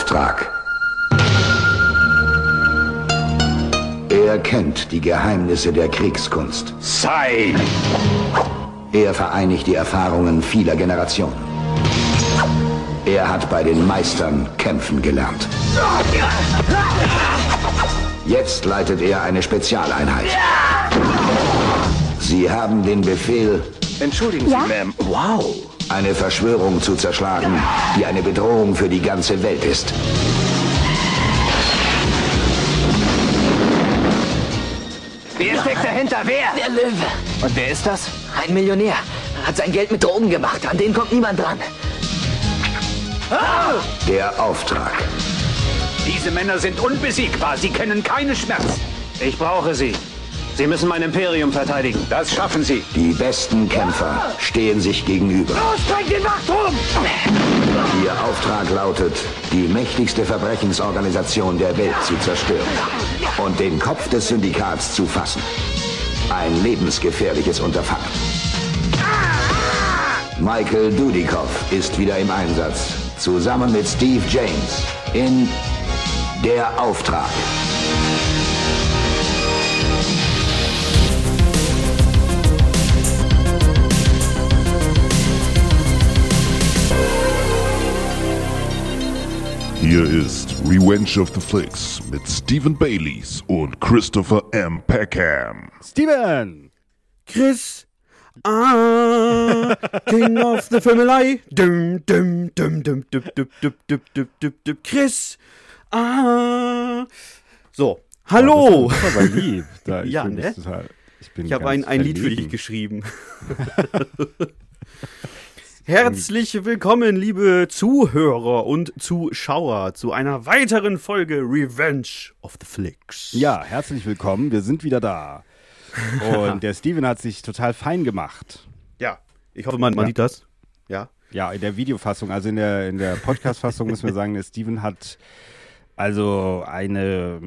Auftrag. Er kennt die Geheimnisse der Kriegskunst. Sei! Er vereinigt die Erfahrungen vieler Generationen. Er hat bei den Meistern kämpfen gelernt. Jetzt leitet er eine Spezialeinheit. Sie haben den Befehl, Entschuldigen Sie, Ja? Ma'am. Wow! Eine Verschwörung zu zerschlagen, die eine Bedrohung für die ganze Welt ist. Wer steckt dahinter? Wer? Der Löwe. Und wer ist das? Ein Millionär. Hat sein Geld mit Drogen gemacht. An den kommt niemand dran. Der Auftrag. Diese Männer sind unbesiegbar. Sie kennen keine Schmerzen. Ich brauche sie. Sie müssen mein Imperium verteidigen. Das schaffen Sie. Die besten Kämpfer stehen sich gegenüber. Los, bringt den Wachturm! Ihr Auftrag lautet, die mächtigste Verbrechensorganisation der Welt zu zerstören und den Kopf des Syndikats zu fassen. Ein lebensgefährliches Unterfangen. Michael Dudikoff ist wieder im Einsatz, zusammen mit Steve James in Der Auftrag. Hier ist Revenge of the Flicks mit Stephen Baileys und Christopher M. Peckham. Steven! Chris! Ah! King of the Family! Dum, dum, dum, dum, dum, dum, dum, dum, dum, dum, dum. Chris! Ah! So, hallo! Das ist aber lieb. Da, ich Ja, bin ne? total, ich Ich habe ein, ein Lied für dich geschrieben. Herzlich willkommen, liebe Zuhörer und Zuschauer, zu einer weiteren Folge Revenge of the Flicks. Ja, herzlich willkommen. Wir sind wieder da. Und der Steven hat sich total fein gemacht. Ja, ich hoffe, man, man Ja. sieht das. Ja. Ja, in der Videofassung, also in der, in der Podcast-Fassung müssen wir sagen, der Steven hat also eine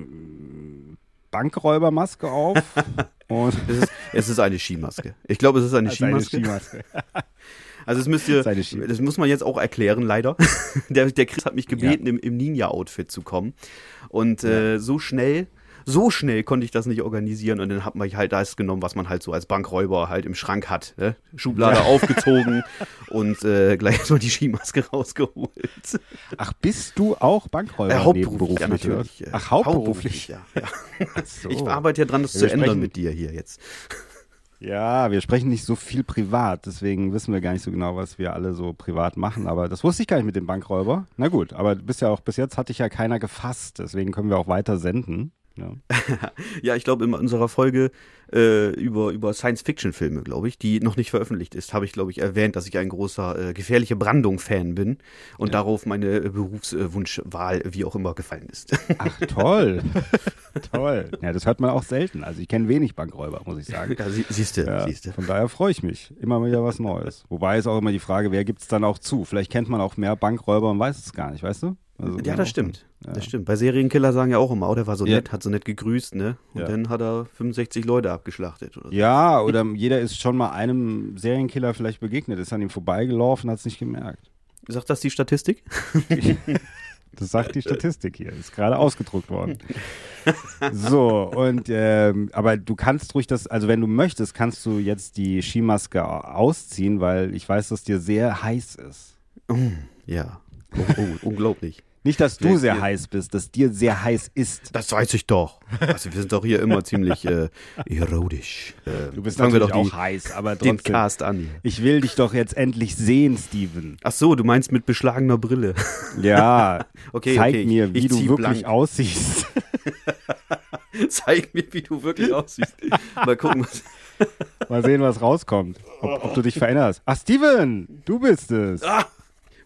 Bankräubermaske auf. und Es ist, es ist eine Skimaske. Ich glaube, es ist eine Also eine Skimaske. Also es müsst ihr, das muss man jetzt auch erklären, leider. Der, der Chris hat mich gebeten, im, im Ninja-Outfit zu kommen. Und äh, so schnell, so schnell konnte ich das nicht organisieren. Und dann hat man halt das genommen, was man halt so als Bankräuber halt im Schrank hat. Ne? Schublade aufgezogen und äh, gleich so die Skimaske rausgeholt. Ach, bist du auch Bankräuber? Äh, hauptberuflich, ja, natürlich. Ach, hauptberuflich. ja. ja. Ach so. Ich arbeite ja dran, das Ja, zu ändern mit dir hier jetzt. Ja, wir sprechen nicht so viel privat, deswegen wissen wir gar nicht so genau, was wir alle so privat machen. Aber das wusste ich gar nicht mit dem Bankräuber. Na gut, aber du bist ja auch bis jetzt hat dich ja keiner gefasst, deswegen können wir auch weiter senden. Ja. Ja, ich glaube, in unserer Folge äh, über, über Science-Fiction-Filme, glaube ich, die noch nicht veröffentlicht ist, habe ich, glaube ich, erwähnt, dass ich ein großer äh, gefährliche Brandung-Fan bin und darauf meine äh, Berufswunschwahl wie auch immer gefallen ist. Ach toll, toll. Ja, das hört man auch selten. Also ich kenne wenig Bankräuber, muss ich sagen. ja, sie, siehst du, Ja, siehst du. von daher freue ich mich. Immer wieder was Neues. Wobei ist auch immer die Frage, wer gibt es dann auch zu? Vielleicht kennt man auch mehr Bankräuber und weiß es gar nicht, weißt du? Also Ja, kann das stimmt. sein. Das stimmt. Bei Serienkiller sagen ja auch immer, oh, der war so Ja. nett, hat so nett gegrüßt, ne? Und Ja. dann hat er 65 Leute abgeschlachtet oder so. Ja, oder jeder ist schon mal einem Serienkiller vielleicht begegnet, ist an ihm vorbeigelaufen, hat es nicht gemerkt. Sagt das die Statistik? Das sagt die Statistik hier, ist gerade ausgedruckt worden. So, und ähm, aber du kannst ruhig das, also wenn du möchtest, kannst du jetzt die Skimaske ausziehen, weil ich weiß, dass dir sehr heiß ist. Ja. Oh, oh, unglaublich. Nicht, dass du Sehr- heiß bist, dass dir sehr heiß ist. Das weiß ich doch. Also wir sind doch hier immer ziemlich äh, erotisch. Äh, Du bist fangen wir natürlich doch die, auch heiß, aber den trotzdem. Cast an. Ich will dich doch jetzt endlich sehen, Steven. Ach so, du meinst mit beschlagener Brille. Ja, Okay, zeig okay, mir, wie ich du wirklich blank. aussiehst. Zeig mir, wie du wirklich aussiehst. Mal gucken, was. Mal sehen, was rauskommt. Ob, ob du dich veränderst. Ach, Steven, du bist es. Ah,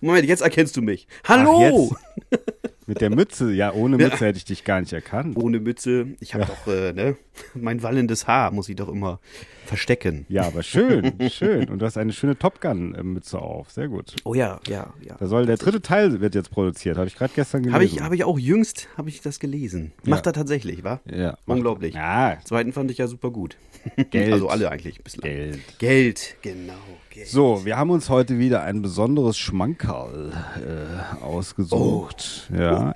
Moment, jetzt erkennst du mich. Hallo! Mit der Mütze. Ja, ohne Mütze hätte ich dich gar nicht erkannt. Ohne Mütze. Ich habe doch, äh, ne? Mein wallendes Haar muss ich doch immer verstecken. Ja, aber schön, schön. Und du hast eine schöne Top Gun-Mütze auf. Sehr gut. Oh ja, ja, ja. Da soll der dritte Teil wird jetzt produziert. Habe ich gerade gestern gelesen. Habe ich, hab ich auch jüngst, habe ich das gelesen. Macht er tatsächlich, wa? ja, Unglaublich. Ja, Zweiten fand ich ja super gut. Geld. Also alle eigentlich bislang. Geld. Geld, genau. Geld. So, wir haben uns heute wieder ein besonderes Schmankerl äh, ausgesucht. Ja, Ja.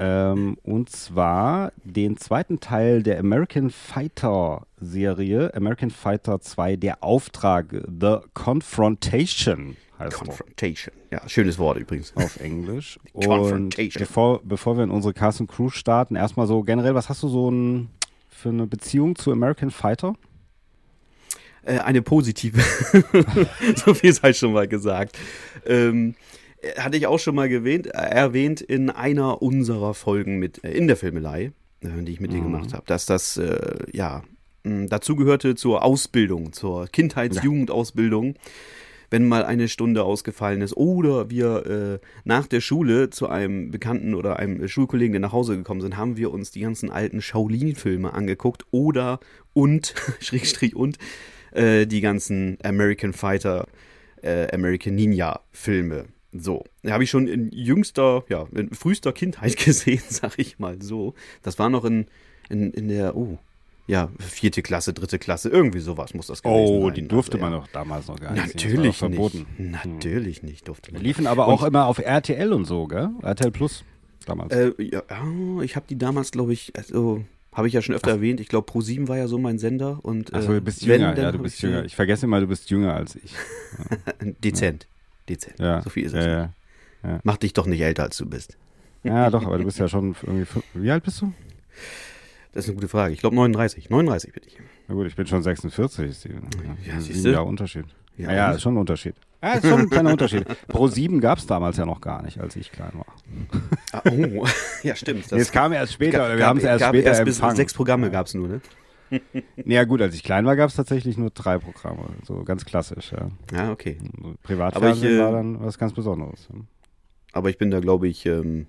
Ähm, und zwar den zweiten Teil der American Fighter Serie, American Fighter 2, der Auftrag, The Confrontation heißt er Confrontation. Ja, schönes Wort übrigens. auf Englisch. Und Confrontation. bevor, bevor wir in unsere Cast and Crew starten, erstmal so generell, was hast du so ein, für eine Beziehung zu American Fighter? Äh, eine positive. so viel sei schon mal gesagt. Ähm, äh, hatte ich auch schon mal gewähnt, äh, erwähnt in einer unserer Folgen mit äh, in der Filmelei, äh, die ich mit dir gemacht habe, dass das äh, ja dazu gehörte zur Ausbildung, zur Kindheits-Jugendausbildung. Wenn mal eine Stunde ausgefallen ist oder wir äh, nach der Schule zu einem Bekannten oder einem Schulkollegen, der nach Hause gekommen sind, haben wir uns die ganzen alten Shaolin-Filme angeguckt oder und, Schrägstrich und, äh, die ganzen American Fighter, äh, American Ninja Filme. So, habe ich schon in jüngster, ja, in frühester Kindheit gesehen, sag ich mal so. Das war noch in, in, in der, oh, ja, vierte Klasse, dritte Klasse, irgendwie sowas muss das gewesen sein. Oh, die durfte Also, man ja. doch damals noch gar nicht. sehen. Natürlich doch verboten. nicht. Natürlich nicht durfte man. Liefen aber auch immer auf RTL und so, gell? RTL Plus damals. Äh, ja, ja, ich habe die damals, glaube ich, also habe ich ja schon öfter erwähnt. Ich glaube, Pro7 war ja so mein Sender und Achso, äh, du bist wenn, jünger, dann ja, du bist äh, jünger. Ich vergesse immer, du bist jünger als ich. Dezent, dezent. Ja, So viel ist ja, es. ja. nicht. Mach dich doch nicht älter, als du bist. Ja, doch, aber du bist ja schon irgendwie. Wie alt bist du? Das ist eine gute Frage. Ich glaube 39. 39 bin ich. Na gut, ich bin schon 46. Steven. Ja, Ja, siehste. sieben Jahre Unterschied. Ja, Ja, ja, ist schon ein Unterschied. Ja, ist schon ein kleiner Unterschied. Pro 7 gab es damals ja noch gar nicht, als ich klein war. Ah, oh, ja, stimmt. Nee, es kam erst später, oder wir gab- haben es erst gab später erst bis empfangen. sechs Programme gab es nur, ne? Ja gut, als ich klein war, gab es tatsächlich nur drei Programme. So ganz klassisch, ja. Ja, okay. Privatfernsehen Aber ich, äh, war dann was ganz Besonderes. Aber ich bin da, glaube ich, ähm,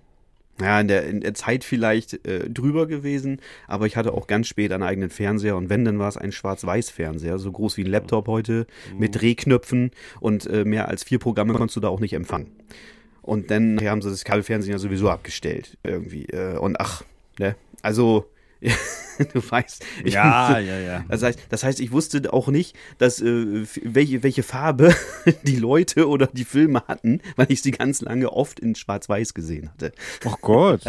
ja, in der, in der Zeit vielleicht äh, drüber gewesen, aber ich hatte auch ganz spät einen eigenen Fernseher und wenn, dann war es ein Schwarz-Weiß-Fernseher, so groß wie ein Laptop heute, mit Drehknöpfen und äh, mehr als vier Programme konntest du da auch nicht empfangen. Und dann haben sie das Kabelfernsehen ja sowieso abgestellt, irgendwie. Äh, und ach, ne, also, du weißt. Ich, Ja, ja, ja. Das heißt, das heißt, ich wusste auch nicht, dass äh, welche, welche Farbe die Leute oder die Filme hatten, weil ich sie ganz lange oft in Schwarz-Weiß gesehen hatte. Oh Gott.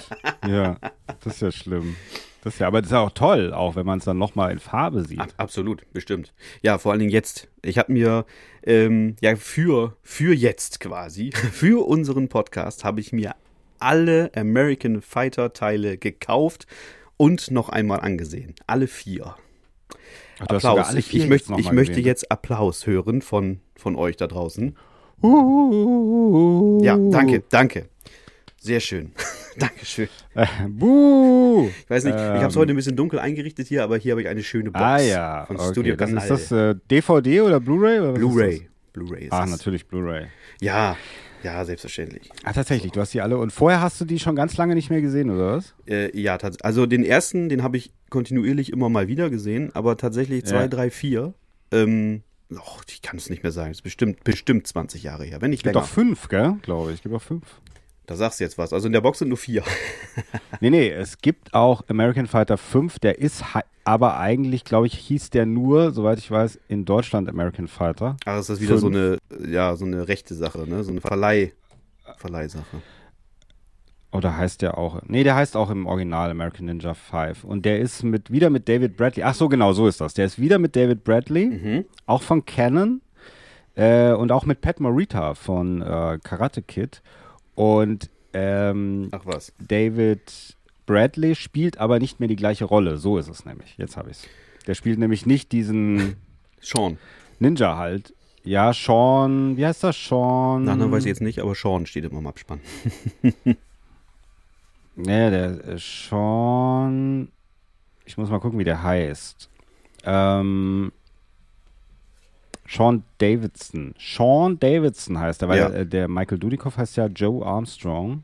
Ja, das ist ja schlimm. Das ja, aber das ist ja auch toll, auch wenn man es dann nochmal in Farbe sieht. Ab, absolut, bestimmt. Ja, vor allen Dingen jetzt. Ich habe mir ähm, ja für für jetzt quasi für unseren Podcast habe ich mir alle American Fighter Teile gekauft und noch einmal angesehen. Alle vier. Ach, Applaus. alle Ich, vier ich, möchte, ich möchte gesehen. jetzt Applaus hören von, von euch da draußen. Ja, danke, danke. Sehr schön. Dankeschön. Äh, buh. Ich weiß nicht, ich habe es Ähm, heute ein bisschen dunkel eingerichtet hier, aber hier habe ich eine schöne Box Ah ja, von okay. Studio das Canal. ist das äh, DVD oder Blu-ray? Blu-ray. Blu-ray ist? Ah, natürlich Blu-ray. Ja, ja, selbstverständlich. Ah, tatsächlich, du hast die alle. Und vorher hast du die schon ganz lange nicht mehr gesehen, oder was? Äh, ja, also den ersten, den habe ich kontinuierlich immer mal wieder gesehen, aber tatsächlich zwei, Ja. drei, vier. Ähm, och, ich kann es nicht mehr sagen. Es ist bestimmt, bestimmt 20 Jahre her, wenn nicht Es gibt länger. auch fünf, gell? Glaube ich. Es gibt auch fünf. Da sagst du jetzt was. Also in der Box sind nur vier. Nee, nee, es gibt auch American Fighter 5, der ist aber eigentlich, glaube ich, hieß der nur, soweit ich weiß, in Deutschland American Fighter. Ach, ist das wieder so eine, ja, so eine rechte Sache, ne? So eine Verleih, Verleihsache. Oder heißt der auch? Nee, der heißt auch im Original American Ninja 5. Und der ist mit wieder mit David Bradley. Ach so, genau, so ist das. Der ist wieder mit David Bradley, Mhm. auch von Canon äh, und auch mit Pat Morita von äh, Karate Kid. Und ähm, Ach was. David Bradley spielt aber nicht mehr die gleiche Rolle. So ist es nämlich. Jetzt habe ich es. Der spielt nämlich nicht diesen Sean. Ninja halt. Ja, Sean, wie heißt das? Sean. Nachnamen weiß ich jetzt nicht, aber Sean steht immer im Abspann. Nee, der äh, Sean. Ich muss mal gucken, wie der heißt. Ähm, Sean Davidson. Sean Davidson heißt er, weil Ja. äh, der Michael Dudikoff heißt ja Joe Armstrong.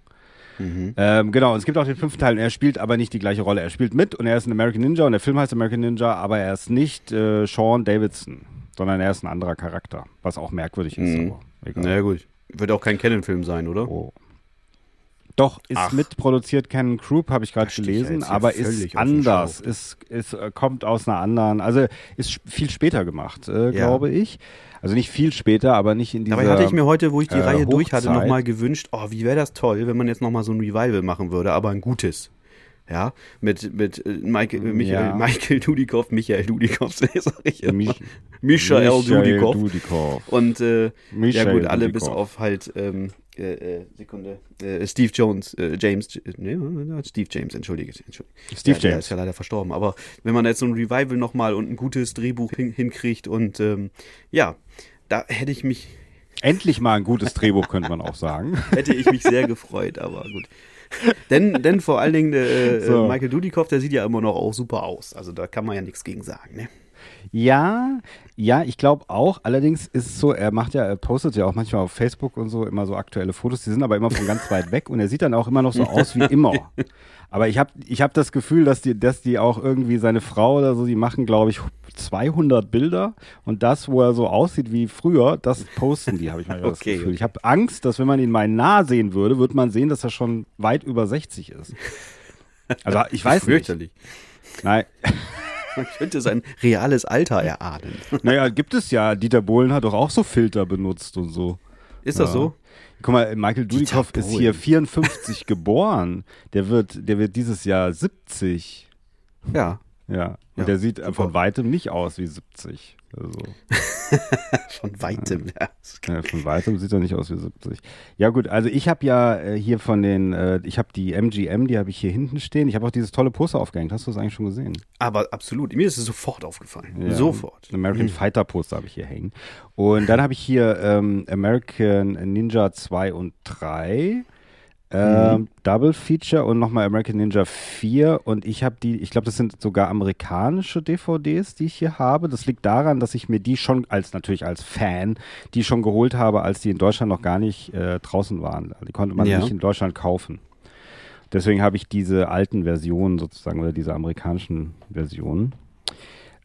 Ähm, genau, und es gibt auch den fünften Teil und er spielt aber nicht die gleiche Rolle. Er spielt mit und er ist ein American Ninja und der Film heißt American Ninja, aber er ist nicht äh, Sean Davidson, sondern er ist ein anderer Charakter, was auch merkwürdig ist. Mhm. Aber egal. Na ja, gut. Wird auch kein Canon-Film sein, oder? Oh. Doch, ist Ach. mitproduziert Ken Krupp, habe ich gerade ja gelesen, hier aber ist anders. Ist, ist, äh, kommt aus einer anderen, also ist viel später gemacht, äh, Ja. glaube ich. Also nicht viel später, aber nicht in dieser. Dabei hatte ich mir heute, wo ich die äh, Reihe durch hatte, Hochzeit. nochmal gewünscht, oh, wie wäre das toll, wenn man jetzt nochmal so ein Revival machen würde, aber ein gutes. Ja, mit, mit äh, Michael, Michael, Ja. Michael Dudikoff, Michael Dudikoff, sag ich immer. Mich- Michael, Dudikoff. Dudikoff. Und äh, ja Michael gut, alle bis Dudikoff. auf halt ähm, äh, äh, Sekunde äh, Steve Jones, äh, James, äh, nee, Steve James, entschuldige, entschuldige. Steve ja, Der James. ist ja leider verstorben. Aber wenn man jetzt so ein Revival nochmal und ein gutes Drehbuch hin, hinkriegt und ähm, ja, da hätte ich mich Endlich mal ein gutes Drehbuch, könnte man auch sagen. hätte ich mich sehr gefreut, aber gut. Denn, denn vor allen Dingen äh, So. Michael Dudikoff, der sieht ja immer noch auch super aus. Also da kann man ja nichts gegen sagen. Ne? Ja, ja, ich glaube auch. Allerdings ist es so, er macht ja, er postet ja auch manchmal auf Facebook und so immer so aktuelle Fotos. Die sind aber immer von ganz weit weg und er sieht dann auch immer noch so aus wie immer. Aber ich habe ich hab das Gefühl, dass die, dass die auch irgendwie seine Frau oder so, die machen, glaube ich, 200 Bilder und das, wo er so aussieht wie früher, das posten die, habe ich mal das Okay, Gefühl. Ich habe Angst, dass wenn man ihn mal nah sehen würde, würde man sehen, dass er schon weit über 60 ist. Also ich weiß nicht. Fürchterlich. Nein, Man könnte sein reales Alter erahnen. naja, gibt es ja. Dieter Bohlen hat doch auch so Filter benutzt und so. Ist das Ja. so? Guck mal, Michael Dudikoff ist hier 54 geboren. Der wird, der wird dieses Jahr 70. Ja. Ja. Und Ja, der sieht super. von weitem nicht aus wie 70. Also, Von weitem. Ja. ja, von weitem sieht er nicht aus wie 70. Ja gut, also ich habe ja äh, hier von den, äh, ich habe die MGM, die habe ich hier hinten stehen. Ich habe auch dieses tolle Poster aufgehängt. Hast du das eigentlich schon gesehen? Aber absolut. Mir ist es sofort aufgefallen. Ja, Sofort. Ein American Fighter Poster habe ich hier hängen. Und dann habe ich hier ähm, American Ninja 2 und 3. Ähm, Double Feature und nochmal American Ninja 4 und ich habe die, ich glaube, das sind sogar amerikanische DVDs, die ich hier habe. Das liegt daran, dass ich mir die schon als natürlich als Fan, die schon geholt habe, als die in Deutschland noch gar nicht äh, draußen waren. Die konnte man Ja. nicht in Deutschland kaufen. Deswegen habe ich diese alten Versionen sozusagen oder diese amerikanischen Versionen.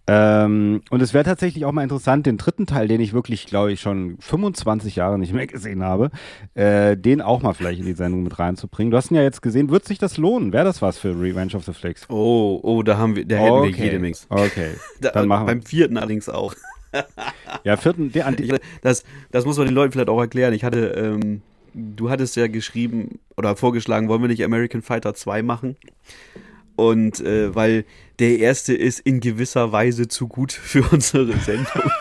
Ähm, und es wäre tatsächlich auch mal interessant, den dritten Teil, den ich wirklich, glaube ich, schon 25 Jahre nicht mehr gesehen habe, äh, den auch mal vielleicht in die Sendung mit reinzubringen. Du hast ihn ja jetzt gesehen, wird sich das lohnen? Wäre das was für Revenge of the Flicks? Oh, oh, da haben wir, da hätten wir jede Menge. Okay, Da, dann machen wir. beim vierten allerdings auch. Ja, vierten, der, die, das, das muss man den Leuten vielleicht auch erklären. Ich hatte, ähm, du hattest ja geschrieben oder vorgeschlagen, wollen wir nicht American Fighter 2 machen? Und äh, weil der erste ist in gewisser Weise zu gut für unsere Sendung.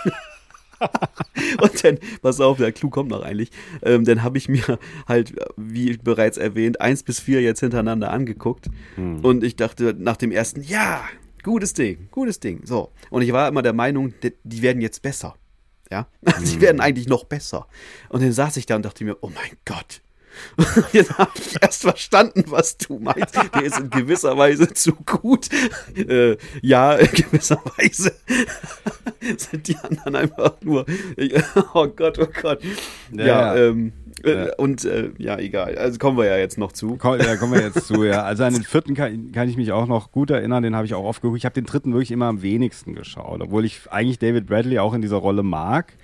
Und dann, pass auf, der Clou kommt noch eigentlich. Ähm, dann habe ich mir halt, wie bereits erwähnt, eins bis vier jetzt hintereinander angeguckt. Und ich dachte nach dem ersten, ja, gutes Ding, gutes Ding. So. Und ich war immer der Meinung, die, die werden jetzt besser. Ja, die werden eigentlich noch besser. Und dann saß ich da und dachte mir, oh mein Gott. Jetzt habe ich erst verstanden, was du meinst. Der ist in gewisser Weise zu gut. Äh, ja, in gewisser Weise sind die anderen einfach nur. Oh Gott, oh Gott. Ja, Ja, ja. ähm, äh, und äh, ja, egal. Also kommen wir ja jetzt noch zu. Komm, da kommen wir jetzt zu, ja. Also an den vierten kann, kann ich mich auch noch gut erinnern, den habe ich auch oft geguckt. Ich habe den dritten wirklich immer am wenigsten geschaut, obwohl ich eigentlich David Bradley auch in dieser Rolle mag.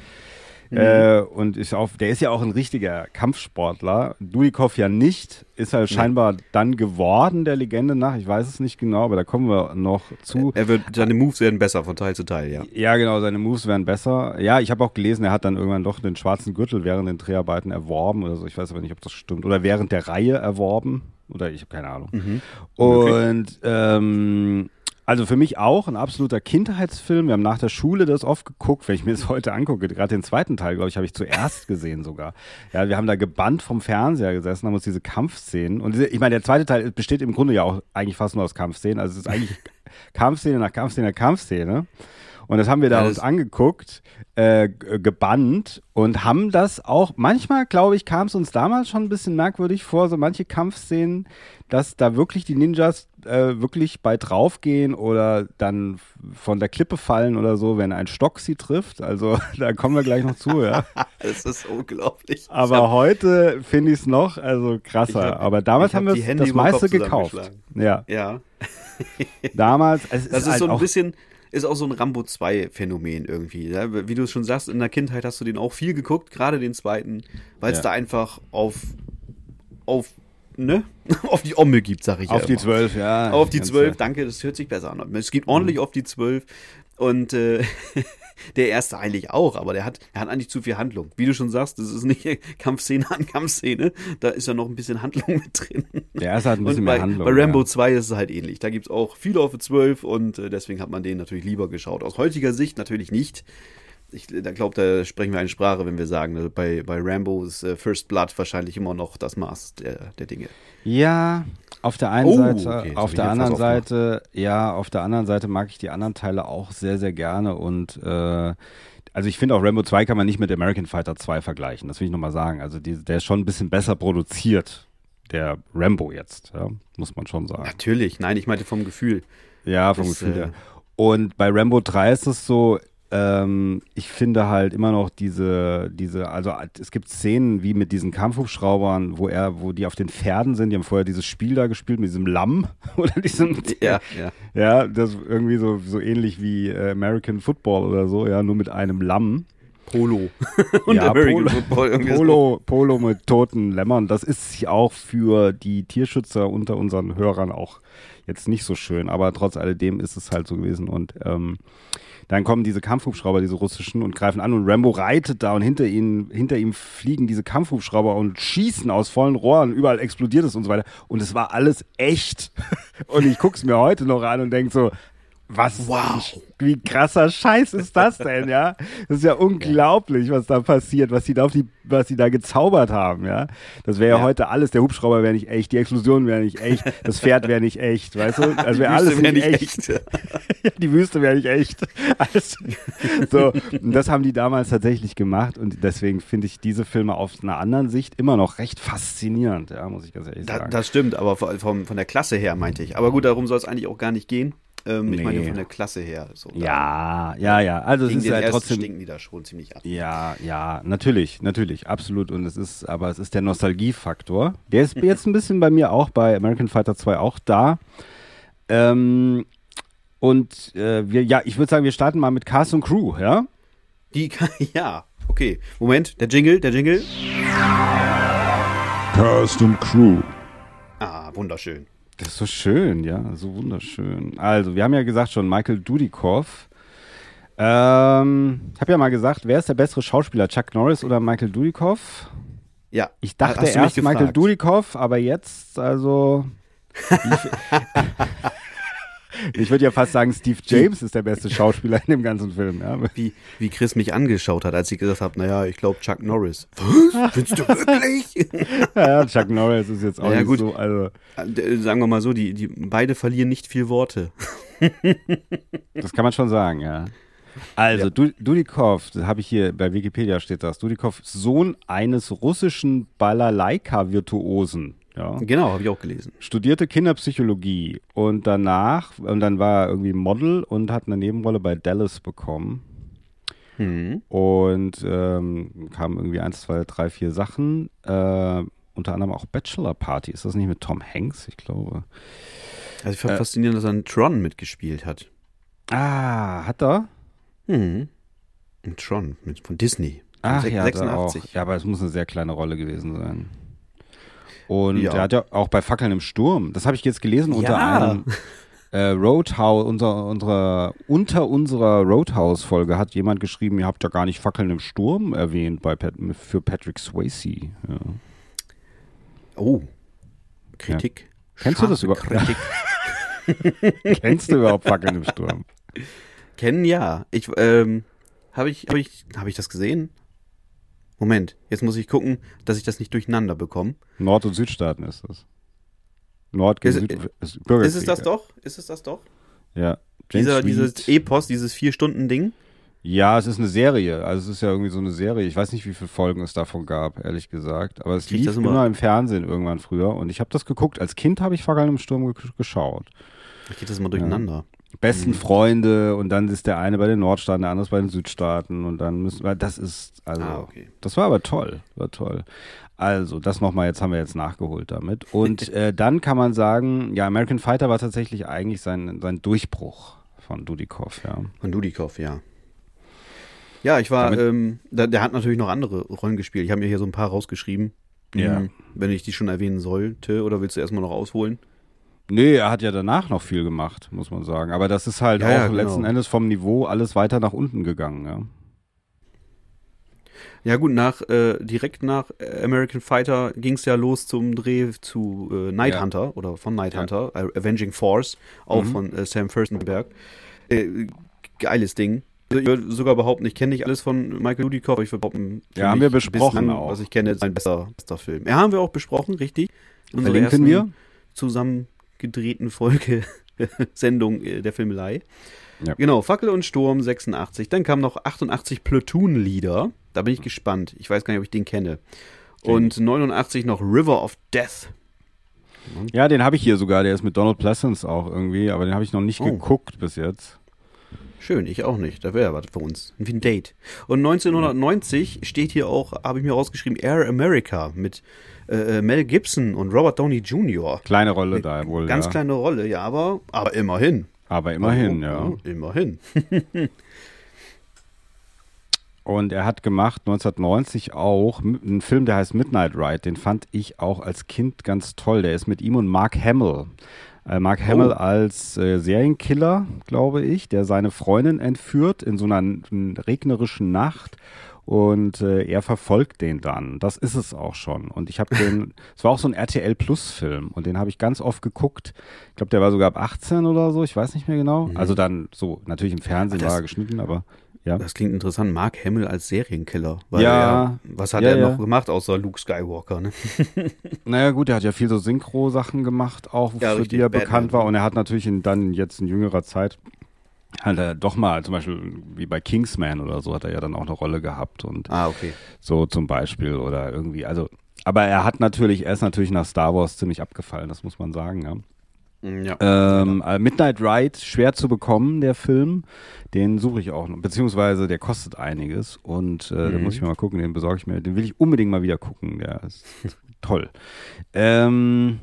Äh, und ist auch, der ist ja auch ein richtiger Kampfsportler. Dudikoff ja nicht, ist halt scheinbar dann geworden, der Legende nach. Ich weiß es nicht genau, aber da kommen wir noch zu. Er wird, seine Moves werden besser von Teil zu Teil, ja. Ja, genau, seine Moves wären besser. Ja, ich habe auch gelesen, er hat dann irgendwann doch den schwarzen Gürtel während den Dreharbeiten erworben oder so. Ich weiß aber nicht, ob das stimmt. Oder während der Reihe erworben. Oder ich habe keine Ahnung. Und ähm, also für mich auch ein absoluter Kindheitsfilm. Wir haben nach der Schule das oft geguckt, wenn ich mir das heute angucke. Gerade den zweiten Teil, glaube ich, habe ich zuerst gesehen sogar. Ja, wir haben da gebannt vom Fernseher gesessen, haben uns diese Kampfszenen. Und diese, ich meine, der zweite Teil besteht im Grunde ja auch eigentlich fast nur aus Kampfszenen. Also es ist eigentlich Kampfszene nach Kampfszene nach Kampfszene. Und das haben wir da Ja, uns angeguckt, äh, gebannt und haben das auch, manchmal, glaube ich, kam es uns damals schon ein bisschen merkwürdig vor, so manche Kampfszenen, dass da wirklich die Ninjas äh, wirklich bei draufgehen oder dann von der Klippe fallen oder so, wenn ein Stock sie trifft. Also da kommen wir gleich noch zu, ja. Das ist unglaublich. Aber heute finde ich es noch, also krasser. Hab- Aber damals hab haben wir das meiste gekauft. Ja, Ja, damals. Es das ist, halt so ein auch, bisschen, ist auch so ein Rambo 2 Phänomen irgendwie. Ja? Wie du es schon sagst, in der Kindheit hast du den auch viel geguckt, gerade den zweiten, weil es Ja. da einfach auf, auf ne? auf die Omme gibt, sag ich Auf ja die zwölf, ja. Auf die zwölf, danke, das hört sich besser an. Es geht ordentlich auf die zwölf. Und äh, der erste eigentlich auch, aber der hat, er hat eigentlich zu viel Handlung. Wie du schon sagst, das ist nicht Kampfszene an Kampfszene, da ist ja noch ein bisschen Handlung mit drin. Der erste hat ein bisschen bei, mehr Handlung. Bei Rambo ja. 2 ist es halt ähnlich. Da gibt's auch viel auf die 12 und äh, deswegen hat man den natürlich lieber geschaut. Aus heutiger Sicht natürlich nicht. Ich glaube, da sprechen wir eine Sprache, wenn wir sagen, äh, bei, bei Rambo ist äh, First Blood wahrscheinlich immer noch das Maß der, der Dinge. Ja, auf der einen Oh, Seite, okay, auf der anderen. Seite, ja, auf der anderen Seite mag ich die anderen Teile auch sehr, sehr gerne und äh, also ich finde auch Rambo 2 kann man nicht mit American Fighter 2 vergleichen, das will ich nochmal sagen. Also die, der ist schon ein bisschen besser produziert, der Rambo jetzt, ja, muss man schon sagen. Natürlich, nein, ich meinte vom Gefühl. Ja, vom Das, Gefühl äh, her. Und bei Rambo 3 ist es so, ähm, ich finde halt immer noch diese, diese, also es gibt Szenen wie mit diesen Kampfhubschraubern, wo er, wo die auf den Pferden sind, die haben vorher dieses Spiel da gespielt mit diesem Lamm oder diesem, Ja, ja. ja, das ist irgendwie so, so ähnlich wie äh, American Football oder so, ja, nur mit einem Lamm. Polo. Und Ja, American Polo- Football irgendwie so. Polo, Polo mit toten Lämmern, das ist auch für die Tierschützer unter unseren Hörern auch jetzt nicht so schön, aber trotz alledem ist es halt so gewesen und ähm, dann kommen diese Kampfhubschrauber, diese russischen, und greifen an und Rambo reitet da und hinter ihnen, hinter ihm fliegen diese Kampfhubschrauber und schießen aus vollen Rohren, überall explodiert es und so weiter. Und es war alles echt. Und ich guck's mir heute noch an und denk so, was, Wow. wie krasser Scheiß ist das denn, ja? Das ist ja unglaublich, was da passiert, was sie da auf die, was sie da gezaubert haben, ja? Das wäre ja. Ja. heute alles, der Hubschrauber wäre nicht echt, die Explosion wäre nicht echt, das Pferd wäre nicht echt, weißt du? Das Die wäre alles wär nicht echt. echt. Die Wüste wäre nicht echt. Alles. So, und das haben die damals tatsächlich gemacht und deswegen finde ich diese Filme aus einer anderen Sicht immer noch recht faszinierend, ja, muss ich ganz ehrlich Da, sagen. das stimmt, aber von, von der Klasse her meinte ich. Aber gut, darum soll es eigentlich auch gar nicht gehen. Ähm, Ich Nee. meine von der Klasse her. So, ja, ja, ja. Also es ist halt trotzdem. stinken die da schon ziemlich ab. Ja, ja, natürlich, natürlich, absolut. Und es ist, aber es ist der Nostalgiefaktor. Der ist jetzt ein bisschen bei mir auch bei American Fighter 2 auch da. Ähm, und äh, wir, ja, ich würde sagen, wir starten mal mit Cast und Crew, ja? Die ja, okay. Moment, der Jingle, der Jingle. Cast und Crew. Ah, wunderschön. Das ist so schön, ja, so wunderschön. Also, wir haben ja gesagt schon, Michael Dudikoff. Ähm, ich habe ja mal gesagt, wer ist der bessere Schauspieler, Chuck Norris oder Michael Dudikoff? Ja. Ich dachte erst Michael? Dudikoff, aber jetzt, also. Ich, würde ja fast sagen, Steve James ist der beste Schauspieler in dem ganzen Film. Ja. Wie, wie Chris mich angeschaut hat, als ich gesagt habe, naja, ich glaube Chuck Norris. Was? Findest du wirklich? ja, Chuck Norris ist jetzt auch Ja, nicht gut. so. Also, Äh, Sagen wir mal so, die, die beide verlieren nicht viel Worte. das kann man schon sagen, ja. Also, Ja. Du- Dudikoff, das habe ich hier bei Wikipedia steht das. Dudikoff, Sohn eines russischen Balalaika-Virtuosen. Ja. Genau, habe ich auch gelesen. studierte Kinderpsychologie und danach, und dann war er irgendwie Model und hat eine Nebenrolle bei Dallas bekommen. Mhm. Und ähm, kamen irgendwie eins, zwei, drei, vier Sachen. Äh, unter anderem auch Bachelor Party. Ist das nicht mit Tom Hanks? Ich glaube. Also ich fand faszinierend, dass er in Tron mitgespielt hat. Ah, hat er? Mhm. In Tron, mit, von Disney. Ach Sech- ja, hat er auch. Ja, aber es muss eine sehr kleine Rolle gewesen sein. Und Ja. er hat ja auch bei Fackeln im Sturm, das habe ich jetzt gelesen unter Ja. einem äh, Roadhouse, unser, unserer, unter unserer Roadhouse-Folge hat jemand geschrieben, ihr habt ja gar nicht Fackeln im Sturm erwähnt bei Pat, für Patrick Swayze. Ja. Oh. Kritik. Kennst du das überhaupt? Kritik. Kennst du überhaupt Fackeln im Sturm? Kennen ja. Ich, ähm, habe ich, habe ich, habe ich das gesehen? Moment, jetzt muss ich gucken, dass ich das nicht durcheinander bekomme. Nord- und Südstaaten ist das. Nord gegen Ist- Süd. Ist, Bürgerkrieg, Ist es das doch? Ist es das doch? Ja. James Dieser, Reed. dieses Epos, dieses Vier-Stunden-Ding? Ja, es ist eine Serie. Also es ist ja irgendwie so eine Serie. Ich weiß nicht, wie viele Folgen es davon gab, ehrlich gesagt. Aber es Krieg lief immer, immer- im Fernsehen irgendwann früher. Und ich habe das geguckt. Als Kind habe ich Fackeln im Sturm ge geschaut. Ich geht das immer durcheinander. Besten Mhm. Freunde und dann ist der eine bei den Nordstaaten, der andere bei den Südstaaten und dann müssen wir, das ist, also, Ah, okay. das war aber toll, war toll. Also, das nochmal, jetzt haben wir jetzt nachgeholt damit. Und äh, dann kann man sagen, ja, American Fighter war tatsächlich eigentlich sein, sein Durchbruch von Dudikoff, ja. Von Dudikoff, ja. Ja, ich war, ähm, da, der hat natürlich noch andere Rollen gespielt. Ich habe mir hier so ein paar rausgeschrieben. Ja. Hm, Wenn ich die schon erwähnen sollte, oder willst du erstmal noch ausholen? Nee, er hat ja danach noch viel gemacht, muss man sagen. Aber das ist halt Ja, auch ja, genau. letzten Endes vom Niveau alles weiter nach unten gegangen, ja. Ja gut, nach äh, direkt nach American Fighter ging es ja los zum Dreh zu äh, Night Ja. Hunter oder von Night Hunter, äh, Avenging Force, auch Mhm. von äh, Sam Furstenberg. Äh, geiles Ding. Also ich würde sogar behaupten, ich kenne nicht alles von Michael Dudikoff, aber ich würde behaupten, Ja, haben wir besprochen auch. Was ich kenne, ist ein besser, bester Film. Ja, haben wir auch besprochen, richtig. In unserer Verlinken ersten wir. zusammen gedrehten Folge Sendung äh, der Filmelei. Ja. Genau, Fackel und Sturm 86. Dann kam noch 88 Platoon-Lieder. Da bin ich gespannt. Ich weiß gar nicht, ob ich den kenne. Und 89 noch River of Death. Ja, den habe ich hier sogar, der ist mit Donald Pleasance auch irgendwie, aber den habe ich noch nicht Oh. geguckt bis jetzt. Schön, ich auch nicht. Da wäre was für uns. Wie ein Date. Und 1990 steht hier auch, habe ich mir rausgeschrieben, Air America mit äh, Mel Gibson und Robert Downey Jr. Kleine Rolle da wohl, Ganz ja. kleine Rolle, ja, aber, aber immerhin. Aber immerhin, Also, ja. Immerhin. Und er hat gemacht 1990 auch einen Film, der heißt Midnight Ride. Den fand ich auch als Kind ganz toll. Der ist mit ihm und Mark Hamill. Äh, Mark Hamill als äh, Serienkiller, glaube ich, der seine Freundin entführt in so einer regnerischen Nacht. Und äh, er verfolgt den dann. Das ist es auch schon. Und ich habe den, es war auch so ein RTL Plus Film und den habe ich ganz oft geguckt. Ich glaube, der war sogar ab 18 oder so, ich weiß nicht mehr genau. Also dann so, natürlich im Fernsehen Das- war er geschnitten, aber ja. Das klingt interessant. Mark Hamill als Serienkiller. Weil Ja. Er, was hat Ja, er ja. noch gemacht, außer Luke Skywalker? Ne? Naja gut, er hat ja viel so Synchro-Sachen gemacht, auch Ja, für die er Batman. bekannt war. Und er hat natürlich in, dann jetzt in jüngerer Zeit hat er doch mal, zum Beispiel wie bei Kingsman oder so, hat er ja dann auch eine Rolle gehabt und Ah, okay. so zum Beispiel oder irgendwie, also, aber er hat natürlich, er ist natürlich nach Star Wars ziemlich abgefallen, das muss man sagen, ja. Ja. Ähm, äh, Midnight Ride, schwer zu bekommen, der Film. Den suche ich auch noch, beziehungsweise der kostet einiges und äh, da muss ich mir mal gucken, den besorge ich mir, den will ich unbedingt mal wieder gucken, der ist toll. Ähm,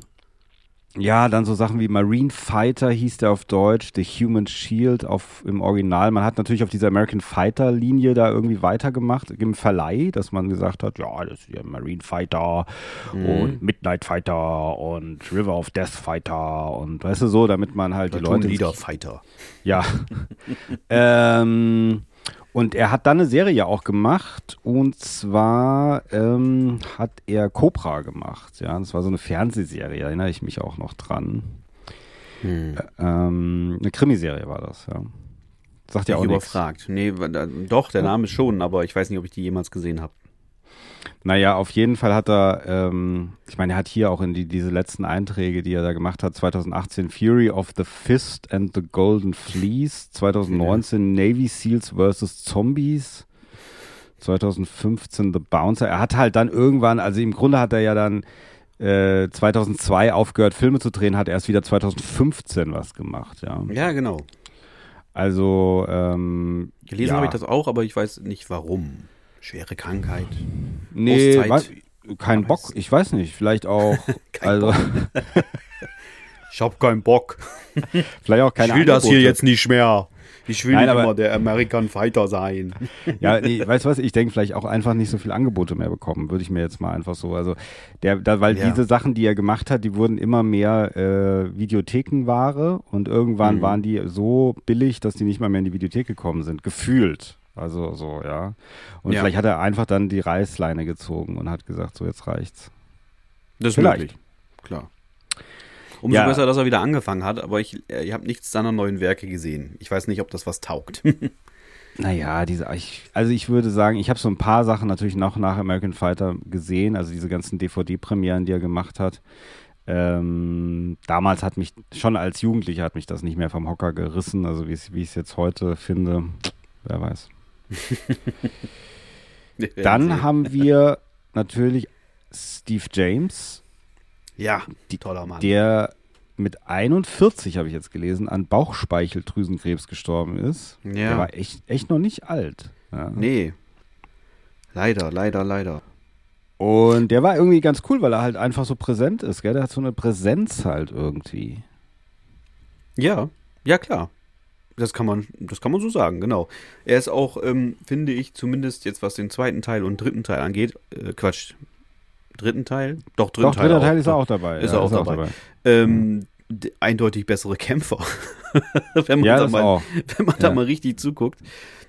ja, dann so Sachen wie Marine Fighter hieß der auf Deutsch, The Human Shield auf, im Original. Man hat natürlich auf dieser American Fighter Linie da irgendwie weitergemacht im Verleih, dass man gesagt hat, ja, das ist ja Marine Fighter und Midnight Fighter und River of Death Fighter und weißt du so, damit man halt die Leute Leader Fighter. ja. ähm, und er hat dann eine Serie auch gemacht und zwar ähm, hat er Cobra gemacht. Ja, das war so eine Fernsehserie, erinnere ich mich auch noch dran. Hm. Ä- Ähm, eine Krimiserie war das, ja. Sagt ja Ich auch nichts. überfragt. Nee, doch, der Name schon, aber ich weiß nicht, ob ich die jemals gesehen habe. Naja, auf jeden Fall hat er, ähm, ich meine, er hat hier auch in die, diese letzten Einträge, die er da gemacht hat, 2018 Fury of the Fist and the Golden Fleece, 2019 Navy Seals vs. Zombies, 2015 The Bouncer. Er hat halt dann irgendwann, also im Grunde hat er ja dann äh, 2002 aufgehört, Filme zu drehen, hat erst wieder 2015 was gemacht, ja. Ja, genau. Also, ähm, Gelesen ja. habe ich das auch, aber ich weiß nicht warum. Schwere Krankheit. Nee, Auszeit. kein Bock, ich weiß nicht, vielleicht auch, Kein also, Ich hab keinen Bock. vielleicht auch keine ich will das hier Angebote. jetzt nicht mehr. Ich will Nein, nicht immer der American Fighter sein. Ja, nee, weißt du was, ich denke vielleicht auch einfach nicht so viele Angebote mehr bekommen, würde ich mir jetzt mal einfach so, also der, da, weil Ja. diese Sachen, die er gemacht hat, die wurden immer mehr äh, Videothekenware und irgendwann Mhm. waren die so billig, dass die nicht mal mehr in die Videothek gekommen sind, gefühlt. Also so, ja. Und Ja. vielleicht hat er einfach dann die Reißleine gezogen und hat gesagt, so jetzt reicht's. Das ist Vielleicht. möglich. Klar. Umso Ja. besser, dass er wieder angefangen hat, aber ich, äh, ich habe nichts seiner neuen Werke gesehen. Ich weiß nicht, ob das was taugt. Naja, diese, ich, also ich würde sagen, ich habe so ein paar Sachen natürlich noch nach American Fighter gesehen, also diese ganzen DVD-Premieren, die er gemacht hat. Ähm, damals hat mich, schon als Jugendlicher hat mich das nicht mehr vom Hocker gerissen, also wie ich es jetzt heute finde, wer weiß. Dann haben wir natürlich Steve James, ja, die toller Mann. der mit 41, habe ich jetzt gelesen, an Bauchspeicheldrüsenkrebs gestorben ist. Ja. Der war echt, echt noch nicht alt. Ja. nee. Leider, leider, leider. Und der war irgendwie ganz cool, weil er halt einfach so präsent ist, gell? Der hat so eine Präsenz halt irgendwie. Ja, ja klar. Das kann man, das kann man so sagen, genau. Er ist auch, ähm, finde ich, zumindest jetzt was den zweiten Teil und dritten Teil angeht, äh, Quatsch, dritten Teil? Doch, dritten Doch, Teil. dritter auch. Teil ist er auch dabei. Ist ja, er auch dabei. Ähm, d- eindeutig bessere Kämpfer. wenn man, Ja, da, mal, auch. wenn man da Ja. mal richtig zuguckt.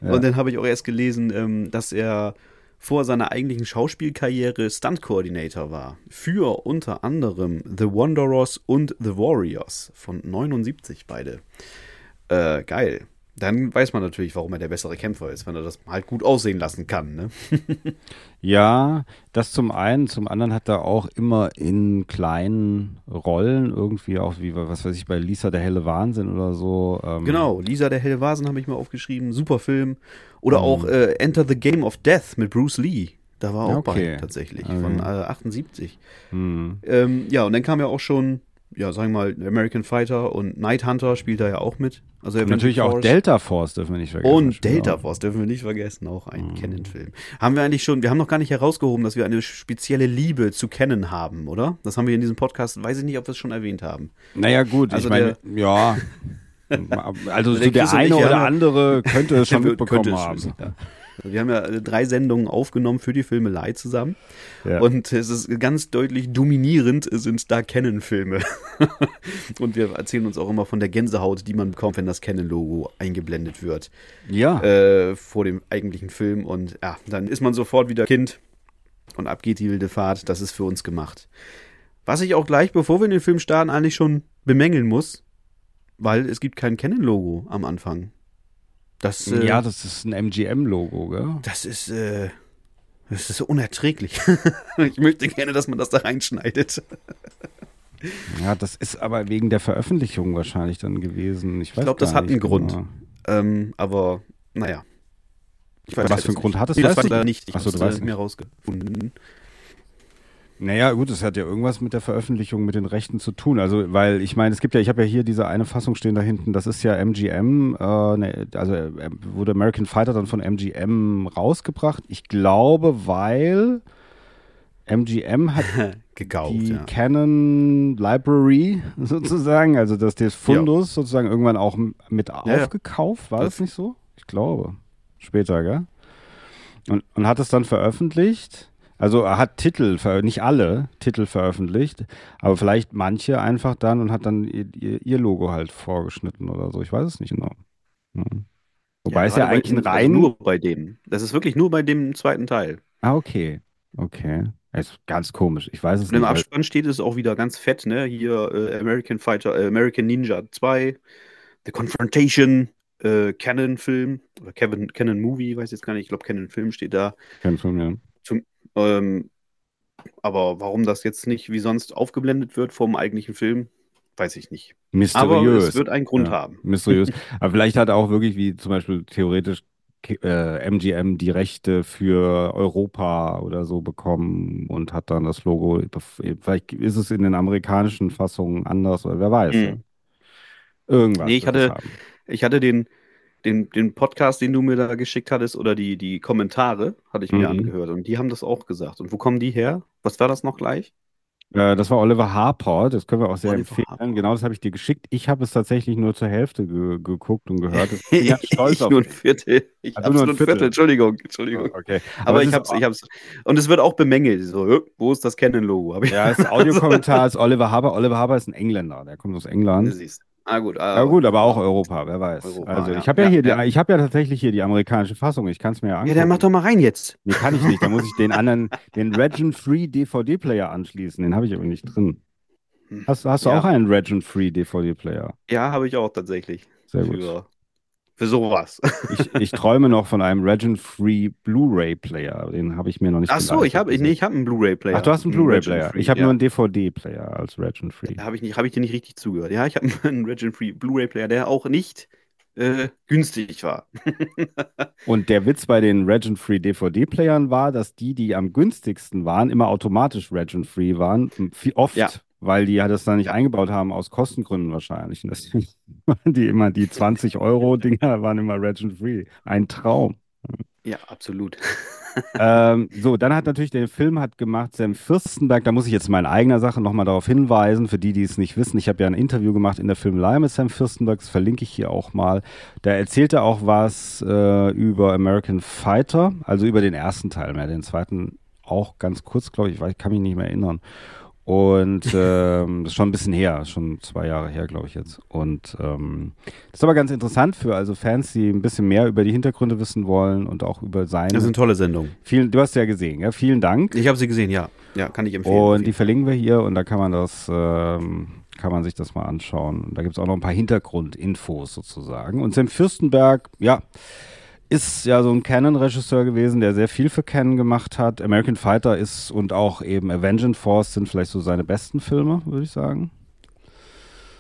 Und dann habe ich auch erst gelesen, ähm, dass er vor seiner eigentlichen Schauspielkarriere Stunt-Coordinator war. Für unter anderem The Wanderers und The Warriors von 79 beide. Äh, geil. Dann weiß man natürlich, warum er der bessere Kämpfer ist, wenn er das halt gut aussehen lassen kann. Ne? Ja, das zum einen. Zum anderen hat er auch immer in kleinen Rollen irgendwie auch wie, was weiß ich, bei Lisa der helle Wahnsinn oder so. Ähm, Genau, Lisa der helle Vasen habe ich mal aufgeschrieben. Super Film. Oder Mhm. auch äh, Enter the Game of Death mit Bruce Lee. Da war auch Okay. bei, tatsächlich, Okay. von äh, 78. Hm. Ähm, ja, und dann kam ja auch schon, ja, sagen wir mal, American Fighter und Night Hunter spielt da ja auch mit. Also Und natürlich auch Force. Delta Force dürfen wir nicht vergessen. Und Delta auch. Force dürfen wir nicht vergessen, auch ein Mhm. Canon-Film. Haben wir eigentlich schon, wir haben noch gar nicht herausgehoben, dass wir eine spezielle Liebe zu Canon haben, oder? Das haben wir in diesem Podcast, weiß ich nicht, ob wir es schon erwähnt haben. Naja, gut, Also ich meine, ja. Also so Der der und ich, eine oder andere könnte es schon mitbekommen haben. ja. Wir haben ja äh, drei Sendungen aufgenommen für die Filmelei zusammen. Ja. Und es ist ganz deutlich dominierend sind da Canon-Filme. und wir erzählen uns auch immer von der Gänsehaut, die man bekommt, wenn das Canon-Logo eingeblendet wird Ja, äh, vor dem eigentlichen Film. Und ja, dann ist man sofort wieder Kind und ab geht die wilde Fahrt. Das ist für uns gemacht. Was ich auch gleich, bevor wir in den Film starten, eigentlich schon bemängeln muss, weil es gibt kein Canon-Logo am Anfang. Das, äh, ja, das ist ein MGM-Logo, gell? das ist, äh, das ist unerträglich. ich möchte gerne, dass man das da reinschneidet. Ja, das ist aber wegen der Veröffentlichung wahrscheinlich dann gewesen. Ich, weiß glaub, das hat einen Grund. genau. Ähm, aber, naja. Ich Was weiß für einen es Grund hat es? Nee, das ich leider nicht. Ich du weißt äh, mir rausgefunden. Naja, gut, es hat ja irgendwas mit der Veröffentlichung mit den Rechten zu tun. Also, weil ich meine, es gibt ja, ich habe ja hier diese eine Fassung stehen da hinten, das ist ja MGM, äh, ne, also äh, wurde American Fighter dann von MGM rausgebracht. Ich glaube, weil MGM hat Gekauft, die ja. Canon Library sozusagen, also dass das Fundus sozusagen irgendwann auch mit ja. aufgekauft, war das, Das- nicht so? Ich glaube. Später, gell? Und, und hat es dann veröffentlicht. Also er hat Titel, nicht alle Titel veröffentlicht, aber vielleicht manche einfach dann und hat dann ihr, ihr, ihr Logo halt vorgeschnitten oder so. Ich weiß es nicht genau. Hm. Wobei es ja eigentlich ein also rein. Nur bei dem. Das ist wirklich nur bei dem zweiten Teil. ah, okay. Okay. Das ist ganz komisch. Ich weiß es Und im nicht. weil- Abspann steht es auch wieder ganz fett, ne? Hier äh, American Fighter, äh, American Ninja 2, The Confrontation, äh, Canon Film oder Kevin, Canon Movie, weiß jetzt gar nicht, ich glaube Canon Film steht da. Kein Film, ja. Ähm, aber warum das jetzt nicht wie sonst aufgeblendet wird vom eigentlichen Film, weiß ich nicht. Aber Mysteriös. es wird einen Grund Ja. haben. Mysteriös. Aber vielleicht hat er auch wirklich, wie zum Beispiel theoretisch äh, MGM die Rechte für Europa oder so bekommen und hat dann das Logo. Vielleicht ist es in den amerikanischen Fassungen anders oder wer weiß. Mhm. ja. Irgendwas. Nee, ich hatte-. Ich hatte den, den, den Podcast, den du mir da geschickt hattest, oder die, die Kommentare, hatte ich mir Mhm. angehört. Und die haben das auch gesagt. Und wo kommen die her? Was war das noch gleich? Äh, das war Oliver Harper, das können wir auch sehr Oliver empfehlen. Harper. Genau, das habe ich dir geschickt. Ich habe es tatsächlich nur zur Hälfte ge geguckt und gehört. Ich bin ganz stolz auf nur ein Viertel. Ich Also hab's nur ein Viertel. Viertel. Entschuldigung, Entschuldigung. Okay. Aber, es ich ist hab's, ich. Und es wird auch bemängelt. So, wo ist das Canon-Logo? Ja, das Audiokommentar ist Oliver Haber. Oliver Haber ist ein Engländer, der kommt aus England. Siehst. Ah, gut. Ah, Ja gut, aber auch Europa, wer weiß. Europa, also ja. ich habe ja, Ja, hier, ja. Die, ich habe ja tatsächlich hier die amerikanische Fassung. Ich kann es mir ja Ja, angucken. dann mach doch mal rein jetzt. Nee, kann ich nicht. Da muss ich den anderen, den Region-Free DVD-Player anschließen. Den habe ich aber nicht drin. Hast, hast du Ja. auch einen Region-Free DVD-Player? Ja, habe ich auch tatsächlich. Sehr gut. Für, für sowas. Ich, ich träume noch von einem Region-Free Blu-ray-Player. Den habe ich mir noch nicht Ach so, ich habe nee, ich hab einen Blu-ray-Player. Ach, du hast einen Blu-ray-Player. Ich habe ja. nur einen DVD-Player als Region-Free. Habe ich, nicht- hab ich dir nicht richtig zugehört. Ja, ich habe einen Region Free Blu-ray-Player, der auch nicht äh, günstig war. Und der Witz bei den Region-Free DVD-Playern war, dass die, die am günstigsten waren, immer automatisch Region-Free waren. Oft, Ja. Weil die ja das da nicht eingebaut haben, aus Kostengründen wahrscheinlich. Und deswegen waren die immer, die 20-Euro-Dinger waren immer Region-Free. Ein Traum. Ja, absolut. ähm, so, dann hat natürlich der Film hat gemacht Sam Fürstenberg. Da muss ich jetzt mal in eigener Sache nochmal darauf hinweisen, für die, die es nicht wissen. Ich habe ja ein Interview gemacht in der Filmelei mit Sam Fürstenberg, das verlinke ich hier auch mal. Da erzählt er auch was äh, über American Fighter, also über den ersten Teil mehr. Den zweiten auch ganz kurz, glaube ich, ich kann mich nicht mehr erinnern. Und ähm, das ist schon ein bisschen her, schon zwei Jahre her, glaube ich jetzt. Und ähm, das ist aber ganz interessant für also Fans, die ein bisschen mehr über die Hintergründe wissen wollen und auch über seine. Das ist eine tolle Sendung. Vielen, du hast sie ja gesehen, ja? Vielen Dank. Ich habe sie gesehen, ja. Ja, kann ich empfehlen. Und die verlinken wir hier und da kann man das, ähm, kann man sich das mal anschauen. Und da gibt es auch noch ein paar Hintergrundinfos sozusagen. Und Sam Fürstenberg, ja, ist ja so ein Canon-Regisseur gewesen, der sehr viel für Canon gemacht hat. American Fighter ist und auch eben Avenging Force sind vielleicht so seine besten Filme, würde ich sagen.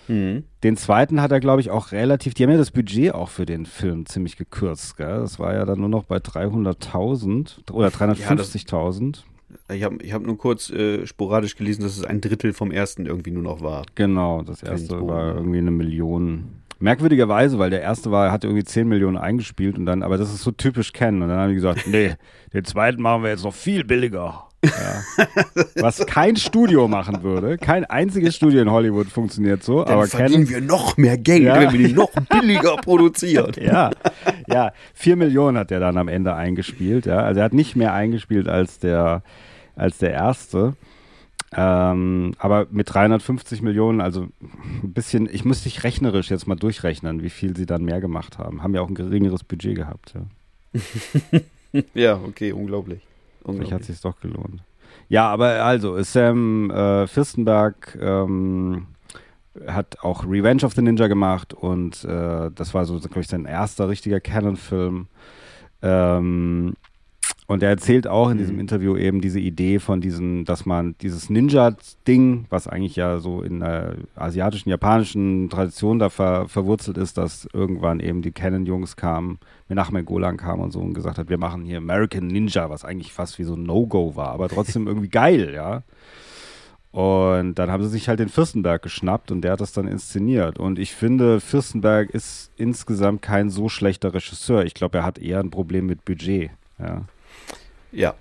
Mhm. Den zweiten hat er, glaube ich, auch relativ, die haben ja das Budget auch für den Film ziemlich gekürzt, gell? Das war ja dann nur noch bei 300.000 oder 350.000. Ja, ich habe ich hab nur kurz äh, sporadisch gelesen, dass es ein Drittel vom ersten irgendwie nur noch war. Genau, das erste war irgendwie eine Million. Merkwürdigerweise, weil der erste war, hatte irgendwie 10 Millionen eingespielt und dann, aber das ist so typisch Ken. Und dann haben die gesagt, nee, den zweiten machen wir jetzt noch viel billiger. Ja. Was kein Studio machen würde. Kein einziges Studio in Hollywood funktioniert so. Dann aber verdienen Ken, wir noch mehr Geld, Ja. wenn wir die noch billiger produziert. ja, ja, 4 Millionen hat er dann am Ende eingespielt. Ja. Also er hat nicht mehr eingespielt als der, als der erste. Ähm, aber mit 350 Millionen, also ein bisschen, ich müsste ich rechnerisch jetzt mal durchrechnen, wie viel sie dann mehr gemacht haben. Haben ja auch ein geringeres Budget gehabt. Ja. Ja, okay, unglaublich. Vielleicht hat sich doch gelohnt. Ja, aber also, Sam äh, Fürstenberg ähm, hat auch Revenge of the Ninja gemacht und äh, das war so, glaube ich, sein erster richtiger Canon-Film. Ähm, und er erzählt auch in diesem Interview eben diese Idee von diesem, dass man dieses Ninja-Ding, was eigentlich ja so in der asiatischen, japanischen Tradition da ver verwurzelt ist, dass irgendwann eben die Canon-Jungs kamen, Menachem Golan kam und so und gesagt hat, wir machen hier American Ninja, was eigentlich fast wie so ein No-Go war, aber trotzdem irgendwie geil, ja. Und dann haben sie sich halt den Fürstenberg geschnappt und der hat das dann inszeniert. Und ich finde, Fürstenberg ist insgesamt kein so schlechter Regisseur. Ich glaube, er hat eher ein Problem mit Budget, ja, Ja.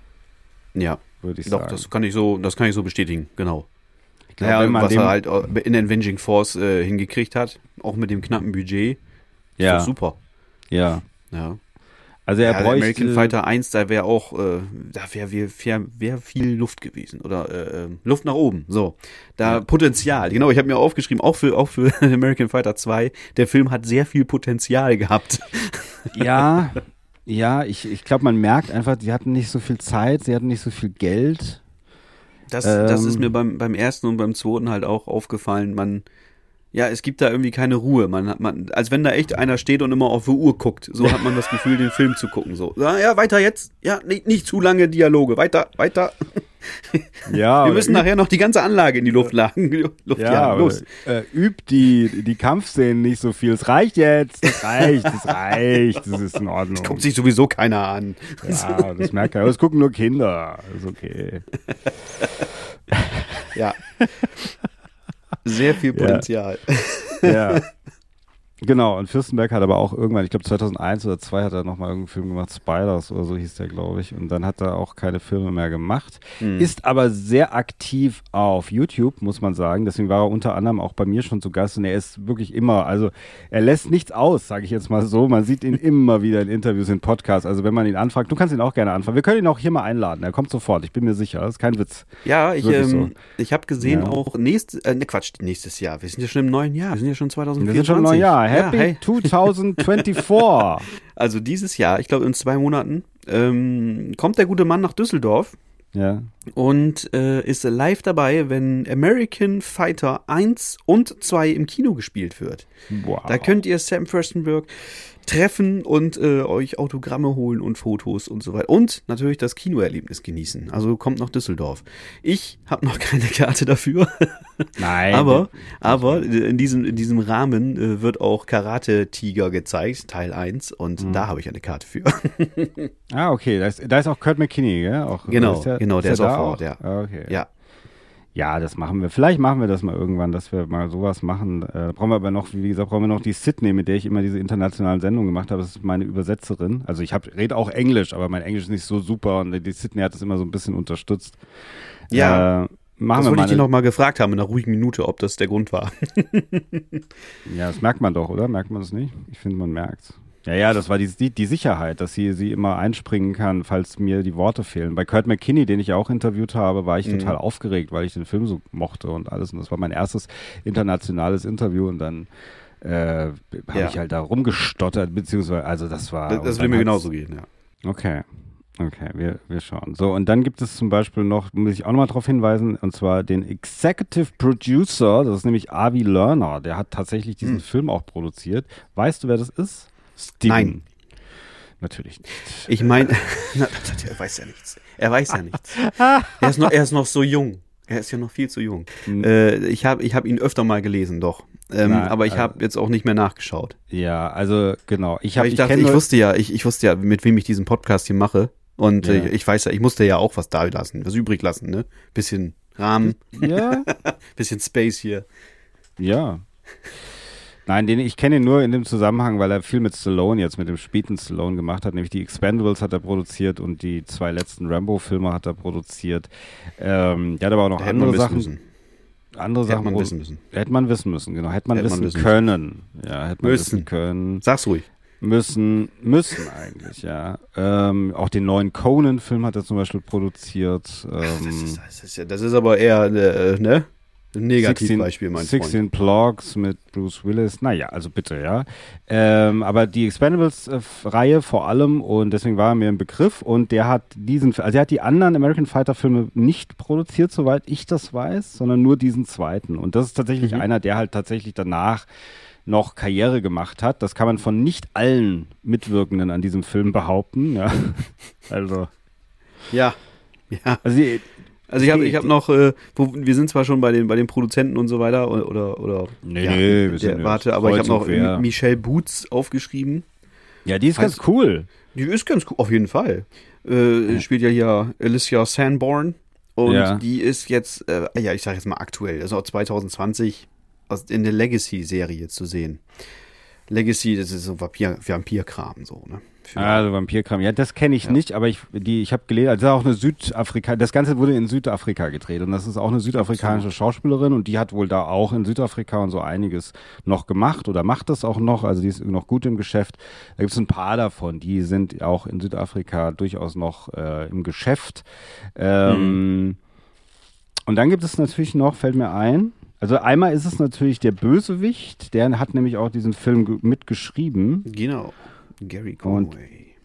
Ja. würde ich Doch, sagen. das kann ich so, das kann ich so bestätigen, genau. ich glaub, man was er halt äh, in Avenging Force äh, hingekriegt hat, auch mit dem knappen Budget, ist ja, doch super. ja. Ja. Also er ja, bräuchte, American Fighter 1, da wäre auch, äh, da wäre wär, wär, viel Luft gewesen. Oder äh, äh, Luft nach oben. So. Da Potenzial. Genau, ich habe mir aufgeschrieben, auch für, auch für American Fighter 2, der Film hat sehr viel Potenzial gehabt. ja, ja, ich, ich glaube, man merkt einfach, sie hatten nicht so viel Zeit, sie hatten nicht so viel Geld. Das, das ist Ähm. mir beim, beim ersten und beim zweiten halt auch aufgefallen. Man, ja, es gibt da irgendwie keine Ruhe. Man hat, man, als wenn da echt einer steht und immer auf die Uhr guckt. So hat man das Gefühl, den Film zu gucken. So, ja, ja weiter jetzt. Ja, nicht, nicht zu lange Dialoge. Weiter, weiter. Ja, Wir müssen nachher noch die ganze Anlage in die Luft lagen. Luft ja, jagen. Los. äh, übt die, die Kampfszenen nicht so viel. Es reicht jetzt, es reicht, es reicht, das ist in Ordnung. Guckt sich sowieso keiner an. ja, das merkt keiner. Das gucken nur Kinder. Ist okay. Ja. Sehr viel Potenzial. Ja. Genau, und Fürstenberg hat aber auch irgendwann, ich glaube 2001 oder 2002 hat er nochmal irgendeinen Film gemacht, Spiders oder so hieß der, glaube ich. Und dann hat er auch keine Filme mehr gemacht. Ist aber sehr aktiv auf YouTube, muss man sagen. Deswegen war er unter anderem auch bei mir schon zu Gast und er ist wirklich immer, also er lässt nichts aus, sage ich jetzt mal so. Man sieht ihn immer wieder in Interviews, in Podcasts. Also wenn man ihn anfragt, du kannst ihn auch gerne anfragen. Wir können ihn auch hier mal einladen. Er kommt sofort, ich bin mir sicher. Das ist kein Witz. Ja, ich, ähm, so. ich habe gesehen Ja. auch nächstes, äh, ne Quatsch, nächstes Jahr. Wir sind ja schon im neuen Jahr. Wir sind ja schon 2024. Wir sind schon im neuen Jahr. Happy Ja, hey. 2024. Also dieses Jahr, ich glaube in zwei Monaten, ähm, kommt der gute Mann nach Düsseldorf ja. und äh, ist live dabei, wenn American Fighter 1 und 2 im Kino gespielt wird. Wow. Da könnt ihr Sam Furstenberg treffen und äh, euch Autogramme holen und Fotos und so weiter. Und natürlich das Kinoerlebnis genießen. Also kommt nach Düsseldorf. Ich habe noch keine Karte dafür. Nein. aber aber in diesem, in diesem Rahmen äh, wird auch Karate Tiger gezeigt, Teil 1. Und Mhm. da habe ich eine Karte für. Ah, okay. Da ist, da ist auch Kurt McKinney, gell? Auch, Genau, ist der, genau, der ist da auch vor Ort, ja. Ah, Okay. ja. Ja, das machen wir. Vielleicht machen wir das mal irgendwann, dass wir mal sowas machen. Äh, brauchen wir aber noch, wie gesagt, brauchen wir noch die Sydney, mit der ich immer diese internationalen Sendungen gemacht habe. Das ist meine Übersetzerin. Also ich rede auch Englisch, aber mein Englisch ist nicht so super und die Sydney hat das immer so ein bisschen unterstützt. Ja. Äh, machen Das wir wollte ich dich noch mal gefragt haben in einer ruhigen Minute, ob das der Grund war. ja, das merkt man doch, oder? Merkt man das nicht? Ich finde, man merkt's. Ja, ja, das war die, die, Sicherheit, dass sie, sie immer einspringen kann, falls mir die Worte fehlen. Bei Kurt McKinney, den ich auch interviewt habe, war ich Mhm. total aufgeregt, weil ich den Film so mochte und alles. Und das war mein erstes internationales Interview und dann äh, habe Ja. ich halt da rumgestottert, beziehungsweise, also das war. Das, das will mir genauso gehen, ja. Okay. Okay, wir, wir schauen. So, und dann gibt es zum Beispiel noch, muss ich auch nochmal darauf hinweisen, und zwar den Executive Producer, das ist nämlich Avi Lerner, der hat tatsächlich diesen Film auch produziert. Weißt du, wer das ist? Steven. Nein. Natürlich nicht. Ich meine, er weiß ja nichts. Er weiß ja nichts. Er ist noch, er ist noch so jung. Er ist ja noch viel zu jung. Äh, ich habe ich hab ihn öfter mal gelesen, doch. Ähm, Nein, aber ich also- habe jetzt auch nicht mehr nachgeschaut. Ja, also genau. Ich habe ich ich, dachte, ich wusste ja, ich, ich wusste ja, mit wem ich diesen Podcast hier mache. Und Ja. äh, ich weiß ja, ich musste ja auch was da lassen, was übrig lassen, ne? Bisschen Rahmen, Ja, bisschen Space hier. ja. Nein, den, ich kenne ihn nur in dem Zusammenhang, weil er viel mit Stallone jetzt, mit dem späten Stallone gemacht hat. Nämlich die Expendables hat er produziert und die zwei letzten Rambo-Filme hat er produziert. Ähm, der hat aber auch noch Hätte man andere wissen Sachen. müssen. Andere Hätte Sachen man produ- wissen müssen. Hätte man wissen müssen, genau. Hätte man Hätte man wissen wissen können. Ja, hätte man Müssen. wissen können. Sag's ruhig. Müssen, müssen eigentlich, ja. Ähm, auch den neuen Conan-Film hat er zum Beispiel produziert. Ähm, Das ist, das, ist das ist aber eher, äh, ne? Negativbeispiel, mein 16 Plogs mit Bruce Willis. Naja, also bitte, ja. Ähm, aber die Expendables-Reihe vor allem und deswegen war er mir ein Begriff und der hat diesen, also er hat die anderen American Fighter-Filme nicht produziert, soweit ich das weiß, sondern nur diesen zweiten. Und das ist tatsächlich Mhm. einer, der halt tatsächlich danach noch Karriere gemacht hat. Das kann man von nicht allen Mitwirkenden an diesem Film behaupten, ja. Also, Freund. Ja. Ja. also die, Also ich habe ich hab noch, äh, wo, wir sind zwar schon bei den, bei den Produzenten und so weiter oder, oder, Nee, ja, nee, wir sind ja warte, aber ich habe noch quer. Michelle Boots aufgeschrieben. ja, die ist Heißt- ganz cool. Die ist ganz cool, auf jeden Fall. Äh, Spielt ja hier Alicia Sanborn und Ja. die ist jetzt, äh, ja, ich sage jetzt mal aktuell, also auch 2020 aus, in der Legacy-Serie zu sehen. Legacy, das ist so Vampir, Vampirkram, so, ne? Also Vampirkram, ja, das kenne ich Ja. nicht, aber ich, die, ich habe gelesen, also das ist auch eine Südafrika, das Ganze wurde in Südafrika gedreht und das ist auch eine südafrikanische Schauspielerin und die hat wohl da auch in Südafrika und so einiges noch gemacht oder macht das auch noch, also die ist noch gut im Geschäft. Da gibt es ein paar davon, die sind auch in Südafrika durchaus noch äh, im Geschäft. Ähm, Und dann gibt es natürlich noch, fällt mir ein, also einmal ist es natürlich der Bösewicht, der hat nämlich auch diesen Film ge- mitgeschrieben. Genau. Gary Conway.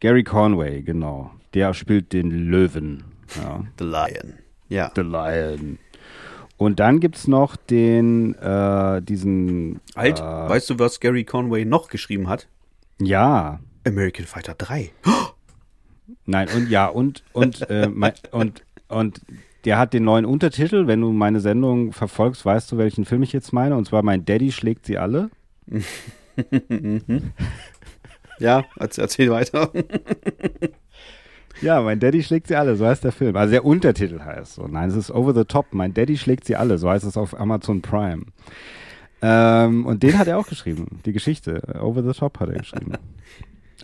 Gary Conway, genau. Der spielt den Löwen. Ja. The Lion. Ja. The Lion. Und dann gibt's noch den, äh, diesen. Halt, Äh, weißt du, was Gary Conway noch geschrieben hat? ja. American Fighter 3. Nein, und ja, und, und, äh, mein, und, und der hat den neuen Untertitel. Wenn du meine Sendung verfolgst, weißt du, welchen Film ich jetzt meine. Und zwar Mein Daddy schlägt sie alle. Ja, erzähl, weiter. Ja, mein Daddy schlägt sie alle, so heißt der Film. Also der Untertitel heißt so. Nein, es ist Over the Top. Mein Daddy schlägt sie alle, so heißt es auf Amazon Prime. Ähm, und den hat er auch geschrieben, die Geschichte. Over the Top hat er geschrieben.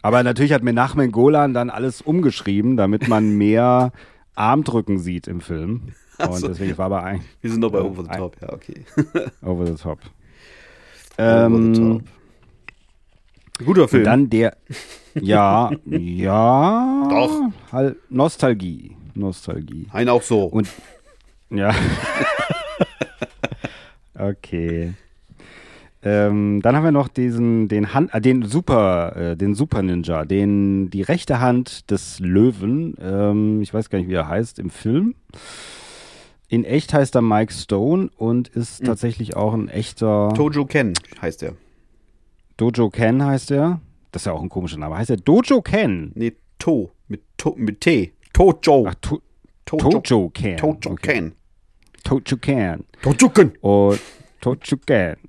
Aber natürlich hat Menachem Golan dann alles umgeschrieben, damit man mehr Armdrücken sieht im Film. Und so. deswegen war aber eigentlich Wir sind noch bei Ja, Over the ein- Top, ja, okay. Over the Top. Over Ähm, the Top. Guter Film. Und dann der, ja, ja. Doch. Halt Nostalgie. Nostalgie. Ein auch so. Und ja. okay. Ähm, dann haben wir noch diesen, den Hand, äh, den Super, äh, den Super Ninja, den die rechte Hand des Löwen. Ähm, ich weiß gar nicht, wie er heißt im Film. In echt heißt er Mike Stone und ist tatsächlich auch ein echter Tojo Ken heißt er. Dojo Ken heißt er. Das ist ja auch ein komischer Name. Heißt er Dojo Ken? Nee, To. Mit, to, mit T. Tojo. Ach, to Tojo. Tojo Ken. Tojo Okay. Ken. Tojo Ken. Tojo Ken. Und Tochuken.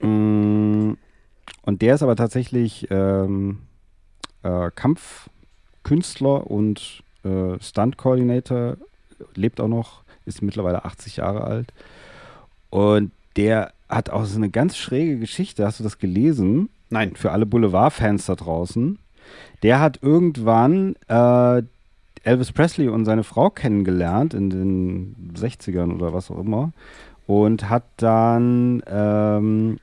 Mm, und der ist aber tatsächlich ähm, äh, Kampfkünstler und äh, Stunt-Coordinator, lebt auch noch, ist mittlerweile 80 Jahre alt. Und der hat auch so eine ganz schräge Geschichte. Hast du das gelesen? Nein. Für alle Boulevard-Fans da draußen. Der hat irgendwann äh, Elvis Presley und seine Frau kennengelernt in den 60ern oder was auch immer und hat dann ähm,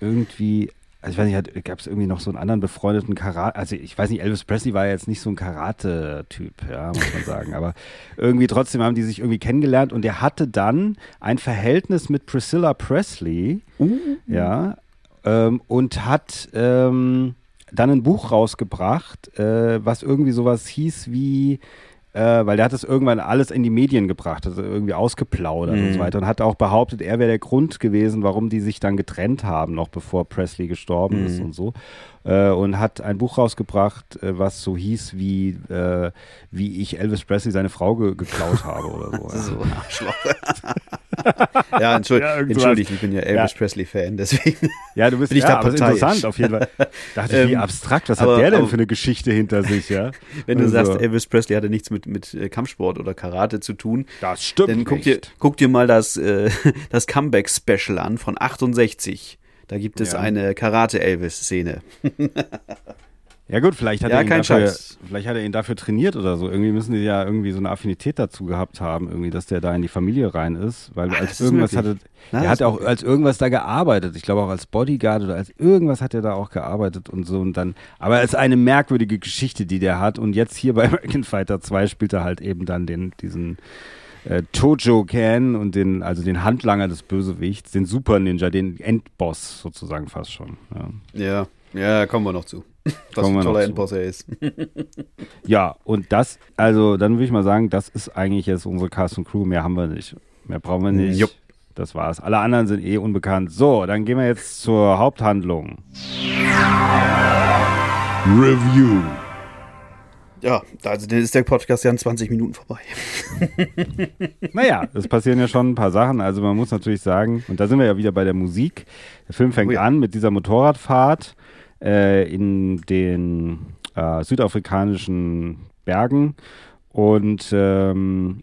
irgendwie also ich weiß nicht, gab es irgendwie noch so einen anderen befreundeten Karate, also ich weiß nicht, Elvis Presley war ja jetzt nicht so ein Karate-Typ, ja, muss man sagen, aber irgendwie trotzdem haben die sich irgendwie kennengelernt und er hatte dann ein Verhältnis mit Priscilla Presley, Uh. ja, ähm, und hat ähm, dann ein Buch rausgebracht, äh, was irgendwie sowas hieß wie äh, weil der hat das irgendwann alles in die Medien gebracht, also irgendwie ausgeplaudert und so weiter und hat auch behauptet, er wäre der Grund gewesen, warum die sich dann getrennt haben, noch bevor Presley gestorben ist und so. Äh, und hat ein Buch rausgebracht, äh, was so hieß wie, äh, wie ich Elvis Presley seine Frau ge geklaut habe oder so. So ein Arschloch. ja, entschuld, Ja, entschuldigt, ich bin ja Elvis Ja. Presley-Fan, deswegen. Ja, du bist Bin ich ja, da aber es ist parteiisch. interessant auf jeden Fall. Dachte ich, wie Ähm, abstrakt, was aber- hat der denn aber- für eine Geschichte hinter sich, ja? Wenn du Also, sagst, Elvis Presley hatte nichts mit, mit äh, Kampfsport oder Karate zu tun, das stimmt dann guck nicht. dir, guck dir mal das, äh, das Comeback-Special an von 68. Da gibt es Ja. eine Karate-Elvis-Szene. Ja gut, vielleicht hat, Ja, er ihn dafür, vielleicht hat er ihn dafür trainiert oder so. Irgendwie müssen die ja irgendwie so eine Affinität dazu gehabt haben, irgendwie, dass der da in die Familie rein ist, weil Ah, als irgendwas hatte, Na, er hat auch als irgendwas da gearbeitet. Ich glaube auch als Bodyguard oder als irgendwas hat er da auch gearbeitet und so und dann. Aber es ist eine merkwürdige Geschichte, die der hat. Und jetzt hier bei American Fighter 2 spielt er halt eben dann den diesen äh, Tojo Ken und den also den Handlanger des Bösewichts, den Super Ninja, den Endboss sozusagen fast schon. Ja. Ja, ja, kommen wir noch zu. Was Kommen wir ein toller. Endboss er ist. Ja, und das, also dann würde ich mal sagen, das ist eigentlich jetzt unsere Cast und Crew. Mehr haben wir nicht. Mehr brauchen wir nicht. Jupp. Das war's. Alle anderen sind eh unbekannt. So, dann gehen wir jetzt zur Haupthandlung. Review. Ja, also dann ist der Podcast ja in 20 Minuten vorbei. Naja, es passieren ja schon ein paar Sachen. Also man muss natürlich sagen, und da sind wir ja wieder bei der Musik. Der Film fängt Oh ja. an mit dieser Motorradfahrt äh, in den äh, südafrikanischen Bergen. Und ähm,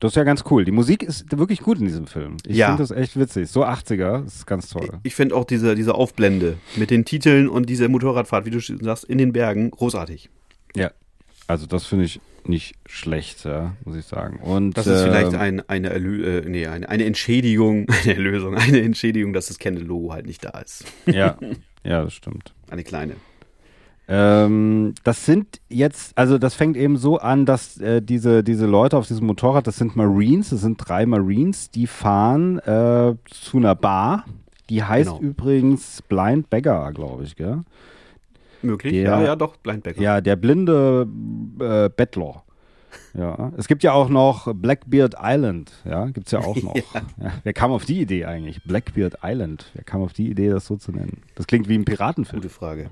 das ist ja ganz cool. Die Musik ist wirklich gut in diesem Film. Ich Ja. finde das echt witzig. So 80er, das ist ganz toll. Ich finde auch diese, diese Aufblende mit den Titeln und diese Motorradfahrt, wie du sagst, in den Bergen, großartig. Ja, also das finde ich nicht schlecht, ja, muss ich sagen. Und Das ist vielleicht ähm, ein, eine, Erlö äh, nee, eine, eine Entschädigung, eine Erlösung, eine Entschädigung, dass das Kennedy-Logo halt nicht da ist. ja, ja, das stimmt. Eine kleine. Ähm, das sind jetzt, also das fängt eben so an, dass äh, diese, diese Leute auf diesem Motorrad, das sind Marines, das sind drei Marines, die fahren äh, zu einer Bar. Die heißt Genau. übrigens Blind Beggar, glaube ich, gell? Möglich? Der- ja, ja, doch, Blindbacker. Ja, der blinde äh, Bettler. Ja, es gibt ja auch noch Blackbeard Island, ja, gibt's ja auch noch. Ja. wer kam auf die Idee eigentlich? Blackbeard Island. Wer kam auf die Idee, das so zu nennen? Das klingt wie ein Piratenfilm. Gute Frage.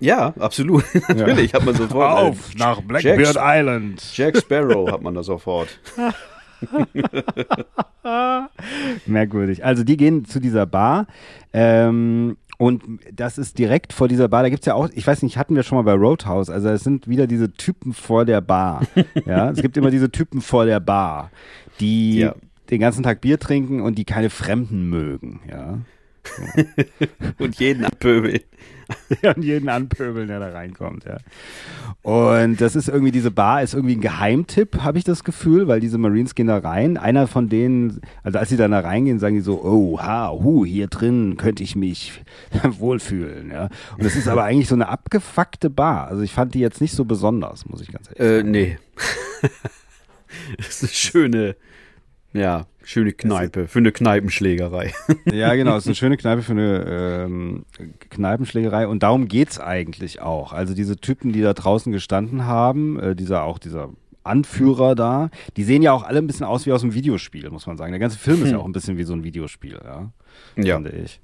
Ja, absolut. Natürlich hat man sofort. Auf äh, nach Blackbeard Jack, Island. Jack Sparrow hat man da sofort. Merkwürdig. Also die gehen zu dieser Bar ähm, und das ist direkt vor dieser Bar. Da gibt's ja auch, ich weiß nicht, hatten wir schon mal bei Roadhouse. Also es sind wieder diese Typen vor der Bar. ja, es gibt immer diese Typen vor der Bar, die Ja. den ganzen Tag Bier trinken und die keine Fremden mögen. Ja. Und jeden abpöbeln. und jeden anpöbeln, der da reinkommt, ja. Und das ist irgendwie, diese Bar ist irgendwie ein Geheimtipp, habe ich das Gefühl, weil diese Marines gehen da rein. Einer von denen, also als sie dann da reingehen, sagen die so, oh, ha, hu, hier drin könnte ich mich wohlfühlen, ja. Und es ist aber eigentlich so eine abgefuckte Bar. Also ich fand die jetzt nicht so besonders, muss ich ganz ehrlich Äh, sagen. nee. das ist eine schöne, ja, schöne Kneipe. Für eine Kneipenschlägerei. Ja, genau, es ist eine schöne Kneipe für eine ähm, Kneipenschlägerei und darum geht's eigentlich auch. Also diese Typen, die da draußen gestanden haben, äh, dieser auch dieser Anführer da, die sehen ja auch alle ein bisschen aus wie aus einem Videospiel, muss man sagen. Der ganze Film ist ja auch ein bisschen wie so ein Videospiel, ja, Ja. finde ich.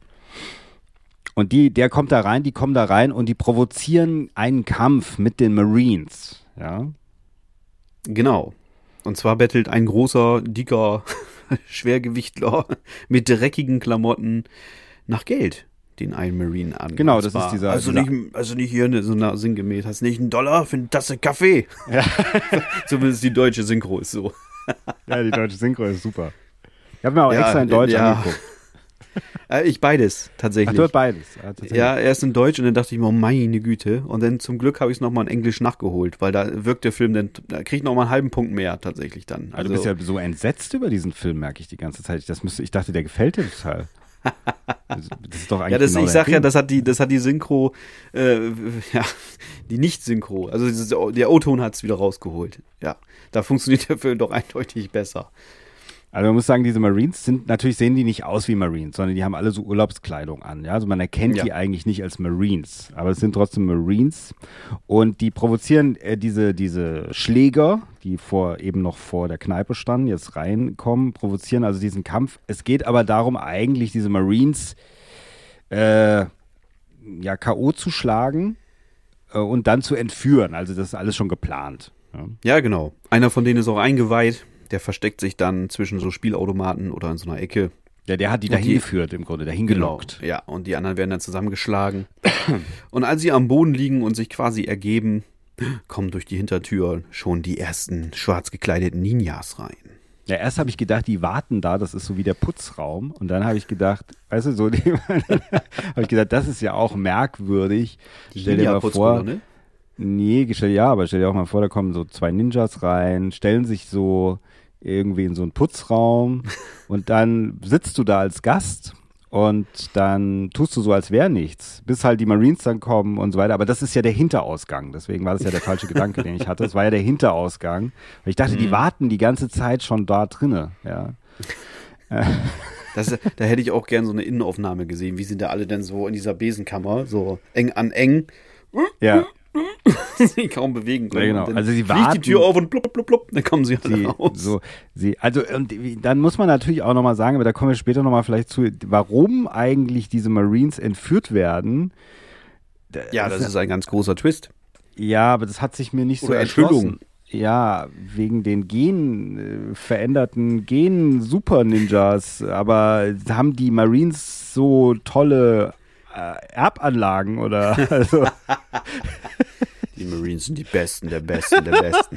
Und die, der kommt da rein, die kommen da rein und die provozieren einen Kampf mit den Marines, ja. Genau. Und zwar bettelt ein großer, dicker Schwergewichtler mit dreckigen Klamotten nach Geld den einen Marine an. Genau, das zwar, ist dieser- Also dieser- nicht, also nicht hier so eine sinngemäß, hast nicht einen Dollar für eine Tasse Kaffee. Ja. Zumindest die deutsche Synchro ist so. Ja, die deutsche Synchro ist super. Ich habe mir auch Ja, extra in Deutsch ja. angeguckt. Äh, ich beides, Ach, tatsächlich. du hast beides. Ja, tatsächlich. Ja, erst in Deutsch und dann dachte ich mir, oh meine Güte. Und dann zum Glück habe ich es nochmal in Englisch nachgeholt, weil da wirkt der Film dann, da kriege ich nochmal einen halben Punkt mehr tatsächlich dann. Also, du bist ja so entsetzt über diesen Film, merke ich die ganze Zeit. Das müsste, ich dachte, der gefällt dir total. das ist doch eigentlich Ja, das, genau ich sag ja, Ding. das hat die, das hat die Synchro, äh, ja, die Nicht-Synchro, also der O-Ton hat es wieder rausgeholt. Ja, da funktioniert der Film doch eindeutig besser. Also man muss sagen, diese Marines sind, natürlich sehen die nicht aus wie Marines, sondern die haben alle so Urlaubskleidung an. Ja? Also man erkennt Ja. die eigentlich nicht als Marines, aber es sind trotzdem Marines. Und die provozieren äh, diese, diese Schläger, die vor, eben noch vor der Kneipe standen, jetzt reinkommen, provozieren also diesen Kampf. Es geht aber darum, eigentlich diese Marines äh, ja, K.O. zu schlagen äh, und dann zu entführen. Also das ist alles schon geplant. Ja. Ja, genau. Einer von denen ist auch eingeweiht. Der versteckt sich dann zwischen so Spielautomaten oder in so einer Ecke. Ja, der hat die Und die- dahin geführt im Grunde, dahin gelockt. Ja, und die anderen werden dann zusammengeschlagen. und als sie am Boden liegen und sich quasi ergeben, kommen durch die Hintertür schon die ersten schwarz gekleideten Ninjas rein. Ja, erst habe ich gedacht, die warten da, das ist so wie der Putzraum. Und dann habe ich gedacht, weißt du, so, die- habe ich gedacht, das ist ja auch merkwürdig. Stell dir mal vor, Ninja-Putzkolonne? nee, stell, ja, aber stell dir auch mal vor, da kommen so zwei Ninjas rein, stellen sich so irgendwie in so einen Putzraum und dann sitzt du da als Gast und dann tust du so, als wäre nichts, bis halt die Marines dann kommen und so weiter. Aber das ist ja der Hinterausgang. Deswegen war das ja der falsche Gedanke, den ich hatte. Das war ja der Hinterausgang. Weil ich dachte, die warten die ganze Zeit schon da drinne. Ja. Das, da hätte ich auch gern so eine Innenaufnahme gesehen. Wie sind da alle denn so in dieser Besenkammer, so eng an eng, Ja, sich kaum bewegen können. Ja, genau. Also sie fliegt die warten- Tür auf und blub, blub, blub, dann kommen sie alle sie, raus. so, sie, also, und dann muss man natürlich auch nochmal sagen, aber da kommen wir später nochmal vielleicht zu, warum eigentlich diese Marines entführt werden. ja, das ist ein ganz großer Twist. Ja, aber das hat sich mir nicht so Oder erschlossen. Enthüllung. Ja, wegen den Gen, äh, veränderten Gen-Super-Ninjas. Aber haben die Marines so tolle Erbanlagen oder? Also, Die Marines sind die Besten, der Besten, der Besten.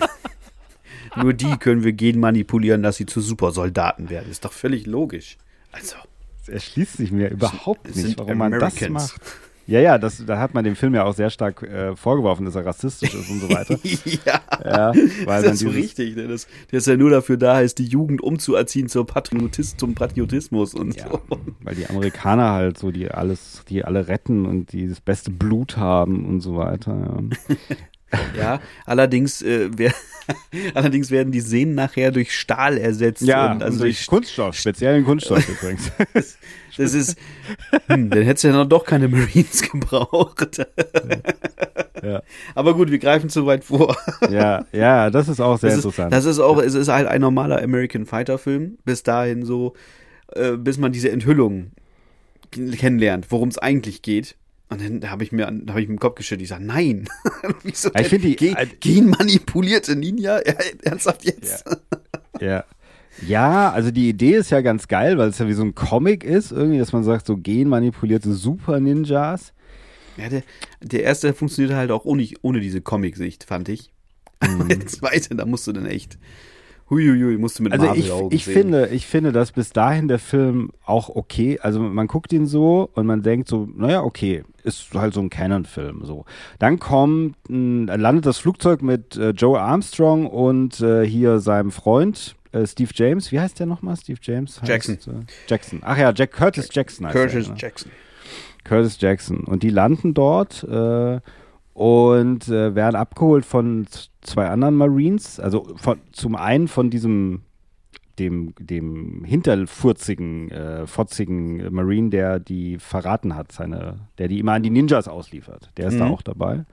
Nur die können wir genmanipulieren, dass sie zu Supersoldaten werden. Ist doch völlig logisch. Also, es erschließt sich mir überhaupt nicht, warum man das macht. Ja, ja, das, da hat man dem Film ja auch sehr stark äh, vorgeworfen, dass er rassistisch ist und so weiter. ja, Ja, weil das ist so richtig. Ne? Das, der ist ja nur dafür da, ist die Jugend umzuerziehen zur Patriotis, zum Patriotismus und Ja, so. weil die Amerikaner halt so, die alles, die alle retten und die das beste Blut haben und so weiter. Ja. Ja, allerdings, äh, wer, allerdings werden die Sehnen nachher durch Stahl ersetzt. Ja, und also durch durch, Kunststoff, speziellen Kunststoff übrigens. das ist, hm, dann hättest du ja noch doch keine Marines gebraucht. Ja. Aber gut, wir greifen zu weit vor. ja, ja, das ist auch sehr Das ist, interessant. das ist auch, es ist halt ein normaler American Fighter Film. Bis dahin so, äh, bis man diese Enthüllung kennenlernt, worum es eigentlich geht. Und dann habe ich mir, an- hab ich mir im Kopf geschüttelt. Ich sage, nein. Wieso Ja, ich denn? find die- Gen, genmanipulierte Ninja? Ja, ernsthaft jetzt? ja. Ja, also die Idee ist ja ganz geil, weil es ja wie so ein Comic ist, irgendwie, dass man sagt, so genmanipulierte Super-Ninjas. Ja, der, der erste funktioniert halt auch ohne, ohne diese Comic-Sicht, fand ich. Mhm. Aber der zweite, da musst du dann echt, huiuiui, musst du mit Also ich, ich sehen. finde, ich finde, dass bis dahin der Film auch okay, also man guckt ihn so und man denkt so, naja, okay, ist halt so ein Canon-Film, so. Dann kommt, landet das Flugzeug mit äh, Joe Armstrong und äh, hier seinem Freund, äh, Steve James, wie heißt der nochmal? Steve James? Heißt, Jackson. Äh, Jackson. Ach ja, Jack Curtis Jackson heißt Curtis der, ne? Jackson. Curtis Jackson. Und die landen dort äh, und äh, werden abgeholt von zwei anderen Marines. Also von, zum einen von diesem dem, dem hinterfurzigen, äh, fotzigen Marine, der die verraten hat, seine, der die immer an die Ninjas ausliefert. Der ist da Mhm. auch dabei.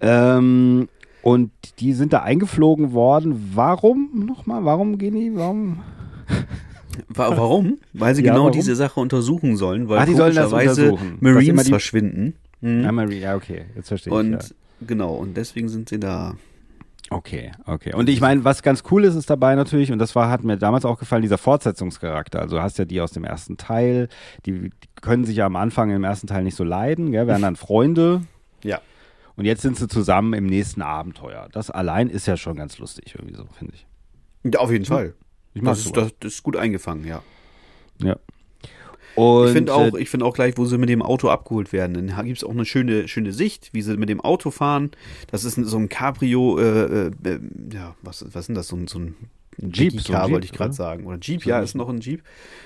Ähm, und die sind da eingeflogen worden. Warum nochmal? Warum gehen die? Warum? Wa- Warum? Weil sie Ja, genau warum? diese Sache untersuchen sollen, weil Ah, die sollen das Marines verschwinden. Mhm. Ja, Marine, ja, okay, jetzt verstehe ich. Und ja. genau, und deswegen sind sie da. Okay, okay. Und ich meine, was ganz cool ist, ist dabei natürlich, und das war, hat mir damals auch gefallen, dieser Fortsetzungscharakter. Also du hast ja die aus dem ersten Teil, die, die können sich ja am Anfang im ersten Teil nicht so leiden, gell, werden dann Freunde. Ja. Und jetzt sind sie zusammen im nächsten Abenteuer. Das allein ist ja schon ganz lustig, irgendwie so, finde ich. Ja, auf jeden Fall. Ich Das ist, das ist gut eingefangen, ja. Ja. Und, ich finde auch, äh, ich finde auch gleich, wo sie mit dem Auto abgeholt werden. Dann gibt es auch eine schöne, schöne Sicht, wie sie mit dem Auto fahren. Das ist so ein Cabrio, äh, äh, äh, ja, was, was ist denn das? So ein, so ein ein Jeep, so Jeep, wollte ich gerade sagen. Oder Jeep, ja, ist noch ein Jeep.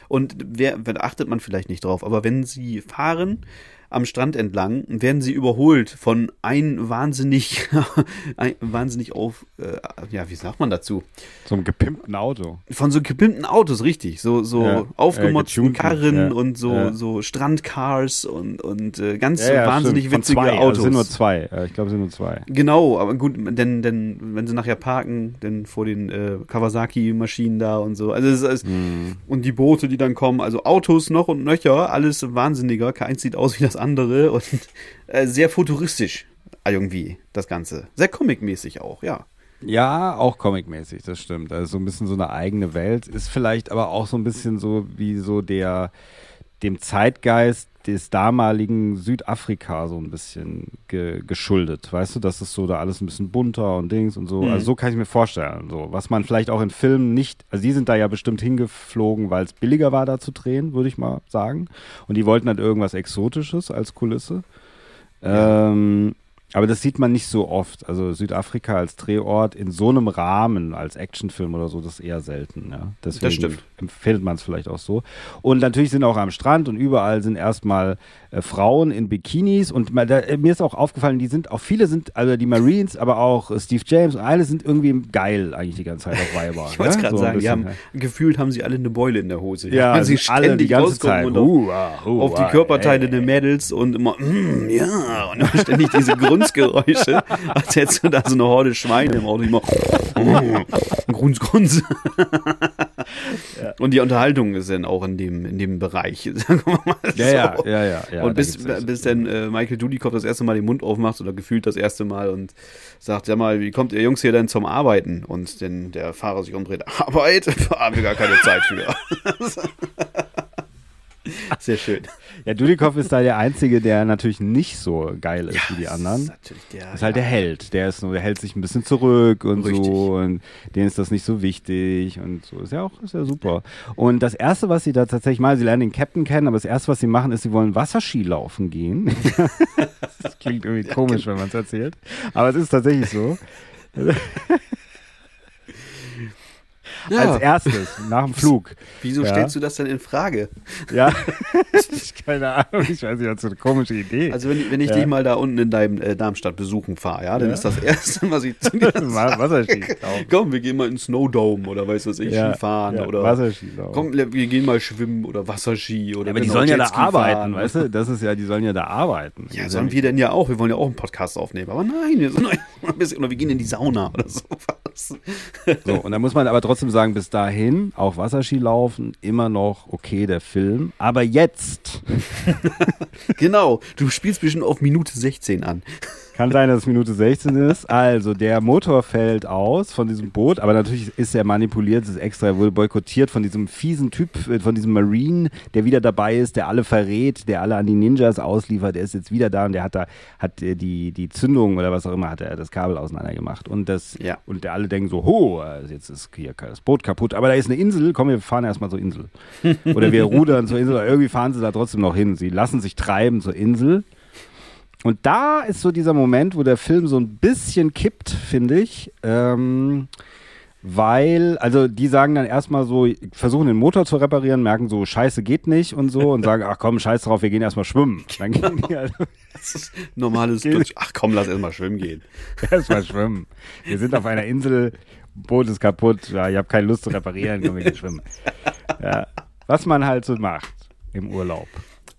Und wer, wer achtet man vielleicht nicht drauf, aber wenn sie fahren am Strand entlang, werden sie überholt von ein wahnsinnig, ein wahnsinnig auf, äh, ja, wie sagt man dazu? So einem gepimpten Auto. Von so gepimpten Autos, richtig. So, so Ja, aufgemotzten äh, Karren ja, und so, ja. so Strandcars und, und äh, ganz wahnsinnig witzige zwei, Autos. Also sind nur zwei. Ich glaube, es sind nur zwei. Genau, aber gut, denn, denn wenn sie nachher parken, dann vor den äh, Kawasaki-Maschinen da und so. Also ist, Mhm. und die Boote, die dann kommen, also Autos noch und nöcher, alles wahnsinniger. Keins sieht aus wie das andere und äh, sehr futuristisch irgendwie das Ganze. Sehr comic-mäßig auch, ja. Ja, auch comicmäßig, das stimmt. Also so ein bisschen so eine eigene Welt. Ist vielleicht aber auch so ein bisschen so wie so der dem Zeitgeist des damaligen Südafrika so ein bisschen ge geschuldet. Weißt du, das ist so da alles ein bisschen bunter und Dings und so. Also so kann ich mir vorstellen. So, was man vielleicht auch in Filmen nicht, also die sind da ja bestimmt hingeflogen, weil es billiger war, da zu drehen, würde ich mal sagen. Und die wollten halt irgendwas Exotisches als Kulisse. Ähm, aber das sieht man nicht so oft. Also Südafrika als Drehort in so einem Rahmen als Actionfilm oder so, das ist eher selten. Ja. Deswegen empfindet man es vielleicht auch so. Und natürlich sind auch am Strand und überall sind erstmal äh, Frauen in Bikinis und mal, da, äh, mir ist auch aufgefallen, die sind auch viele sind, also die Marines, aber auch äh, Steve James, alle sind irgendwie geil eigentlich die ganze Zeit auf Weiber. Ich wollte es ja? gerade So sagen, die haben, gefühlt haben sie alle eine Beule in der Hose. ja, Weil sie sie alle die ganze Zeit. und auf, Hua, hua, auf die Körperteile der Mädels und immer, mm, ja, und immer ständig diese Grunzgeräusche, als hättest du da so eine Horde Schweine im Auto, immer mm, Grunz, Grunz. Und die Unterhaltung ist dann auch in dem, in dem Bereich, sagen wir mal so. Ja, ja, ja, ja, und bis, bis dann äh, Michael Dudikoff das erste Mal den Mund aufmacht oder gefühlt das erste Mal und sagt, ja mal, wie kommt ihr Jungs hier denn zum Arbeiten? Und dann der Fahrer sich umdreht, Arbeit? Haben wir gar keine Zeit für. Sehr schön. Ja, Dudikoff ist da der Einzige, der natürlich nicht so geil ist wie die anderen. Ist natürlich der, ist halt ja. der Held. Der ist der hält sich ein bisschen zurück und Richtig. so und denen ist das nicht so wichtig und so. Ist ja auch, ist ja super. Und das erste, was sie da tatsächlich mal, sie lernen den Captain kennen, aber das erste, was sie machen, ist, sie wollen Wasserski laufen gehen. das klingt irgendwie komisch, wenn man es erzählt. Aber es ist tatsächlich so. Ja. Als erstes, nach dem Flug. Wieso Ja. stellst du das denn in Frage? Ja. keine Ahnung, ich weiß nicht, das ist so eine komische Idee. Also wenn, wenn ich Ja. dich mal da unten in deinem äh, Darmstadt besuchen fahre, ja, dann ist das erste, was ich zu dir sage. Komm, wir gehen mal in Snowdome oder weiß was ich, Ja, Skifahren oder Wasserski laufen. komm, wir gehen mal schwimmen oder Wasserski oder aber die sollen ja da arbeiten, fahren. weißt du? Das ist ja, die sollen ja da arbeiten. Ja, Die sollen wir denn ja auch? Wir wollen ja auch einen Podcast aufnehmen. Aber nein, wir, sind ein bisschen, oder wir gehen in die Sauna oder sowas. So, und da muss man aber trotzdem sagen, bis dahin, auch Wasserski laufen, immer noch okay, der Film. Aber jetzt genau, du spielst bestimmt auf Minute 16 an. Kann sein, dass es Minute 16 ist. Also, der Motor fällt aus von diesem Boot, aber natürlich ist er manipuliert, es ist extra, wurde boykottiert von diesem fiesen Typ, äh, von diesem Marine, der wieder dabei ist, der alle verrät, der alle an die Ninjas ausliefert, der ist jetzt wieder da und der hat da, hat äh, die, die Zündung oder was auch immer, hat er das Kabel auseinander gemacht. Und das, Ja. und der alle denken so, ho, also jetzt ist hier das Boot kaputt, aber da ist eine Insel, komm, wir fahren erstmal zur Insel. Oder wir rudern zur Insel, oder irgendwie fahren sie da trotzdem noch hin. Sie lassen sich treiben zur Insel. Und da ist so dieser Moment, wo der Film so ein bisschen kippt, finde ich. Ähm, weil, also die sagen dann erstmal so, versuchen den Motor zu reparieren, merken so, scheiße geht nicht und so und sagen, ach komm, scheiß drauf, wir gehen erstmal schwimmen. Dann gehen die also Das ist normales Deutsch. Ach komm, lass erst mal schwimmen gehen. erstmal schwimmen. Wir sind auf einer Insel, Boot ist kaputt, ja, ich habe keine Lust zu reparieren, komm, wir gehen schwimmen. Ja, was man halt so macht im Urlaub.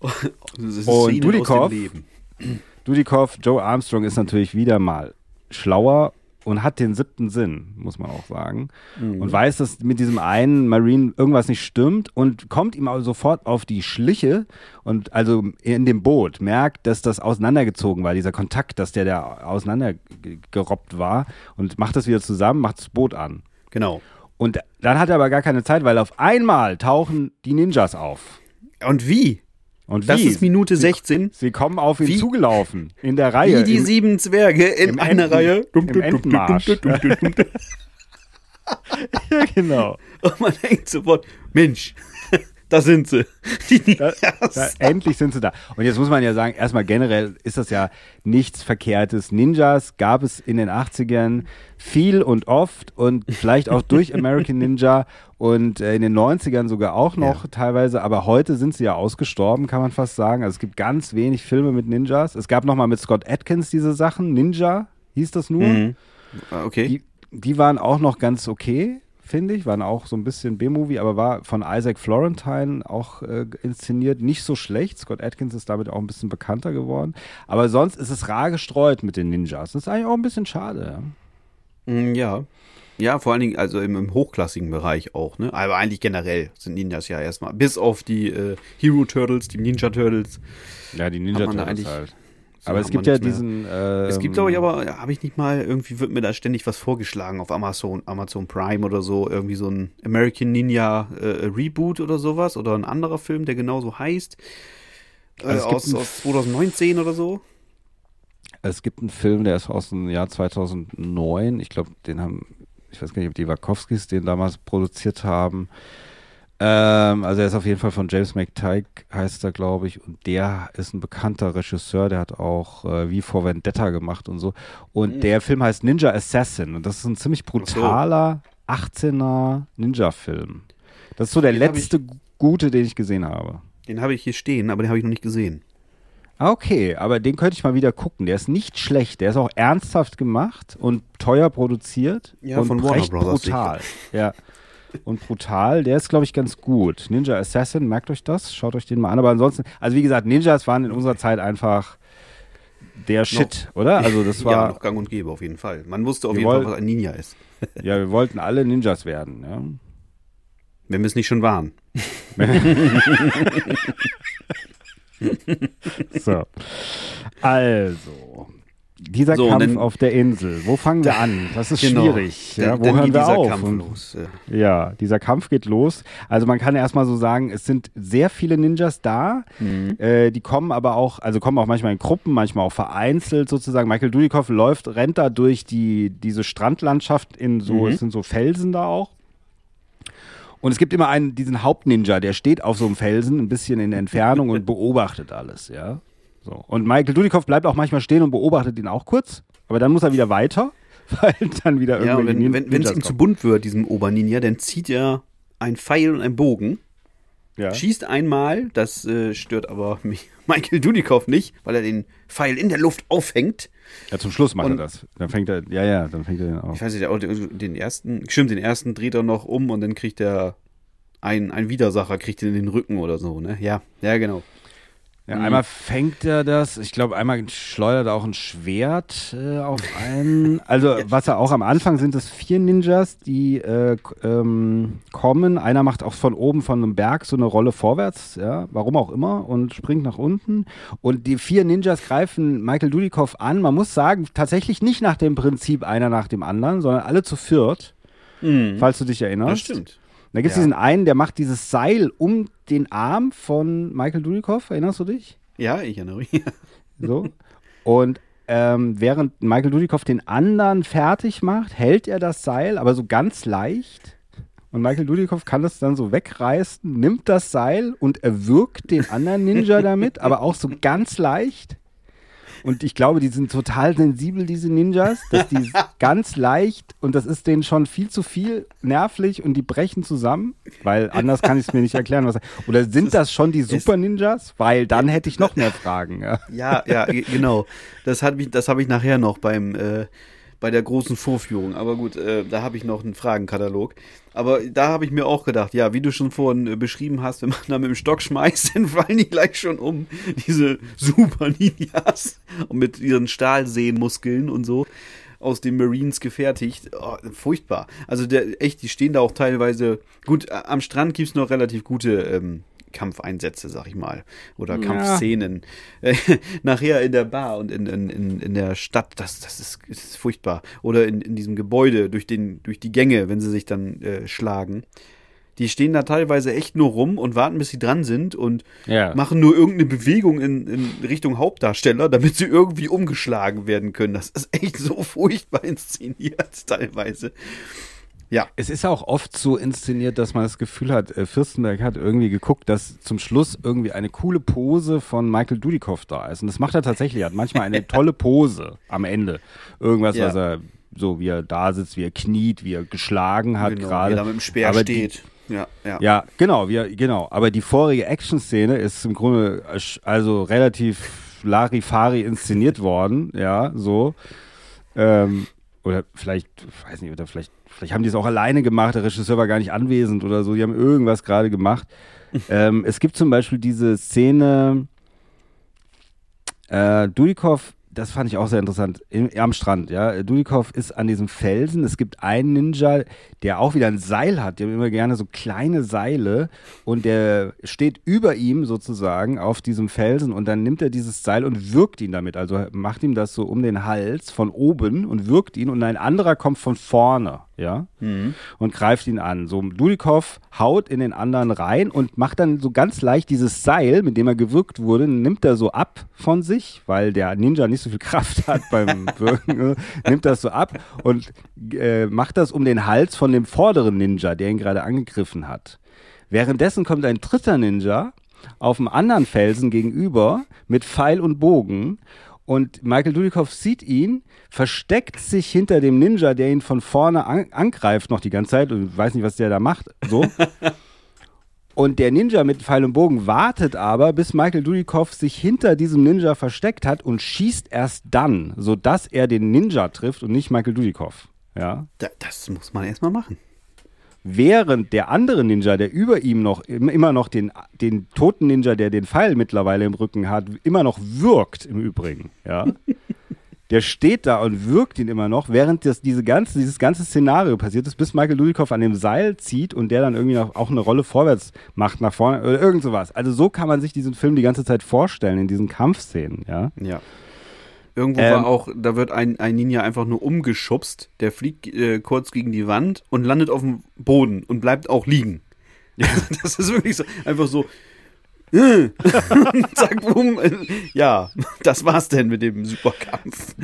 Und Dudikoff? Dudikoff, Joe Armstrong ist natürlich wieder mal schlauer und hat den siebten Sinn, muss man auch sagen. Und weiß, dass mit diesem einen Marine irgendwas nicht stimmt und kommt ihm aber sofort auf die Schliche und also in dem Boot merkt, dass das auseinandergezogen war, dieser Kontakt, dass der da auseinandergerobbt war und macht das wieder zusammen, macht das Boot an. Genau. Und dann hat er aber gar keine Zeit, weil auf einmal tauchen die Ninjas auf. Und wie? Und Das wie? ist Minute 16. Sie kommen auf ihn Wie? zugelaufen, in der Reihe. Wie die im- sieben Zwerge in einer Enten- Reihe. im Entenmarsch. ja, genau. Und man denkt sofort, Mensch, Da sind sie. Da, da, endlich sind sie da. Und jetzt muss man ja sagen, erstmal generell ist das ja nichts Verkehrtes. Ninjas gab es in den 80ern viel und oft und vielleicht auch durch American Ninja und äh, in den 90ern sogar auch noch Ja. teilweise. Aber heute sind sie ja ausgestorben, kann man fast sagen. Also es gibt ganz wenig Filme mit Ninjas. Es gab noch mal mit Scott Atkins diese Sachen. Ninja hieß das nur. Mhm. Ah, Okay. Die, die waren auch noch ganz okay, finde ich. Waren auch so ein bisschen B-Movie, aber war von Isaac Florentine auch äh, inszeniert. Nicht so schlecht. Scott Atkins ist damit auch ein bisschen bekannter geworden. Aber sonst ist es rar gestreut mit den Ninjas. Das ist eigentlich auch ein bisschen schade. Ja. Mm, Ja. Vor allen Dingen, also im, im hochklassigen Bereich auch, ne? Aber eigentlich generell sind Ninjas ja erstmal. Bis auf die äh, Hero Turtles, die Ninja Turtles. Ja, die Ninja Turtles halt. Aber es gibt man ja diesen. Ähm, Es gibt, glaube ich, aber, habe ich nicht mal, irgendwie wird mir da ständig was vorgeschlagen auf Amazon, Amazon Prime oder so, irgendwie so ein American Ninja äh, Reboot oder sowas oder ein anderer Film, der genauso heißt. Äh, Also aus, aus 2019 oder so. Es gibt einen Film, der ist aus dem Jahr 2009. Ich glaube, den haben, ich weiß gar nicht, ob die Wachowskis den damals produziert haben. Ähm, also er ist auf jeden Fall von James McTighe, heißt er, glaube ich. Und der ist ein bekannter Regisseur, der hat auch äh, wie vor Vendetta gemacht und so. Und der Film heißt Ninja Assassin. Und das ist ein ziemlich brutaler 18er Ninja-Film. Das ist so der Den letzte gute, den ich gesehen habe. Den habe ich hier stehen, aber den habe ich noch nicht gesehen. Ah, Okay, aber den könnte ich mal wieder gucken. Der ist nicht schlecht. Der ist auch ernsthaft gemacht und teuer produziert. Ja, und von Warner recht Brothers brutal. Ja. Und brutal, der ist, glaube ich, ganz gut. Ninja Assassin, merkt euch das, schaut euch den mal an. Aber ansonsten, also wie gesagt, Ninjas waren in unserer Zeit einfach der Shit, oder? Also das ja, war, noch gang und gäbe auf jeden Fall. Man wusste auf jeden Fall, wollen- was ein Ninja ist. ja, wir wollten alle Ninjas werden. Ja. Wenn wir es nicht schon waren. So. Also, dieser So, Kampf dann- auf der Insel. Wo fangen wir an? Das ist schwierig. Ja, wo hören geht wir auf? Kampf Und- los. äh. Ja, dieser Kampf geht los. Also man kann erstmal so sagen, es sind sehr viele Ninjas da. Äh, die kommen aber auch, also kommen auch manchmal in Gruppen, manchmal auch vereinzelt sozusagen. Michael Dudikoff läuft, rennt da durch die, diese Strandlandschaft in so, es sind so Felsen da auch. Und es gibt immer einen, diesen Hauptninja, der steht auf so einem Felsen, ein bisschen in Entfernung und beobachtet alles, ja. So. Und Michael Dudikoff bleibt auch manchmal stehen und beobachtet ihn auch kurz, aber dann muss er wieder weiter, weil dann wieder Ja, und irgendwelche wenn es ihm zu bunt wird, diesem Oberninja, dann zieht er ein Pfeil und einen Bogen, ja. schießt einmal, das äh, stört aber mich, Michael Dudikoff nicht, weil er den Pfeil in der Luft aufhängt. Ja, zum Schluss macht Und- er das. Dann fängt er, ja, ja, dann fängt er den auf. Ich weiß nicht, den ersten, stimmt, den ersten dreht er noch um und dann kriegt er ein, ein Widersacher, kriegt ihn in den Rücken oder so, ne? Ja, ja, genau. Ja, einmal fängt er das, ich glaube, einmal schleudert er auch ein Schwert äh, auf einen. Also, was er auch am Anfang sind, es vier Ninjas, die äh, ähm, kommen. Einer macht auch von oben von einem Berg so eine Rolle vorwärts, ja, warum auch immer, und springt nach unten. Und die vier Ninjas greifen Michael Dudikoff an. Man muss sagen, tatsächlich nicht nach dem Prinzip einer nach dem anderen, sondern alle zu viert, falls du dich erinnerst. Das stimmt. Da gibt es Ja. diesen einen, der macht dieses Seil um den Arm von Michael Dudikoff, erinnerst du dich? Ja, ich erinnere mich. So. Und ähm, während Michael Dudikoff den anderen fertig macht, hält er das Seil, aber so ganz leicht. Und Michael Dudikoff kann das dann so wegreißen, nimmt das Seil und erwürgt den anderen Ninja damit, aber auch so ganz leicht. Und ich glaube, die sind total sensibel, diese Ninjas, dass die ganz leicht und das ist denen schon viel zu viel nervlich und die brechen zusammen, weil anders kann ich es mir nicht erklären. Was, oder sind das schon die Super Ninjas? Weil dann hätte ich noch mehr Fragen. Ja. Ja, ja, ge- genau. Das hat mich, das habe ich nachher noch beim äh, bei der großen Vorführung. Aber gut, äh, da habe ich noch einen Fragenkatalog. Aber da habe ich mir auch gedacht, ja, wie du schon vorhin äh, beschrieben hast, wenn man da mit dem Stock schmeißt, dann fallen die gleich schon um. Diese Super Ninjas und mit ihren Stahlsehnmuskeln und so aus den Marines gefertigt. Oh, furchtbar. Also der, echt, die stehen da auch teilweise. Gut, am Strand gibt's noch relativ gute ähm, Kampfeinsätze, sag ich mal. Oder Kampfszenen. Äh, nachher in der Bar und in, in, in, in der Stadt, das, das, ist, das ist furchtbar. Oder in, in diesem Gebäude, durch, den, durch die Gänge, wenn sie sich dann äh, schlagen. Die stehen da teilweise echt nur rum und warten, bis sie dran sind und Ja. machen nur irgendeine Bewegung in, in Richtung Hauptdarsteller, damit sie irgendwie umgeschlagen werden können. Das ist echt so furchtbar inszeniert teilweise. Ja. Es ist auch oft so inszeniert, dass man das Gefühl hat, äh, Fürstenberg hat irgendwie geguckt, dass zum Schluss irgendwie eine coole Pose von Michael Dudikoff da ist. Und das macht er tatsächlich. Er hat manchmal eine tolle Pose am Ende. Irgendwas, Ja. was er so, wie er da sitzt, wie er kniet, wie er geschlagen hat Genau, gerade. wie er da mit dem Speer Aber die- steht. ja, ja. Ja, genau, wir, genau. Aber die vorige Action-Szene ist im Grunde also relativ Larifari inszeniert worden, ja, so. Ähm, oder vielleicht, weiß nicht, oder vielleicht, vielleicht haben die es auch alleine gemacht, der Regisseur war gar nicht anwesend oder so, die haben irgendwas gerade gemacht. ähm, es gibt zum Beispiel diese Szene, äh, Dudikoff, das fand ich auch sehr interessant, im, am Strand, ja. Dudikoff ist an diesem Felsen. Es gibt einen Ninja, der auch wieder ein Seil hat. Die haben immer gerne so kleine Seile und der steht über ihm sozusagen auf diesem Felsen und dann nimmt er dieses Seil und wirkt ihn damit. Also macht ihm das so um den Hals von oben und wirkt ihn und ein anderer kommt von vorne, ja, und greift ihn an. So Dudikoff haut in den anderen rein und macht dann so ganz leicht dieses Seil, mit dem er gewürgt wurde, nimmt er so ab von sich, weil der Ninja nicht so viel Kraft hat beim Wirken, ne? nimmt das so ab und äh, macht das um den Hals von dem vorderen Ninja, der ihn gerade angegriffen hat. Währenddessen kommt ein dritter Ninja auf einem anderen Felsen gegenüber mit Pfeil und Bogen und Michael Dudikoff sieht ihn, versteckt sich hinter dem Ninja, der ihn von vorne an angreift noch die ganze Zeit und weiß nicht, was der da macht. So. Und der Ninja mit Pfeil und Bogen wartet aber, bis Michael Dudikoff sich hinter diesem Ninja versteckt hat und schießt erst dann, sodass er den Ninja trifft und nicht Michael Dudikoff. Ja. Da, das muss man erstmal machen. Während der andere Ninja, der über ihm noch, im- immer noch den, den toten Ninja, der den Pfeil mittlerweile im Rücken hat, immer noch wirkt im Übrigen. Ja. Der steht da und wirkt ihn immer noch, während das, diese ganze, dieses ganze Szenario passiert ist, bis Michael Dudikoff an dem Seil zieht und der dann irgendwie noch, auch eine Rolle vorwärts macht, nach vorne oder irgend sowas. Also so kann man sich diesen Film die ganze Zeit vorstellen, in diesen Kampfszenen, ja. Ja. Irgendwo Ähm, war auch, da wird ein, ein Ninja einfach nur umgeschubst, der fliegt äh, kurz gegen die Wand und landet auf dem Boden und bleibt auch liegen. Das ist wirklich so, einfach so. äh, Zack, boom. äh, Ja, das war's denn mit dem Superkampf.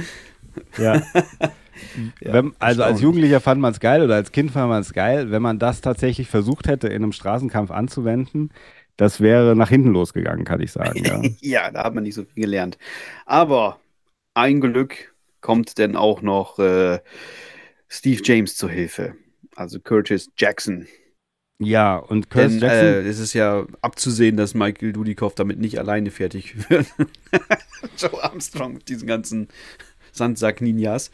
Ja. Wenn, also als. Jugendlicher fand man es geil oder als Kind fand man es geil. Wenn man das tatsächlich versucht hätte, in einem Straßenkampf anzuwenden, das wäre nach hinten losgegangen, kann ich sagen. Ja. Ja, da hat man nicht so viel gelernt. Aber ein Glück kommt denn auch noch äh, Steve James zur Hilfe. Also Curtis Jackson. ja, und Curtis Denn Jackson, äh, es ist ja abzusehen, dass Michael Dudikoff damit nicht alleine fertig wird. Joe Armstrong mit diesen ganzen Sandsack-Ninjas.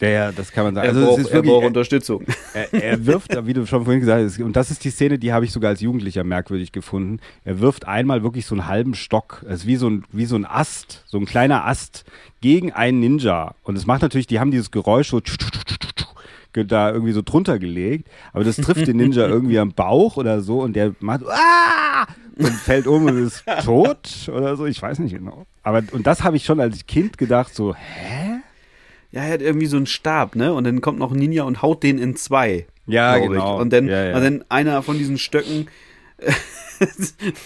Ja, ja, das kann man sagen. Er, Also, es braucht, ist er wirklich, braucht Unterstützung. er, er wirft, wie du schon vorhin gesagt hast, und das ist die Szene, die habe ich sogar als Jugendlicher merkwürdig gefunden. Er wirft einmal wirklich so einen halben Stock, es ist wie so ein, wie so ein Ast, so ein kleiner Ast gegen einen Ninja. Und es macht natürlich, die haben dieses Geräusch so da irgendwie so drunter gelegt, aber das trifft den Ninja irgendwie am Bauch oder so und der macht ah! und fällt um und ist tot oder so, ich weiß nicht genau. Aber und das habe ich schon als Kind gedacht so, hä? Ja, er hat irgendwie so einen Stab, ne? Und dann kommt noch ein Ninja und haut den in zwei. Ja, genau. Ich. Und dann, Ja, ja. und dann einer von diesen Stöcken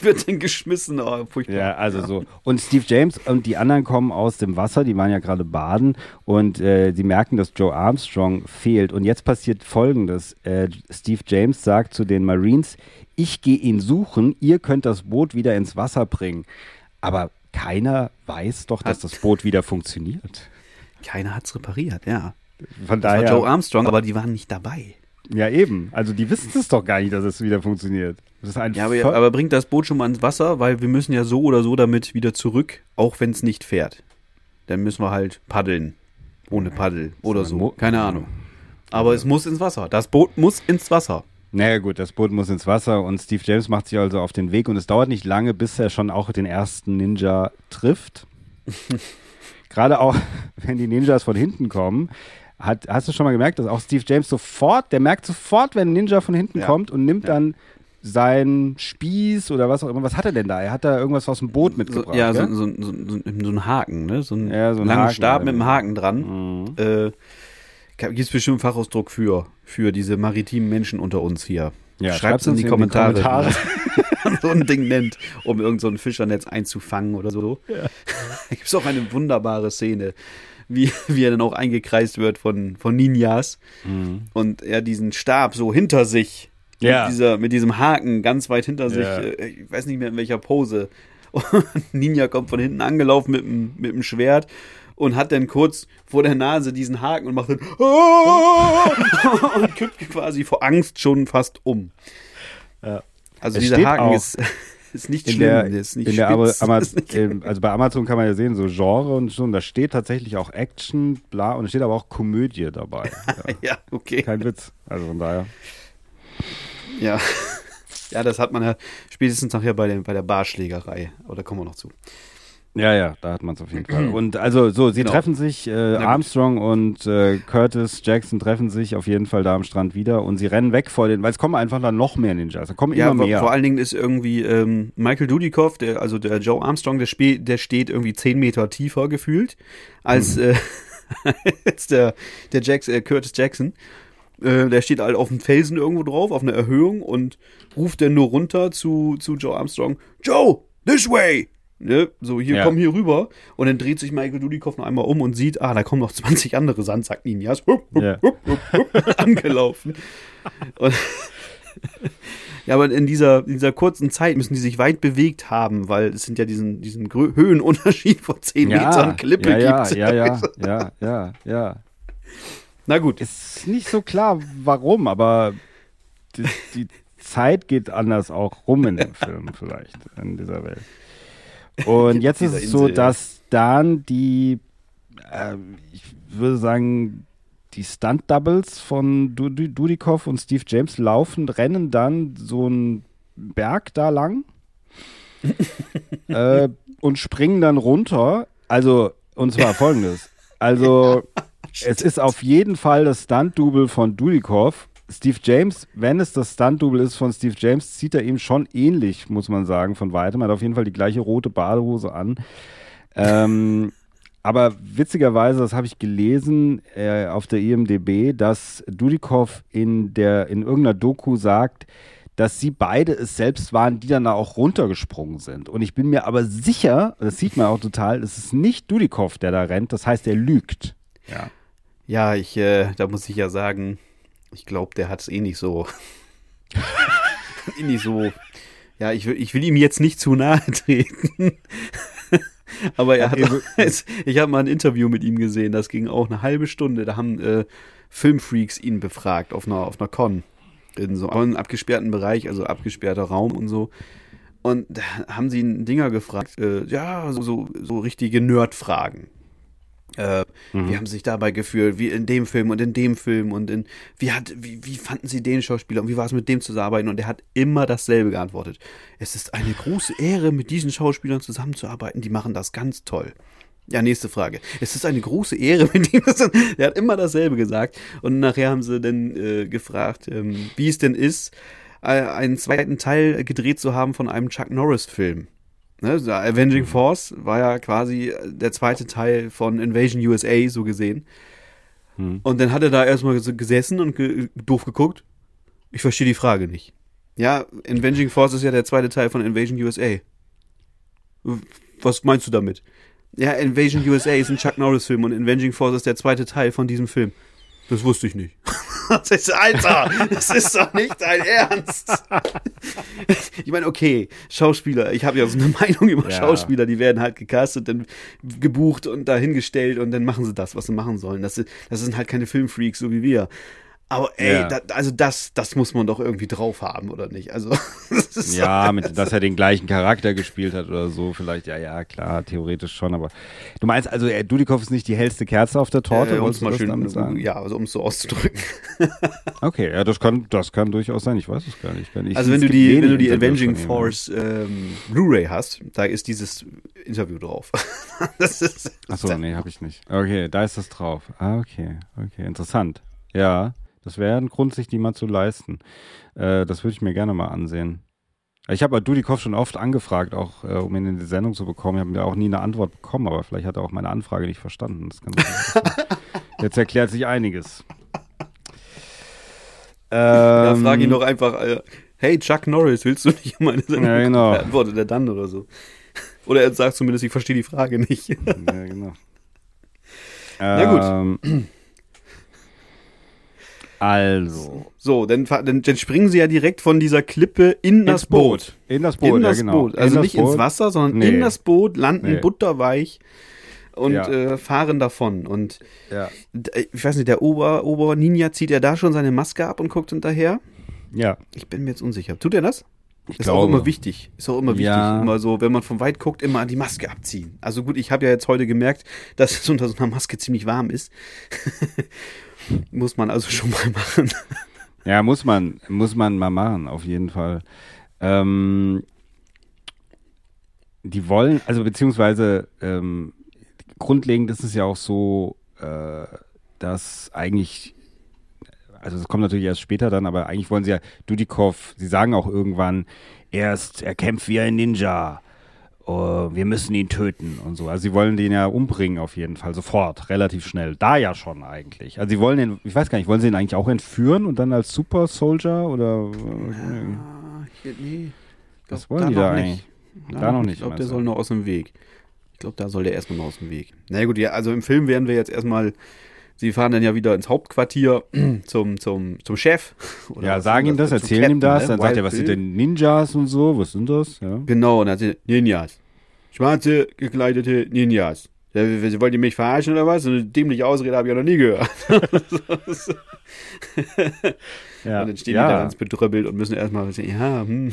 wird dann geschmissen. Oh, furchtbar. Ja, also so. Und Steve James und die anderen kommen aus dem Wasser, die waren ja gerade baden und äh, sie merken, dass Joe Armstrong fehlt. Und jetzt passiert Folgendes. Äh, Steve James sagt zu den Marines, ich gehe ihn suchen, ihr könnt das Boot wieder ins Wasser bringen. Aber keiner weiß doch, dass das Boot wieder funktioniert. Keiner hat's repariert, ja. Von Das war daher, Joe Armstrong, aber die waren nicht dabei. ja eben. Also die wissen es doch gar nicht, dass es wieder funktioniert. Das ist ein Ja, aber, aber bringt das Boot schon mal ins Wasser, weil wir müssen ja so oder so damit wieder zurück, auch wenn es nicht fährt. Dann müssen wir halt paddeln. Ohne Paddel oder so. Keine Ahnung. Aber es muss ins Wasser. Das Boot muss ins Wasser. Naja gut, das Boot muss ins Wasser und Steve James macht sich also auf den Weg und es dauert nicht lange, bis er schon auch den ersten Ninja trifft. Gerade auch, wenn die Ninjas von hinten kommen, hat, hast du schon mal gemerkt, dass auch Steve James sofort, der merkt sofort, wenn ein Ninja von hinten Ja. kommt und nimmt dann seinen Spieß oder was auch immer. Was hat er denn da? Er hat da irgendwas aus dem Boot mitgebracht. ja, so, gell? so, so, so, ein Haken, ne? So ein, Ja, so ein langen Haken, Stab ja. mit einem Haken dran. Mhm. Äh, Gibt es bestimmt einen Fachausdruck für, für diese maritimen Menschen unter uns hier. Ja, Schreibt's in die Kommentare. so ein Ding nennt, um irgend so ein Fischernetz einzufangen oder so. Ja. Da gibt es auch eine wunderbare Szene, wie, wie er dann auch eingekreist wird von, von Ninjas mhm. und er diesen Stab so hinter sich ja. mit, dieser, mit diesem Haken ganz weit hinter sich, ja. Äh, ich weiß nicht mehr in welcher Pose. Und Ninja kommt von hinten angelaufen mit dem, mit dem Schwert und hat dann kurz vor der Nase diesen Haken und macht dann und kippt quasi vor Angst schon fast um. Ja. Also es dieser Haken ist, ist nicht schlimm, der, ist nicht in der aber, aber, Also bei Amazon kann man ja sehen, so Genre und so, und da steht tatsächlich auch Action, bla, und da steht aber auch Komödie dabei. Ja, ja okay. Kein Witz. Also von daher. Ja. Ja, das hat man ja spätestens nachher bei, den, bei der Barschlägerei. Aber da kommen wir noch zu. Ja, ja, da hat man es auf jeden Fall. Und also so, sie genau. treffen sich, äh, Armstrong und äh, Curtis Jackson treffen sich auf jeden Fall da am Strand wieder und sie rennen weg vor den, weil es kommen einfach dann noch mehr Ninjas, da kommen ja, immer mehr. Vor allen Dingen ist irgendwie ähm, Michael Dudikoff, der, also der Joe Armstrong, der, Spe der steht irgendwie zehn Meter tiefer gefühlt als, mhm. äh, als der, der Jackson, äh, Curtis Jackson. Äh, der steht halt auf dem Felsen irgendwo drauf, auf einer Erhöhung und ruft dann nur runter zu, zu Joe Armstrong, Joe, this way! Ne? So, hier, ja. komm hier rüber. Und dann dreht sich Michael Dudikoff noch einmal um und sieht, ah, da kommen noch 20 andere Sandsack-Ninjas. Ja. angelaufen. Und ja, aber in dieser, in dieser kurzen Zeit müssen die sich weit bewegt haben, weil es sind ja diesen, diesen Höhenunterschied von 10 ja, Metern Klippe ja, gibt. Ja, ja, ja, ja, ja. Na gut. Ist nicht so klar, warum, aber die, die Zeit geht anders auch rum in dem Film vielleicht, in dieser Welt. Und jetzt ist es so, dass dann die, äh, ich würde sagen, die Stunt-Doubles von Dudikoff und Steve James laufen, rennen dann so einen Berg da lang äh, und springen dann runter. Also, und zwar folgendes. Also, es ist auf jeden Fall das Stunt-Double von Dudikoff Steve James, wenn es das Stunt-Double ist von Steve James, sieht er ihm schon ähnlich, muss man sagen, von weitem. Er hat auf jeden Fall die gleiche rote Badehose an. Ähm, aber witzigerweise, das habe ich gelesen äh, auf der IMDb, dass Dudikoff in, der, in irgendeiner Doku sagt, dass sie beide es selbst waren, die dann da auch runtergesprungen sind. Und ich bin mir aber sicher, das sieht man auch total, es ist nicht Dudikoff, der da rennt, das heißt, er lügt. Ja. Ja, ich, äh, da muss ich ja sagen, ich glaube, der hat es eh nicht so. eh nicht so. Ja, ich will, ich will ihm jetzt nicht zu nahe treten. Aber er hat, ich habe mal ein Interview mit ihm gesehen, das ging auch eine halbe Stunde. Da haben äh, Filmfreaks ihn befragt auf einer, auf einer Con. In so einem abgesperrten Bereich, also abgesperrter Raum und so. Und da haben sie einen Dinger gefragt, äh, ja, so, so, so richtige Nerd-Fragen. Äh, mhm. Wie haben sie sich dabei gefühlt, wie in dem Film und in dem Film und in, wie hat, wie, wie fanden sie den Schauspieler und wie war es mit dem zusammenarbeiten? Und er hat immer dasselbe geantwortet. Es ist eine große Ehre, mit diesen Schauspielern zusammenzuarbeiten, die machen das ganz toll. Ja, nächste Frage. Es ist eine große Ehre, mit ihm zu Er hat immer dasselbe gesagt. Und nachher haben sie dann äh, gefragt, ähm, wie es denn ist, äh, einen zweiten Teil gedreht zu haben von einem Chuck Norris-Film. Ne, Avenging mhm. Force war ja quasi der zweite Teil von Invasion USA, so gesehen. Mhm. Und dann hat er da erstmal gesessen und ge doof geguckt. Ich verstehe die Frage nicht. Ja, Avenging Force ist ja der zweite Teil von Invasion USA. Was meinst du damit? Ja, Invasion USA ist ein Chuck Norris-Film und Avenging Force ist der zweite Teil von diesem Film. Das wusste ich nicht. Das ist, Alter, das ist doch nicht dein Ernst. Ich meine, okay, Schauspieler, ich habe ja so eine Meinung über ja. Schauspieler, die werden halt gecastet, dann gebucht und dahingestellt und dann machen sie das, was sie machen sollen. Das, das sind halt keine Filmfreaks, so wie wir. Aber ey, ja. da, also das, das muss man doch irgendwie drauf haben, oder nicht? Also ja, mit, dass er den gleichen Charakter gespielt hat oder so, vielleicht, ja, ja, klar, theoretisch schon, aber du meinst also, äh, Dudikoff ist nicht die hellste Kerze auf der Torte, äh, um es mal schön damit sagen? Ja, also um es so auszudrücken. okay, ja, das kann, das kann durchaus sein, ich weiß es gar nicht. Ich, also wenn du die, wenn du die Avenging Force ähm, Blu-ray hast, da ist dieses Interview drauf. das ist, Achso, nee, habe ich nicht. Okay, da ist das drauf. Ah, okay, okay, interessant. Ja. Das wäre ein Grund, sich die mal zu leisten. Äh, das würde ich mir gerne mal ansehen. Ich habe Dudikoff schon oft angefragt, auch äh, um ihn in die Sendung zu bekommen. Ich habe mir auch nie eine Antwort bekommen, aber vielleicht hat er auch meine Anfrage nicht verstanden. Jetzt erklärt sich einiges. Ähm, frage ihn doch einfach, äh, hey Chuck Norris, willst du nicht in meine Sendung? Ja, genau. Antwortet er dann oder so. Oder er sagt zumindest, ich verstehe die Frage nicht. Ja, genau. Na gut. Ähm, also. So, dann, dann, dann springen sie ja direkt von dieser Klippe in das Ins Boot. Boot. In das Boot, in ja, das genau. Boot. Also In das nicht ins Boot. Wasser, sondern Nee. in das Boot, landen Nee. butterweich und Ja. äh, fahren davon. Und Ja. d- ich weiß nicht, der Ober, Ober Ninja zieht er da schon seine Maske ab und guckt hinterher? Ja. Ich bin mir jetzt unsicher. Tut er das? Ich ist auch immer wichtig. Ist auch immer wichtig. Ja. Immer so, wenn man von weit guckt, immer die Maske abziehen. Also gut, ich habe ja jetzt heute gemerkt, dass es unter so einer Maske ziemlich warm ist. Muss man also schon mal machen. Ja, muss man, muss man mal machen, auf jeden Fall. Ähm, die wollen, also beziehungsweise ähm, grundlegend ist es ja auch so, äh, dass eigentlich, also das kommt natürlich erst später dann, aber eigentlich wollen sie ja Dudikov, sie sagen auch irgendwann, er ist, er kämpft wie ein Ninja. Oh, wir müssen ihn töten und so. Also sie wollen den ja umbringen auf jeden Fall, sofort, relativ schnell. Da ja schon eigentlich. Also sie wollen den, ich weiß gar nicht, wollen sie ihn eigentlich auch entführen und dann als Super Soldier oder nee. was wollen die da eigentlich? Ja, Da noch Ich nicht, glaube, meinst der soll noch aus dem Weg. Ich glaube, da soll der erstmal noch aus dem Weg. Na ja, gut, ja, also im Film werden wir jetzt erstmal, sie fahren dann ja wieder ins Hauptquartier zum, zum, zum Chef. Ja, sagen ihm das, Zum erzählen ihm Captain, das, ne? dann sagt Wild er, was sind denn Ninjas und so, was sind das? Ja. Genau, und dann hat sie Ninjas. Schwarze, gekleidete Ninjas. Wollt ihr mich verarschen oder was? So eine dämliche Ausrede habe ich ja noch nie gehört. Ja. Und dann stehen ja. die da ganz bedröppelt und müssen erstmal sagen, ja, hm.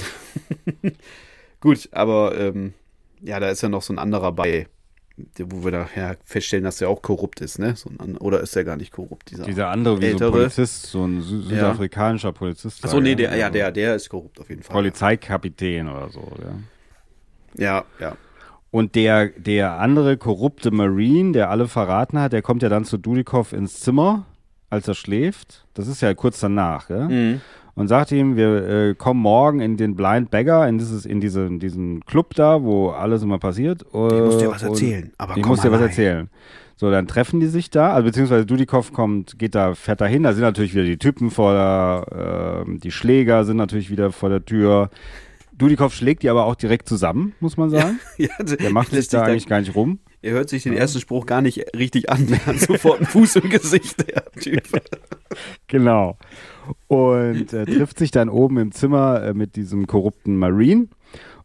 Gut, aber ähm, ja, da ist ja noch so ein anderer bei, wo wir nachher feststellen, dass der auch korrupt ist, ne? So ein, oder ist der gar nicht korrupt, dieser? Dieser andere, wie so ein Ältere. Polizist, so ein Sü südafrikanischer Polizist. Achso, nee, da, der, ja, der, der ist korrupt auf jeden Fall. Polizeikapitän oder so, ja. Ja, ja. Und der, der andere korrupte Marine, der alle verraten hat, der kommt ja dann zu Dudikoff ins Zimmer, als er schläft. Das ist ja kurz danach, ja? Mhm. Und sagt ihm, wir äh, kommen morgen in den Blind Beggar, in, dieses, in, diese, in diesen Club da, wo alles immer passiert. Äh, Ich muss dir was erzählen, aber ich muss dir was erzählen. So, dann treffen die sich da, also beziehungsweise Dudikoff kommt, geht da, fährt da hin, da sind natürlich wieder die Typen vor der, äh, die Schläger sind natürlich wieder vor der Tür. Dudikoff schlägt die aber auch direkt zusammen, muss man sagen. ja also, Der macht sich da eigentlich gar nicht rum. Er hört sich den ersten Spruch gar nicht richtig an. Der hat sofort einen Fuß im Gesicht, der Typ. Genau. Und äh, trifft sich dann oben im Zimmer äh, mit diesem korrupten Marine.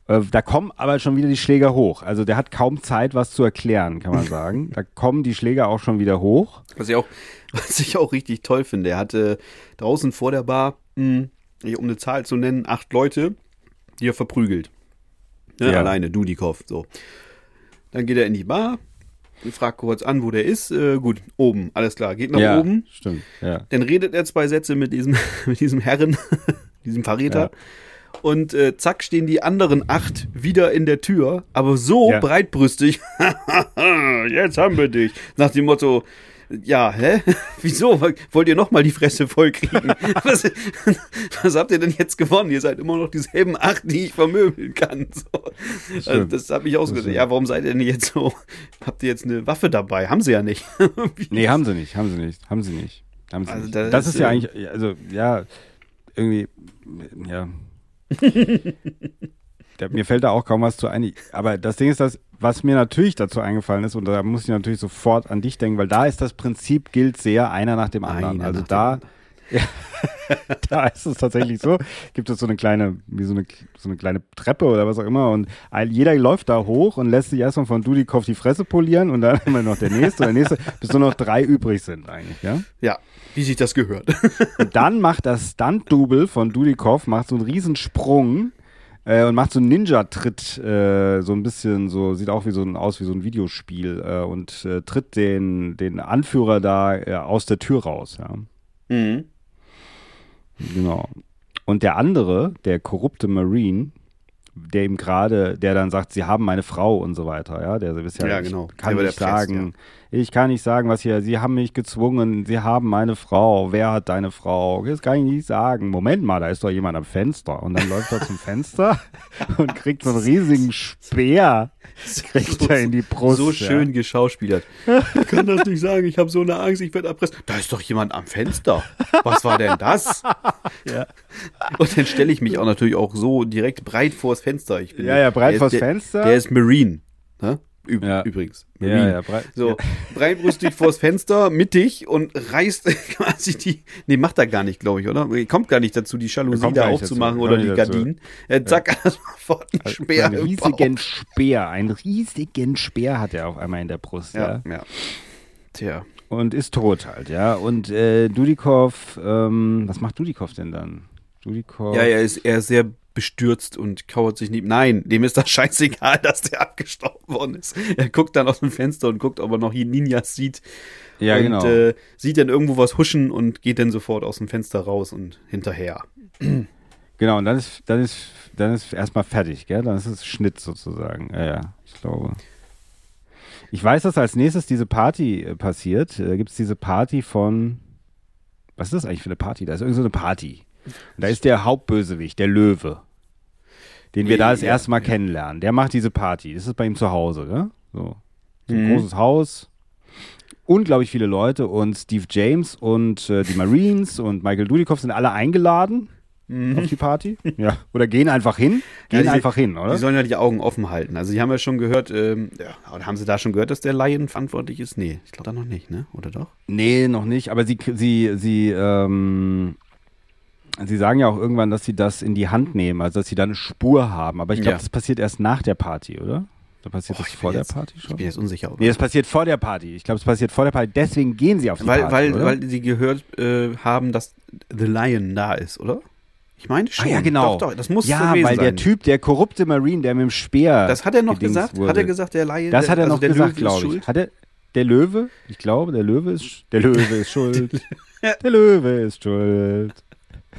Äh, da kommen aber schon wieder die Schläger hoch. Also der hat kaum Zeit, was zu erklären, kann man sagen. Da kommen die Schläger auch schon wieder hoch. Was ich auch, was ich auch richtig toll finde. Er hatte draußen vor der Bar, mh, um eine Zahl zu nennen, acht Leute, die er verprügelt. Ne, Ja. Alleine, Dudikoff, so. Dann geht er in die Bar, fragt kurz an, wo der ist. Äh, gut, oben, alles klar. Geht nach ja, oben. stimmt. Ja. Dann redet er zwei Sätze mit diesem, mit diesem Herren, diesem Verräter. Ja. Und äh, zack stehen die anderen acht wieder in der Tür, aber so breitbrüstig. Jetzt haben wir dich. Nach dem Motto, ja, hä? Wieso? Wollt ihr noch mal die Fresse voll kriegen? was, was habt ihr denn jetzt gewonnen? Ihr seid immer noch dieselben acht, die ich vermöbeln kann. So. Also das hat mich ausgedacht. Ja, warum seid ihr denn jetzt so? Habt ihr jetzt eine Waffe dabei? Haben sie ja nicht. Nee, haben sie nicht, haben sie nicht, haben sie nicht. Haben sie Also nicht. das Das, ist, ist ja eigentlich, also ja, irgendwie, ja. Der, mir fällt da auch kaum was zu ein. Aber das Ding ist, dass, was mir natürlich dazu eingefallen ist, und da muss ich natürlich sofort an dich denken, weil da ist das Prinzip gilt sehr einer nach dem anderen. Einer also da, ja, da ist es tatsächlich so, gibt es so eine kleine, wie so eine, so eine kleine Treppe oder was auch immer und jeder läuft da hoch und lässt sich erstmal von Dudikoff die Fresse polieren und dann immer noch der nächste und der nächste, bis nur noch drei übrig sind eigentlich, ja. ja, wie sich das gehört. Und dann macht das Stunt-Double von Dudikoff, macht so einen Riesensprung äh, und macht so einen Ninja-Tritt, äh, so ein bisschen so, sieht auch wie so ein, aus wie so ein Videospiel äh, und äh, tritt den, den Anführer da äh, aus der Tür raus, ja. mhm. Genau. Und der andere, der korrupte Marine, der ihm gerade, der dann sagt, sie haben meine Frau und so weiter, ja, der ist ja, Ja, ich genau. kann Der nicht bei der Presse, sagen, ich kann nicht sagen, was hier, sie haben mich gezwungen, sie haben meine Frau, wer hat deine Frau, das kann ich nicht sagen. Moment mal, da ist doch jemand am Fenster. Und dann läuft er zum Fenster und kriegt so einen riesigen Speer Kriegt er in die Brust. so ja. schön geschauspielert. Ich kann das nicht sagen, ich habe so eine Angst, ich werde erpresst. Da ist doch jemand am Fenster. Was war denn das? Ja. Und dann stelle ich mich auch natürlich auch so direkt breit vors Fenster. Ich bin, Ja, ja, breit vors der, Fenster. Der ist Marine. Ne? Üb Ja. Übrigens. Ja, Marine. ja, breit- so, ja. breitbrüstig vors Fenster, mittig und reißt quasi die. Nee, macht er gar nicht, glaube ich, oder? Kommt gar nicht dazu, die Jalousie da aufzumachen oder die. Gardinen. Äh, zack, sofort ein Speer. einen im Bauch. riesigen Speer, einen riesigen Speer hat er auf einmal in der Brust, ja. Ja, ja. Tja. Und ist tot halt, ja. Und äh, Dudikoff, ähm, was macht Dudikoff denn dann? Dudikoff. Ja, er ist, er ist sehr bestürzt und kauert sich nie. Nein, dem ist das scheißegal, dass der abgestorben worden ist. Er guckt dann aus dem Fenster und guckt, ob er noch hier Ninjas sieht. Ja, und genau. äh, sieht dann irgendwo was huschen und geht dann sofort aus dem Fenster raus und hinterher. Genau, und dann ist, dann ist, dann ist erstmal fertig, gell? Dann ist es Schnitt sozusagen. Ja, ja, ich glaube. Ich weiß, dass als nächstes diese Party äh, passiert. Da gibt es diese Party von. Was ist das eigentlich für eine Party? Da ist irgend so eine Party. Und da ist der Hauptbösewicht, der Löwe. Den wir da das Ja, erste Mal kennenlernen. Der macht diese Party. Das ist bei ihm zu Hause, ne? So. so ein Mhm. großes Haus. Unglaublich viele Leute und Steve James und äh, die Marines und Michael Dudikoff sind alle eingeladen auf die Party. Ja. Oder gehen einfach hin. Gehen Ja, die- einfach hin, oder? Die sollen ja die Augen offen halten. Also die haben ja schon gehört, ähm, ja, oder haben sie da schon gehört, dass der Lion verantwortlich ist? Nee, ich glaube da noch nicht, ne? Oder doch? Nee, noch nicht. Aber sie, sie, sie, ähm, sie sagen ja auch irgendwann, dass sie das in die Hand nehmen, also dass sie da eine Spur haben. Aber ich glaube, Ja. das passiert erst nach der Party, oder? Da passiert Boah, das ich vor bin der jetzt- Party Ich schon? bin jetzt unsicher. aber- Nee, das passiert vor der Party. Ich glaube, es passiert vor der Party. Deswegen gehen sie auf die weil, Party, weil, oder? weil sie gehört äh, haben, dass The Lion da ist, oder? Ich meine ah, schon. ja, genau. Doch, doch, das muss ja, weil der sein. Typ, der korrupte Marine, der mit dem Speer. Das hat er noch gesagt? Wurde. Hat er gesagt, der Lion? Das hat er also noch der gesagt, glaube ich. Hat er, der Löwe? Ich glaube, der Löwe ist, der Löwe ist schuld. Der Löwe ist schuld.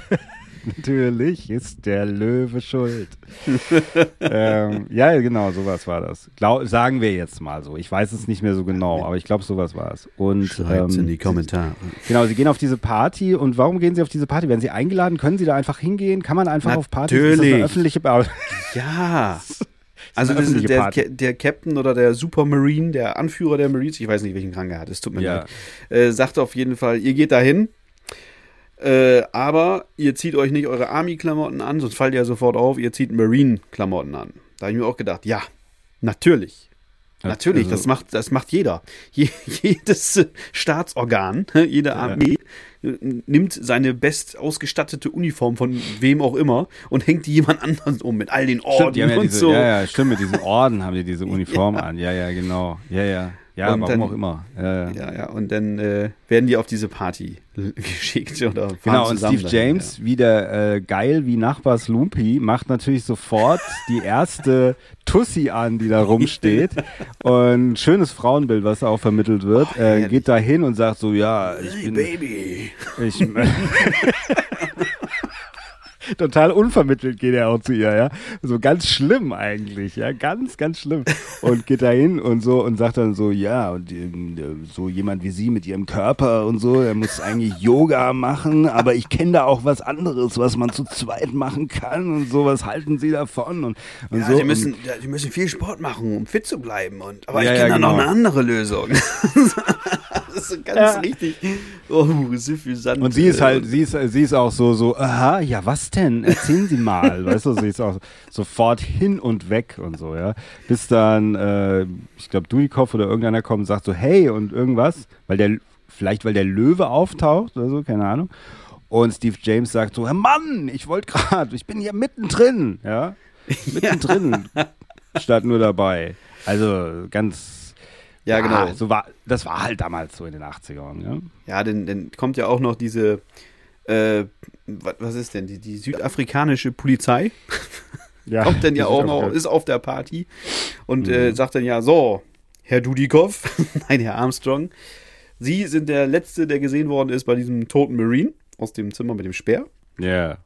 Natürlich ist der Löwe schuld. ähm, ja, genau, sowas war das. Glau sagen wir jetzt mal so. Ich weiß es nicht mehr so genau, aber ich glaube, sowas war es. Und Schreibt's ähm, in die Kommentare. Genau, sie gehen auf diese Party und warum gehen sie auf diese Party? Werden sie eingeladen? Können sie da einfach hingehen? Kann man einfach auf Partys? Ist das Natürlich. eine öffentliche Party? Ja. Also das ist der, Party. Der Captain oder der Supermarine, der Anführer der Marines, ich weiß nicht, welchen Rang er hat, es tut mir Ja. leid, äh, sagt auf jeden Fall, ihr geht dahin, äh, aber ihr zieht euch nicht eure Army-Klamotten an, sonst fallt ihr ja sofort auf, ihr zieht Marine-Klamotten an. Da habe ich mir auch gedacht, ja, natürlich. Natürlich, Also- das macht, das macht jeder. Je, jedes Staatsorgan, jede Armee äh, nimmt seine best ausgestattete Uniform von wem auch immer und hängt die jemand anders um mit all den Orden Stimmt, die haben ja und diese, so. ja, ja, stimmt, mit diesen Orden haben die diese Uniform an. Ja, ja, genau. Ja, ja. Ja, Und warum dann- auch immer. Ja, ja. Ja, ja, und dann äh, werden die auf diese Party geschickt oder Genau, und Steve James, wieder äh, geil wie Nachbars Lumpi, macht natürlich sofort die erste Tussi an, die da rumsteht. Und schönes Frauenbild, was auch vermittelt wird. Oh, äh, geht da hin und sagt so, ja, ich Hey, bin, Baby. Ich, Total unvermittelt geht er auch zu ihr, ja. So ganz schlimm eigentlich, ja. Ganz, ganz schlimm. Und geht da hin und so und sagt dann so, ja, und ähm, so jemand wie sie mit ihrem Körper und so, der muss eigentlich Yoga machen, aber ich kenne da auch was anderes, was man zu zweit machen kann und so, was halten sie davon? Und, und Ja, so. die, müssen, ja, die müssen viel Sport machen, um fit zu bleiben. Und, aber Ja, ich ja, kenne da noch genau. eine andere Lösung. das ist so ganz Ja. richtig. Oh, suffisant. Und sie ist halt, sie ist, sie ist auch so, so, aha, ja, was denn? Erzählen Sie mal. weißt du, sie ist auch sofort hin und weg und so, ja. Bis dann, äh, ich glaube, Dudikoff oder irgendeiner kommt und sagt so, hey, und irgendwas, weil der, vielleicht weil der Löwe auftaucht oder so, keine Ahnung. Und Steve James sagt so, Herr Mann, ich wollte gerade, ich bin hier mittendrin, ja. Mittendrin, statt nur dabei. Also ganz, Ja, genau. Ah, so war, das war halt damals so in den 80ern, ja. Ja, dann, dann kommt ja auch noch diese, äh, wa- was ist denn, die, die südafrikanische Polizei ja kommt dann ja auch noch, ist auf der Party und äh, sagt dann ja, so, Herr Dudikoff, nein, Herr Armstrong, Sie sind der Letzte, der gesehen worden ist bei diesem toten Marine aus dem Zimmer mit dem Speer. Ja.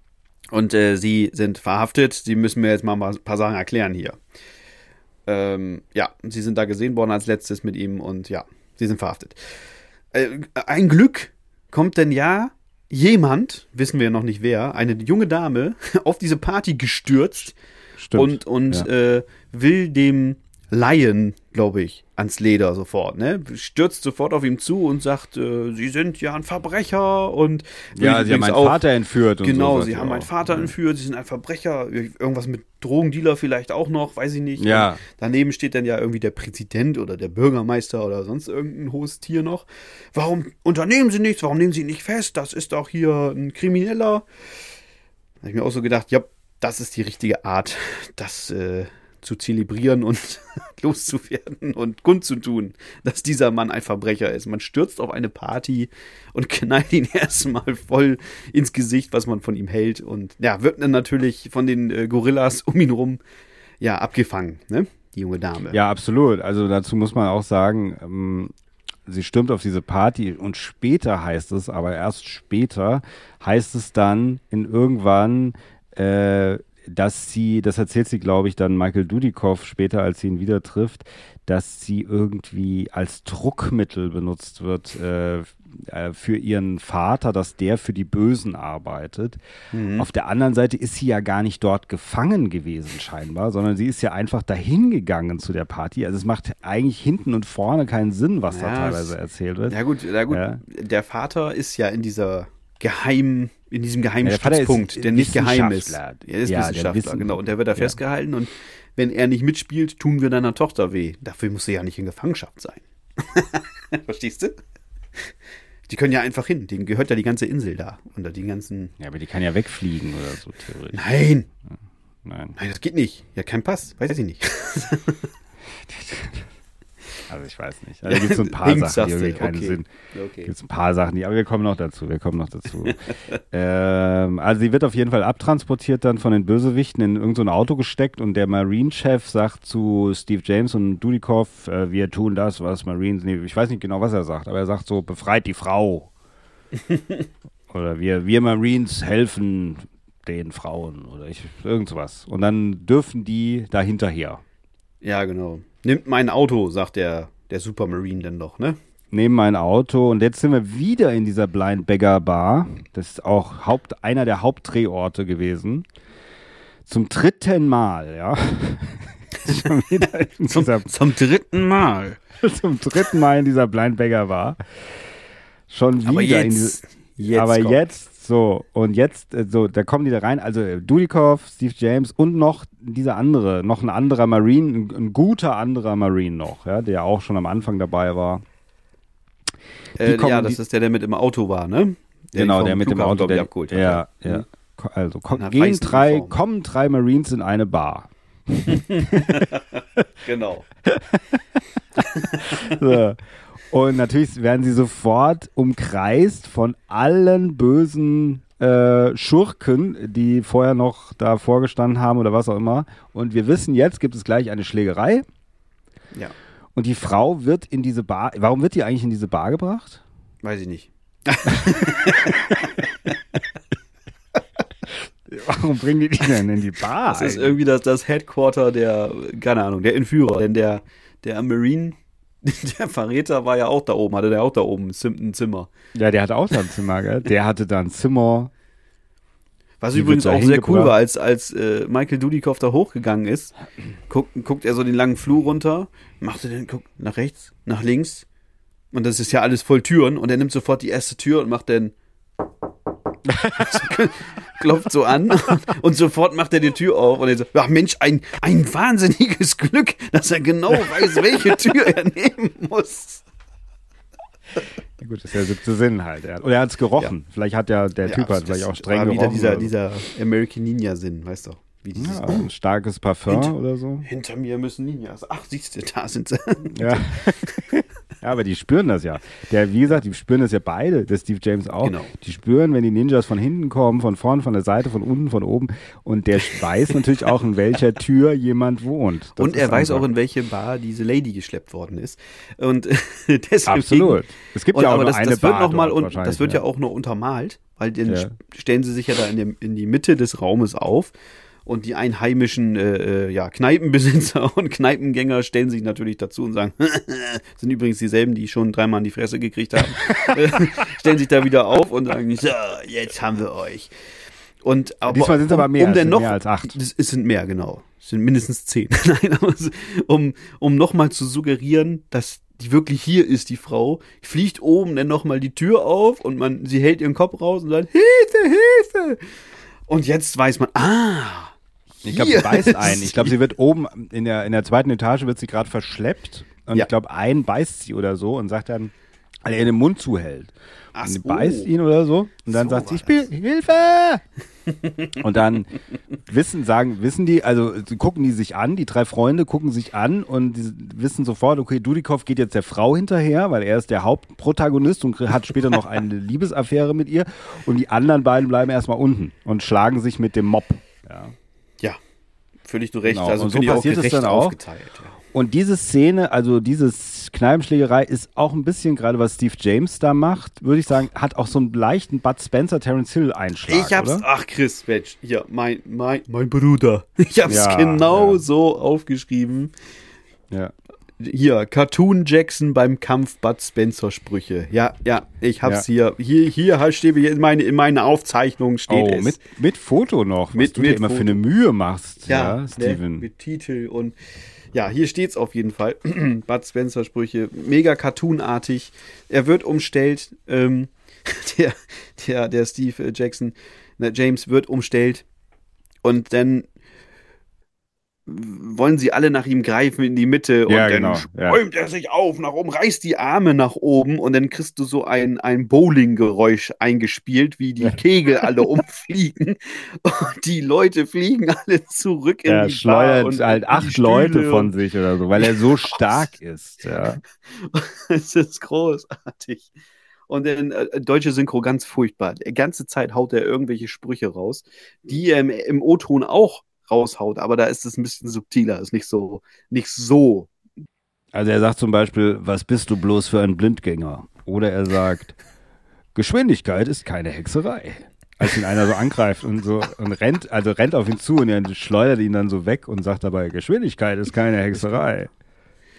Und äh, Sie sind verhaftet. Sie müssen mir jetzt mal ein paar Sachen erklären hier. Ähm, ja, Sie sind da gesehen worden als letztes mit ihm und ja, Sie sind verhaftet. Äh, ein Glück kommt denn ja jemand, wissen wir noch nicht wer, eine junge Dame auf diese Party gestürzt Stimmt. und, und ja. äh, will dem Lion, glaube ich, ans Leder sofort, ne? Stürzt sofort auf ihm zu und sagt, äh, sie sind ja ein Verbrecher und Ja, sie haben meinen Vater entführt und Genau, so. sie haben meinen auch. Vater entführt, sie sind ein Verbrecher, irgendwas mit Drogendealer vielleicht auch noch, weiß ich nicht. Ja. Und daneben steht dann ja irgendwie der Präsident oder der Bürgermeister oder sonst irgendein hohes Tier noch. Warum unternehmen sie nichts? Warum nehmen sie ihn nicht fest? Das ist doch hier ein Krimineller. Da habe ich mir auch so gedacht, ja, das ist die richtige Art, das äh, zu zelebrieren und loszuwerden und kundzutun, dass dieser Mann ein Verbrecher ist. Man stürzt auf eine Party und knallt ihn erstmal voll ins Gesicht, was man von ihm hält. Und ja, wird dann natürlich von den äh, Gorillas um ihn rum ja abgefangen, ne? Die junge Dame. Ja, absolut. Also dazu muss man auch sagen, ähm, sie stürmt auf diese Party und später heißt es, aber erst später heißt es dann in irgendwann, äh, dass sie, das erzählt sie, glaube ich, dann Michael Dudikoff später, als sie ihn wieder trifft, dass sie irgendwie als Druckmittel benutzt wird äh, äh, für ihren Vater, dass der für die Bösen arbeitet. Auf der anderen Seite ist sie ja gar nicht dort gefangen gewesen, scheinbar, sondern sie ist ja einfach dahin gegangen zu der Party. Also es macht eigentlich hinten und vorne keinen Sinn, was da Ja, teilweise es- erzählt wird. Ja gut, ja gut. Ja. Der Vater ist ja in dieser geheim, in diesem geheimen Ja, ist Stützpunkt, der nicht geheim ist. Er ist Ja, Wissenschaftler, Wissen- genau. Und der wird da Ja. festgehalten und wenn er nicht mitspielt, tun wir deiner Tochter weh. Dafür muss sie ja nicht in Gefangenschaft sein. Verstehst du? Die können ja einfach hin. Denen gehört ja die ganze Insel da. Unter die ganzen. Ja, aber die kann ja wegfliegen oder so theoretisch. Nein! Nein. Nein, das geht nicht. Ja, kein Pass. Weiß ich nicht. Also ich weiß nicht. Also da gibt es so ein paar Sachen, die irgendwie keinen Okay. Sinn. Okay. Gibt es ein paar Sachen, die, aber wir kommen noch dazu, wir kommen noch dazu. ähm, also sie wird auf jeden Fall abtransportiert dann von den Bösewichten in irgendein Auto gesteckt und der Marine-Chef sagt zu Steve James und Dudikoff, äh, wir tun das, was Marines, nee, ich weiß nicht genau, was er sagt, aber er sagt so, befreit die Frau. oder wir, wir Marines helfen den Frauen oder ich, irgend sowas. Und dann dürfen die da hinterher. Ja, genau. Nimmt mein Auto, sagt der, der Supermarine dann doch, ne? nehmen mein Auto und jetzt sind wir wieder in dieser Blind Beggar Bar. Das ist auch Haupt, einer der Hauptdrehorte gewesen. Zum dritten Mal, ja. Schon wieder dieser, Zum dritten Mal. zum dritten Mal in dieser Blind Beggar Bar. Schon wieder Aber in diese, jetzt. jetzt aber kommt. jetzt so und jetzt äh, so, da kommen die da rein. Also äh, Dudikoff, Steve James und noch dieser andere, noch ein anderer Marine, ein, ein guter anderer Marine noch, ja, der auch schon am Anfang dabei war. Äh, kommen ja, das die- ist der, der mit dem Auto war, ne? Der genau, der mit dem Auto, der abgeholt hat. Ja, ja. Ko- Also ko- In einer gehen drei, kommen drei Marines in eine Bar. Genau. So. Und natürlich werden sie sofort umkreist von allen bösen äh, Schurken, die vorher noch da vorgestanden haben oder was auch immer. Und wir wissen jetzt, gibt es gleich eine Schlägerei. Ja, Und die Frau wird in diese Bar. Warum wird die eigentlich in diese Bar gebracht? weiß ich nicht. Warum bringen die die denn in die Bar? Das ist irgendwie das, das Headquarter der, keine Ahnung, der Entführer. Denn der, der Marine, der Verräter war ja auch da oben, hatte der auch da oben ein Zimmer. ja, der hatte auch da ein Zimmer, gell? Der hatte da ein Zimmer. Was Die übrigens auch sehr cool war, als, als äh, Michael Dudikoff da hochgegangen ist, guckt, guckt er so den langen Flur runter, macht er den, guckt nach rechts, nach links. Und das ist ja alles voll Türen. Und er nimmt sofort die erste Tür und macht dann. klopft so an und sofort macht er die Tür auf und er sagt, ach Mensch, ein, ein wahnsinniges Glück, dass er genau weiß, welche Tür er nehmen muss. Ja, gut, das ist der siebte Sinn halt. Er, oder er hat es gerochen. Vielleicht hat ja der Typ Ja, hat vielleicht auch streng war wieder gerochen. dieser, so. dieser American Ninja-Sinn, weißt du? Wie dieses, ja, ein starkes Parfum Hinter- oder so. hinter mir müssen Ninjas. Ach, siehst du, da sind sie. Ja. ja, aber die spüren das ja. Der, wie gesagt, die spüren das ja beide, der Steve James auch. Genau. Die spüren, wenn die Ninjas von hinten kommen, von vorn, von der Seite, von unten, von oben. Und der weiß natürlich auch, in welcher Tür jemand wohnt. Das und er weiß auch, in welche Bar diese Lady geschleppt worden ist. Und deswegen. Absolut. Es gibt Und, ja auch nur das, eine das wird Bar noch mal und das wird ja. ja. auch noch untermalt, weil dann Ja. stellen sie sich ja da in, dem, in die Mitte des Raumes auf und die einheimischen äh, äh, ja, Kneipenbesitzer und Kneipengänger stellen sich natürlich dazu und sagen, sind übrigens dieselben, die schon dreimal in die Fresse gekriegt haben, stellen sich da wieder auf und sagen, so, jetzt haben wir euch. Und aber, Diesmal sind es aber mehr, um sind noch, mehr als acht. Es, sind mehr, genau. Es sind mindestens zehn. Nein, aber um, um nochmal zu suggerieren, dass die wirklich hier ist, die Frau, fliegt oben dann nochmal die Tür auf und man, sie hält ihren Kopf raus und sagt, Hilfe, Hilfe! Und jetzt weiß man, ah, Ich glaube, sie beißt ist ein. Ich glaube, sie wird oben in der, in der zweiten Etage wird sie gerade verschleppt. Und Ja. ich glaube, ein beißt sie oder so und sagt dann, weil er den Mund zuhält. Ach und sie so. beißt ihn oder so. Und dann So sagt sie, ich bin, Hilfe! und dann wissen, sagen, wissen die, also sie gucken die sich an, die drei Freunde gucken sich an und die wissen sofort, okay, Dudikoff geht jetzt der Frau hinterher, weil er ist der Hauptprotagonist und hat später noch eine Liebesaffäre mit ihr. Und die anderen beiden bleiben erstmal unten und schlagen sich mit dem Mob. Ja, völlig du recht. Genau, Also und so ich auch passiert es dann auch. Ja. Und diese Szene, also diese Kneipenschlägerei ist auch ein bisschen, gerade was Steve James da macht, würde ich sagen, hat auch so einen leichten Bud Spencer, Terence Hill Einschlag, Ich hab's, oder? ach Chris, Mensch, hier, mein, mein, mein Bruder. Ich hab's Ja, genau ja. so aufgeschrieben. Ja. Hier, Cartoon Jackson beim Kampf Bud Spencer Sprüche. Ja, ja, ich hab's Ja. hier. Hier, hier steht in meine, in meiner Aufzeichnung steht Oh, es. mit, mit Foto noch, Mit- was du dir mit immer für Foto. eine Mühe machst, ja, ja, ne, Steven. mit Titel und ja, hier steht's auf jeden Fall. Bud Spencer Sprüche, mega cartoonartig. Er wird umstellt. Ähm, der, der, der Steve Jackson, ne, James wird umstellt und dann wollen sie alle nach ihm greifen in die Mitte und Ja, dann genau, ja. bäumt er sich auf nach oben, reißt die Arme nach oben und dann kriegst du so ein, ein Bowling-Geräusch eingespielt, wie die Kegel alle umfliegen und die Leute fliegen alle zurück in die Bar schleudert und halt acht Leute von sich oder so, weil er so stark ist. Ja. Es ist großartig. Und in äh, deutsche Synchro ganz furchtbar. Die ganze Zeit haut er irgendwelche Sprüche raus, die er im, im O-Ton auch raushaut, aber da ist es ein bisschen subtiler, ist nicht so, nicht so. Also er sagt zum Beispiel, was bist du bloß für ein Blindgänger? Oder er sagt, Geschwindigkeit ist keine Hexerei. Als ihn einer so angreift und so und rennt, also rennt auf ihn zu und er schleudert ihn dann so weg und sagt dabei, Geschwindigkeit ist keine Hexerei.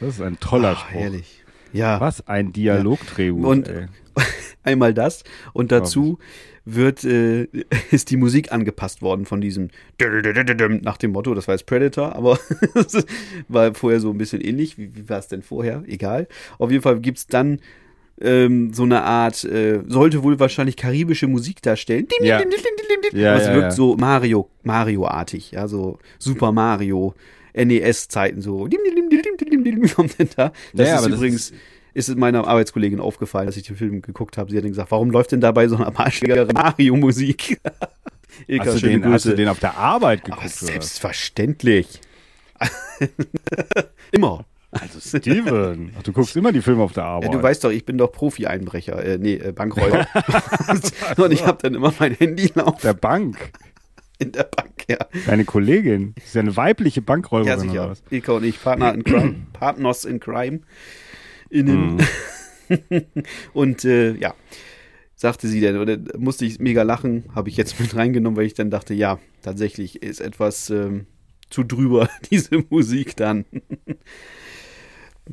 Das ist ein toller Ah, Spruch. herrlich. Ja, Was ein Dialogdrehbuch. Und- ey. einmal das und dazu wird äh, ist die Musik angepasst worden von diesem nach dem Motto, das war jetzt Predator, aber es war vorher so ein bisschen ähnlich. Wie, wie war es denn vorher? Egal. Auf jeden Fall gibt's dann ähm, so eine Art, äh, sollte wohl wahrscheinlich karibische Musik darstellen. Ja. Ja, es ja, wirkt ja. so Mario, Mario-artig, ja, so Super Mario, NES-Zeiten so. Kommt denn da. Das Ja, ist aber das übrigens, ist es meiner Arbeitskollegin aufgefallen, als ich den Film geguckt habe. Sie hat dann gesagt, warum läuft denn da bei so einer Mario-Musik? Ilka, Hast du, den, hast du den auf der Arbeit Aber geguckt? oder? selbstverständlich. Immer. Also Steven, Ach, du guckst immer die Filme auf der Arbeit. Ja, du weißt doch, ich bin doch Profi-Einbrecher, äh, nee, äh, Bankräuber. Und ich habe dann immer mein Handy laufen der Bank. in der Bank, ja. Deine Kollegin. Das ist ja eine weibliche Bankräuberin Ja, oder sicher. was? Ilka und ich, Partner in Crime, Partners in Crime. Innen. und äh, ja, sagte sie dann, oder musste ich mega lachen, habe ich jetzt mit reingenommen, weil ich dann dachte, ja, tatsächlich ist etwas ähm, zu drüber, diese Musik dann.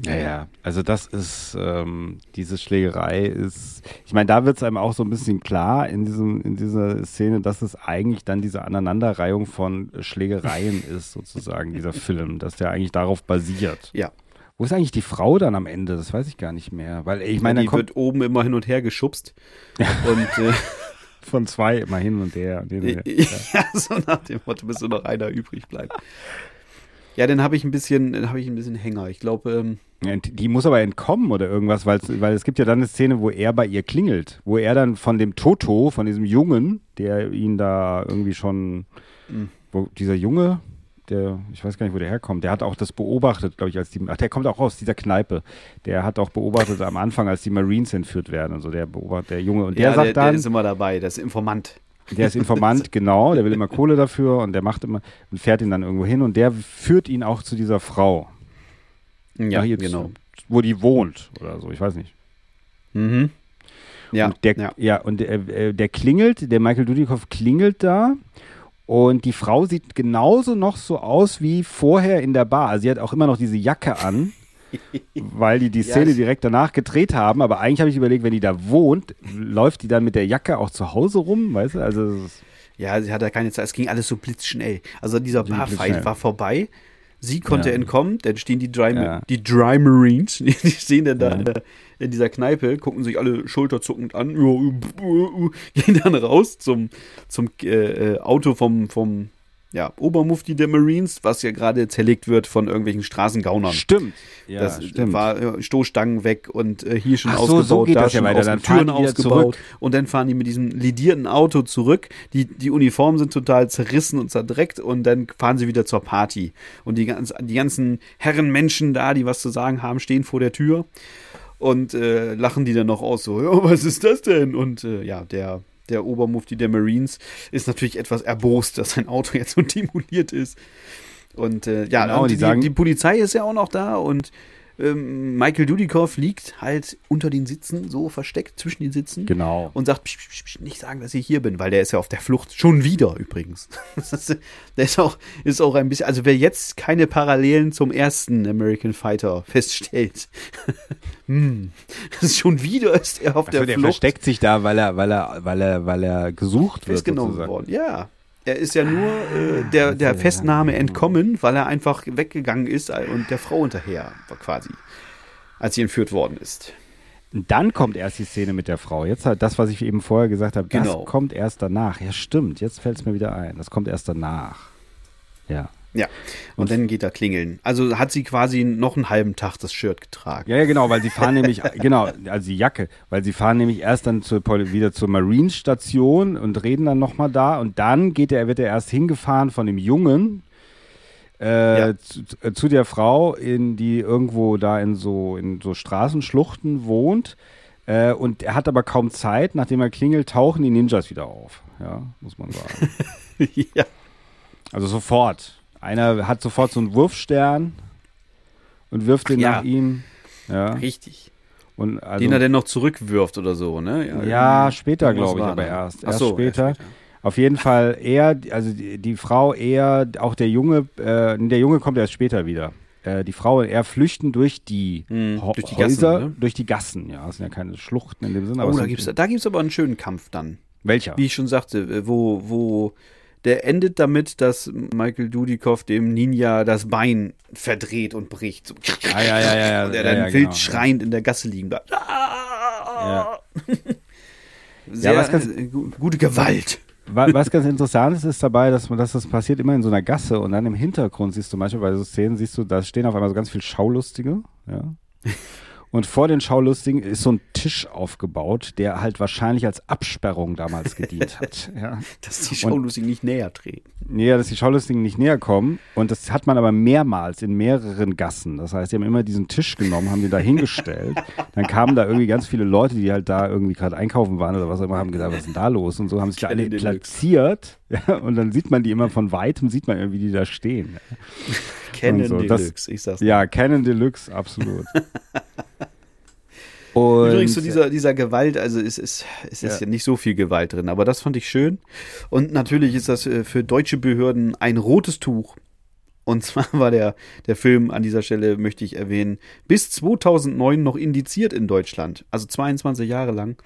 Ja, ja. Also das ist, ähm, diese Schlägerei ist, ich meine, da wird es einem auch so ein bisschen klar in, diesem, in dieser Szene, dass es eigentlich dann diese Aneinanderreihung von Schlägereien ist, sozusagen, dieser Film, dass der eigentlich darauf basiert. Ja, Wo ist eigentlich die Frau dann am Ende? Das weiß ich gar nicht mehr. Weil ich meine, die wird oben immer hin und her geschubst. Und äh, von zwei immer hin und her. Und hin und her. ja, so nach dem Motto, bis nur noch einer übrig bleibt. Ja, dann habe ich ein bisschen, dann habe ich ein bisschen Hänger. Ich glaube, ähm, Ja, die muss aber entkommen oder irgendwas, weil es gibt ja dann eine Szene, wo er bei ihr klingelt, wo er dann von dem Toto, von diesem Jungen, der ihn da irgendwie schon, Mhm. wo dieser Junge, der, ich weiß gar nicht, wo der herkommt, der hat auch das beobachtet, glaube ich, als die, ach, der kommt auch aus dieser Kneipe, der hat auch beobachtet am Anfang, als die Marines entführt werden, also der beobachtet, der Junge, und der ja, sagt der, dann, der ist immer dabei, das ist Informant. der ist Informant, genau, der will immer Kohle dafür und der macht immer, und fährt ihn dann irgendwo hin und der führt ihn auch zu dieser Frau. Ja, jetzt, genau. Wo die wohnt oder so, ich weiß nicht. Mhm. Ja, und der, ja. ja. und der, äh, der klingelt, der Michael Dudikoff klingelt da und die Frau sieht genauso noch so aus wie vorher in der Bar. Also sie hat auch immer noch diese Jacke an, weil die die Ja, Szene direkt danach gedreht haben. Aber eigentlich habe ich überlegt, wenn die da wohnt, läuft die dann mit der Jacke auch zu Hause rum, weißt du? Also Ja, sie hatte keine Zeit. Es ging alles so blitzschnell. Also dieser Barfight war vorbei. Sie konnte Ja. entkommen. Dann stehen die Dry, Ja. die Dry Marines, die stehen dann da in, der, in dieser Kneipe, gucken sich alle schulterzuckend an, ja, uh, uh, uh, gehen dann raus zum, zum äh, äh, Auto vom, vom ja, Obermufti der Marines, was ja gerade zerlegt wird von irgendwelchen Straßengaunern. Stimmt. Ja, das stimmt. war äh, Stoßstangen weg und äh, hier schon Ach so, ausgebaut, so geht da das ja schon weiter. außen Dann Türen ausgebaut zurück. und dann fahren die mit diesem lidierten Auto zurück. Die, die Uniformen sind total zerrissen und zerdreckt und dann fahren sie wieder zur Party. Und die, ganz, die ganzen Herrenmenschen da, die was zu sagen haben, stehen vor der Tür und äh, lachen die dann noch aus, so, ja, was ist das denn? Und äh, ja, der, der Obermufti der Marines ist natürlich etwas erbost, dass sein Auto jetzt so demoliert ist. Und äh, ja, Genau, und die die, sagen- die Polizei ist ja auch noch da und ähm, Michael Dudikoff liegt halt unter den Sitzen, so versteckt zwischen den Sitzen. Genau. Und sagt, psch, psch, psch, nicht sagen, dass ich hier bin, weil der ist ja auf der Flucht. Schon wieder übrigens. Das ist, der ist auch, ist auch ein bisschen, also wer jetzt keine Parallelen zum ersten American Fighter feststellt, hm, das ist schon wieder ist er auf Also der, der Flucht versteckt sich da, weil er, weil er, weil er, weil er gesucht wird. festgenommen worden. Ja. Er ist ja nur äh, der, der Festnahme entkommen, weil er einfach weggegangen ist und der Frau hinterher war quasi, als sie entführt worden ist. Dann kommt erst die Szene mit der Frau. Jetzt halt das, was ich eben vorher gesagt habe, das Genau. kommt erst danach. Ja, stimmt. Jetzt fällt es mir wieder ein. Das kommt erst danach. Ja. Ja. Und dann geht er klingeln. Also hat sie quasi noch einen halben Tag das Shirt getragen. Ja, ja, genau, weil sie fahren nämlich, genau, also die Jacke, weil sie fahren nämlich erst dann zur, wieder zur Marine-Station und reden dann nochmal da und dann geht er, wird er erst hingefahren von dem Jungen äh, Ja. zu, äh, zu der Frau, in die irgendwo da in so, in so Straßenschluchten wohnt. Äh, und er hat aber kaum Zeit, nachdem er klingelt, tauchen die Ninjas wieder auf. Ja, muss man sagen. ja. Also sofort. Einer hat sofort so einen Wurfstern und wirft den ja. nach ihm. Ja. Richtig. Und also, Den er dann noch zurückwirft oder so, ne? ja, irgendwie- später glaube ich, aber da. erst. Ach Erst so, später. erst später. Auf jeden Fall er, also die, die Frau eher, auch der Junge, äh, der Junge kommt erst später wieder. Äh, die Frau und er flüchten durch die, Hm, durch die Gassen, Häuser, ne? durch die Gassen. Ja, das sind ja keine Schluchten in dem Sinne. Oh, es da da gibt's aber einen schönen Kampf dann. welcher? Wie ich schon sagte, wo, wo der endet damit, dass Michael Dudikoff dem Ninja das Bein verdreht und bricht. So. Ah, ja, ja, ja, ja, Und er ja, dann ja, wild genau. schreiend in der Gasse liegen bleibt. Ja. Sehr was ganz- gu- gute Gewalt. Wa- Was ganz interessant ist, ist dabei, dass, man, dass das passiert immer in so einer Gasse und dann im Hintergrund siehst du manchmal bei so Szenen, siehst du, da stehen auf einmal so ganz viel Schaulustige, ja. Und vor den Schaulustigen ist so ein Tisch aufgebaut, der halt wahrscheinlich als Absperrung damals gedient hat. Ja. Dass die Schaulustigen nicht näher treten. Nee, dass die Schaulustigen nicht näher kommen. Und das hat man aber mehrmals in mehreren Gassen. Das heißt, die haben immer diesen Tisch genommen, haben den da hingestellt. Dann kamen da irgendwie ganz viele Leute, die halt da irgendwie gerade einkaufen waren oder was auch immer, haben gedacht, was ist denn da los? Und so haben sich da alle platziert. Ja, und dann sieht man die immer von weitem, sieht man irgendwie, die da stehen. Canon so, das- Deluxe, ich sag's. Ja, Canon Deluxe, absolut. Und Übrigens zu dieser, dieser Gewalt, also es ist, es ist Ja. ja. nicht so viel Gewalt drin, aber das fand ich schön. Und natürlich ist das äh, für deutsche Behörden ein rotes Tuch. Und zwar war der, der Film an dieser Stelle, möchte ich erwähnen, bis 2009 noch indiziert in Deutschland. Also 22 Jahre lang.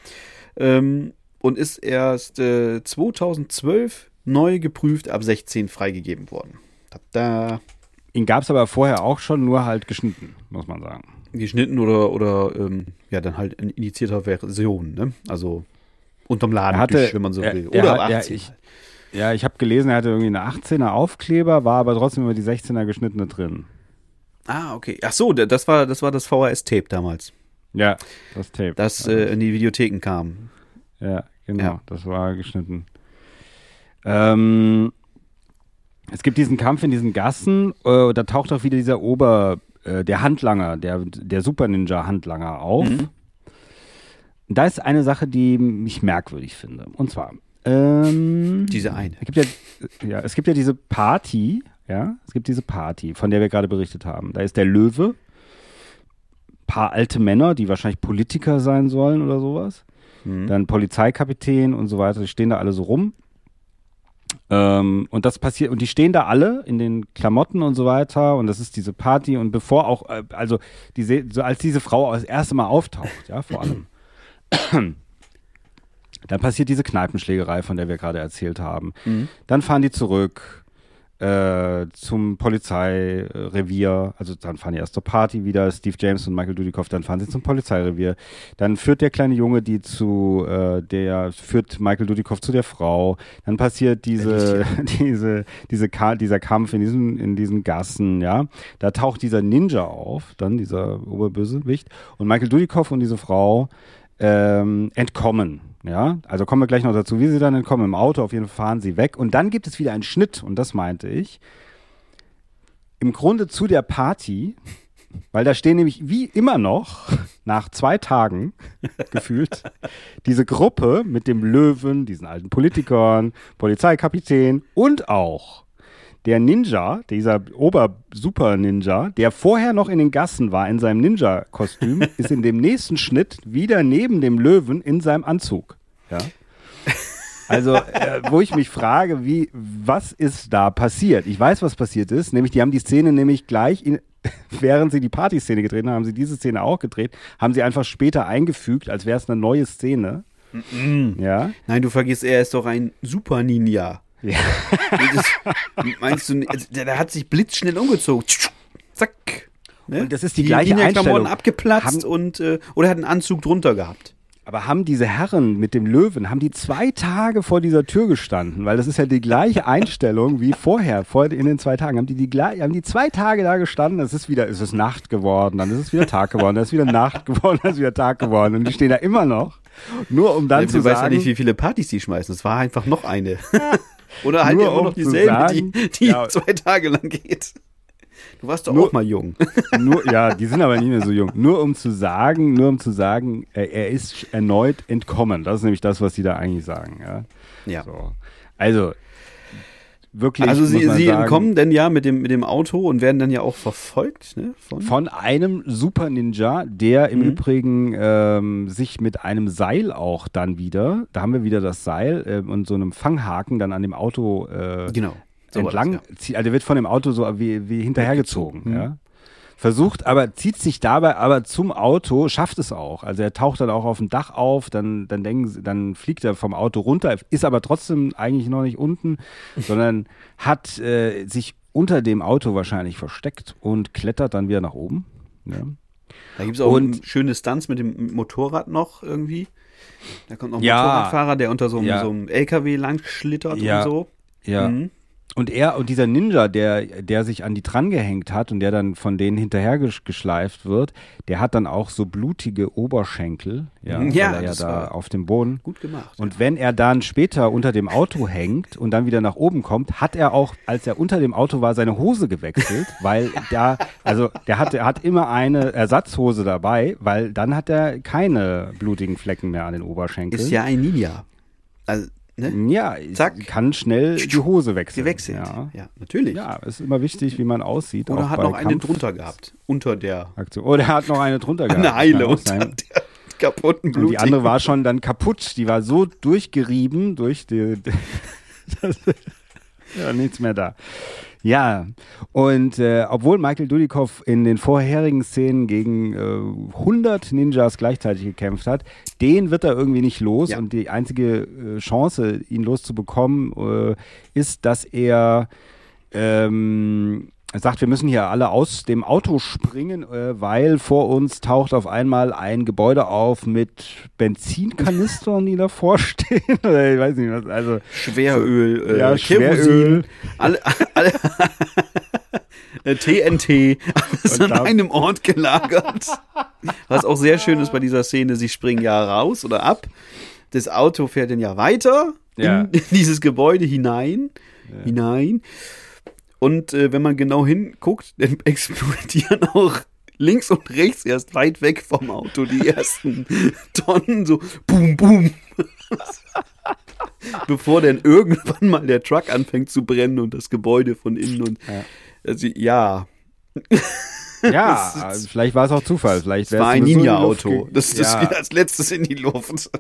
Ähm, und ist erst äh, 2012 neu geprüft, ab 16 freigegeben worden. Da, ihn gab es aber vorher auch schon, nur halt geschnitten, muss man sagen. Geschnitten oder, oder ähm, ja, dann halt in indizierter Version, ne? Also unterm Ladentisch, hatte- wenn man so er- will. er Oder ab er- 18. ich- Ja, ich habe gelesen, er hatte irgendwie eine 18er Aufkleber, war aber trotzdem immer die 16er geschnittene drin. ah, okay. Ach so, da- das war das war das VHS-Tape damals, Ja, das Tape. das äh, in die Videotheken kam. Ja, genau, Ja. das war geschnitten. Ähm, es gibt diesen Kampf in diesen Gassen, äh, da taucht auch wieder dieser Ober, äh, der Handlanger, der, der Super Ninja Handlanger auf. Mhm. Da ist eine Sache, die mich merkwürdig finde. Und zwar, ähm, Diese eine. es gibt ja, ja, es gibt ja diese Party, ja, es gibt diese Party, von der wir gerade berichtet haben. Da ist der Löwe, paar alte Männer, die wahrscheinlich Politiker sein sollen oder sowas. Mhm. Dann Polizeikapitän und so weiter, die stehen da alle so rum. Ähm, und das passiert, und die stehen da alle in den Klamotten und so weiter, und das ist diese Party, und bevor auch, äh, also diese, so als diese Frau das erste Mal auftaucht, ja, vor allem, Dann passiert diese Kneipenschlägerei, von der wir gerade erzählt haben. Dann fahren die zurück äh, zum Polizeirevier. Also dann fahren die erst zur Party wieder, Steve James und Michael Dudikoff. Dann fahren sie zum Polizeirevier. Dann führt der kleine Junge die zu, äh, der führt Michael Dudikoff zu der Frau. Dann passiert diese, diese, diese Ka dieser Kampf in diesen, in diesen Gassen, ja. Da taucht dieser Ninja auf, dann dieser Oberbösewicht. Und Michael Dudikoff und diese Frau ähm, entkommen. Ja, also kommen wir gleich noch dazu, wie sie dann entkommen. Im Auto auf jeden Fall fahren sie weg. Und dann gibt es wieder einen Schnitt, und das meinte ich. Im Grunde zu der Party, weil da stehen nämlich wie immer noch, nach zwei Tagen gefühlt, diese Gruppe mit dem Löwen, diesen alten Politikern, Polizeikapitän und auch der Ninja, dieser Ober-Super-Ninja, der vorher noch in den Gassen war in seinem Ninja-Kostüm, ist in dem nächsten Schnitt wieder neben dem Löwen in seinem Anzug. Ja. Also, äh, wo ich mich frage, wie, was ist da passiert? Ich weiß, was passiert ist. Nämlich, die haben die Szene nämlich gleich, in, während sie die Partyszene gedreht haben, haben sie diese Szene auch gedreht, haben sie einfach später eingefügt, als wäre es eine neue Szene. Ja. Nein, du vergisst, er ist doch ein Super Ninja. Ja. Das, meinst du, also, der, der hat sich blitzschnell umgezogen. Zack. Ne? Und das ist die gleiche Ninja-Klamotten Einstellung. abgeplatzt Haben- und äh, oder hat einen Anzug drunter gehabt. Aber haben diese Herren mit dem Löwen, haben die zwei Tage vor dieser Tür gestanden? Weil das ist ja die gleiche Einstellung wie vorher, vor in den zwei Tagen. Haben die, die, gleich- haben die zwei Tage da gestanden, es ist wieder, es ist Nacht geworden, dann ist es wieder Tag geworden, dann ist wieder Nacht geworden, dann ist wieder Tag geworden. Und die stehen da immer noch, nur um dann du zu weißt sagen, ja nicht, wie viele Partys die schmeißen. Es war einfach noch eine. Oder halt Nur immer um noch dieselbe, sagen, die, die ja. zwei Tage lang geht. Du warst doch Nur- auch mal jung. nur, ja, die sind aber nicht mehr so jung. Nur um zu sagen, nur um zu sagen, er, er ist erneut entkommen. Das ist nämlich das, was die da eigentlich sagen. Ja. Ja. So. Also, wirklich. Also sie, sie sagen, entkommen dann ja mit dem, mit dem Auto und werden dann ja auch verfolgt, ne? Von, Von einem Super Ninja, der im Mhm. Übrigen ähm, sich mit einem Seil auch dann wieder, da haben wir wieder das Seil äh, und so einem Fanghaken dann an dem Auto äh, genau. So entlang, das, zieht- also wird von dem Auto so wie, wie hinterhergezogen. Mhm. Ja. Versucht aber, zieht sich dabei aber zum Auto, schafft es auch. Also er taucht dann auch auf dem Dach auf, dann, dann, denken, sie- dann fliegt er vom Auto runter, ist aber trotzdem eigentlich noch nicht unten, sondern hat äh, sich unter dem Auto wahrscheinlich versteckt und klettert dann wieder nach oben. Ja. ja. Da gibt es auch Und- ein schönes Stunts mit dem Motorrad noch irgendwie. Da kommt noch ein Ja. Motorradfahrer, der unter so einem, Ja. so einem LKW lang schlittert Ja. und so. Ja. Mhm. Und er und dieser Ninja, der, der sich an die dran gehängt hat und der dann von denen hinterhergeschleift wird, der hat dann auch so blutige Oberschenkel, ja, Ja, weil er ja das da war auf dem Boden. Gut gemacht. Und wenn er dann später unter dem Auto hängt und dann wieder nach oben kommt, hat er auch, als er unter dem Auto war, seine Hose gewechselt, weil da, also der hat, er hat immer eine Ersatzhose dabei, weil dann hat er keine blutigen Flecken mehr an den Oberschenkeln. ist ja ein Ninja. Also, ne? ja, Zack. kann schnell die Hose wechseln. Gewechselt. Ja. Ja, natürlich. Ja, ist immer wichtig, wie man aussieht. Oder hat noch eine Kampf- drunter gehabt. Unter der. Aktion. Oder er hat noch eine drunter gehabt. Eine Eile unter sein. der kaputten Und Blut. die andere war schon dann kaputt. Die war so durchgerieben durch die. ja, nichts mehr da. Ja, und äh, obwohl Michael Dudikoff in den vorherigen Szenen gegen äh, 100 Ninjas gleichzeitig gekämpft hat, den wird er irgendwie nicht los. Ja. Und die einzige äh, Chance, ihn loszubekommen, äh, ist, dass er ähm, er sagt, wir müssen hier alle aus dem Auto springen, äh, weil vor uns taucht auf einmal ein Gebäude auf mit Benzinkanistern, die davor stehen. Ich weiß nicht was. Also Schweröl, äh, Ja, Schweröl. Alle, alle äh, TNT, alles Und an einem Ort gelagert. Was auch sehr schön ist bei dieser Szene, sie springen ja raus oder ab. Das Auto fährt dann ja weiter Ja. in dieses Gebäude hinein, hinein. Und äh, wenn man genau hinguckt, dann explodieren auch links und rechts erst weit weg vom Auto die ersten Tonnen, so boom, boom. Bevor dann irgendwann mal der Truck anfängt zu brennen und das Gebäude von innen und Ja. also, ja, ja, also vielleicht war es auch Zufall. Vielleicht es war ein Ninja-Auto. Das, das ja, geht als letztes in die Luft.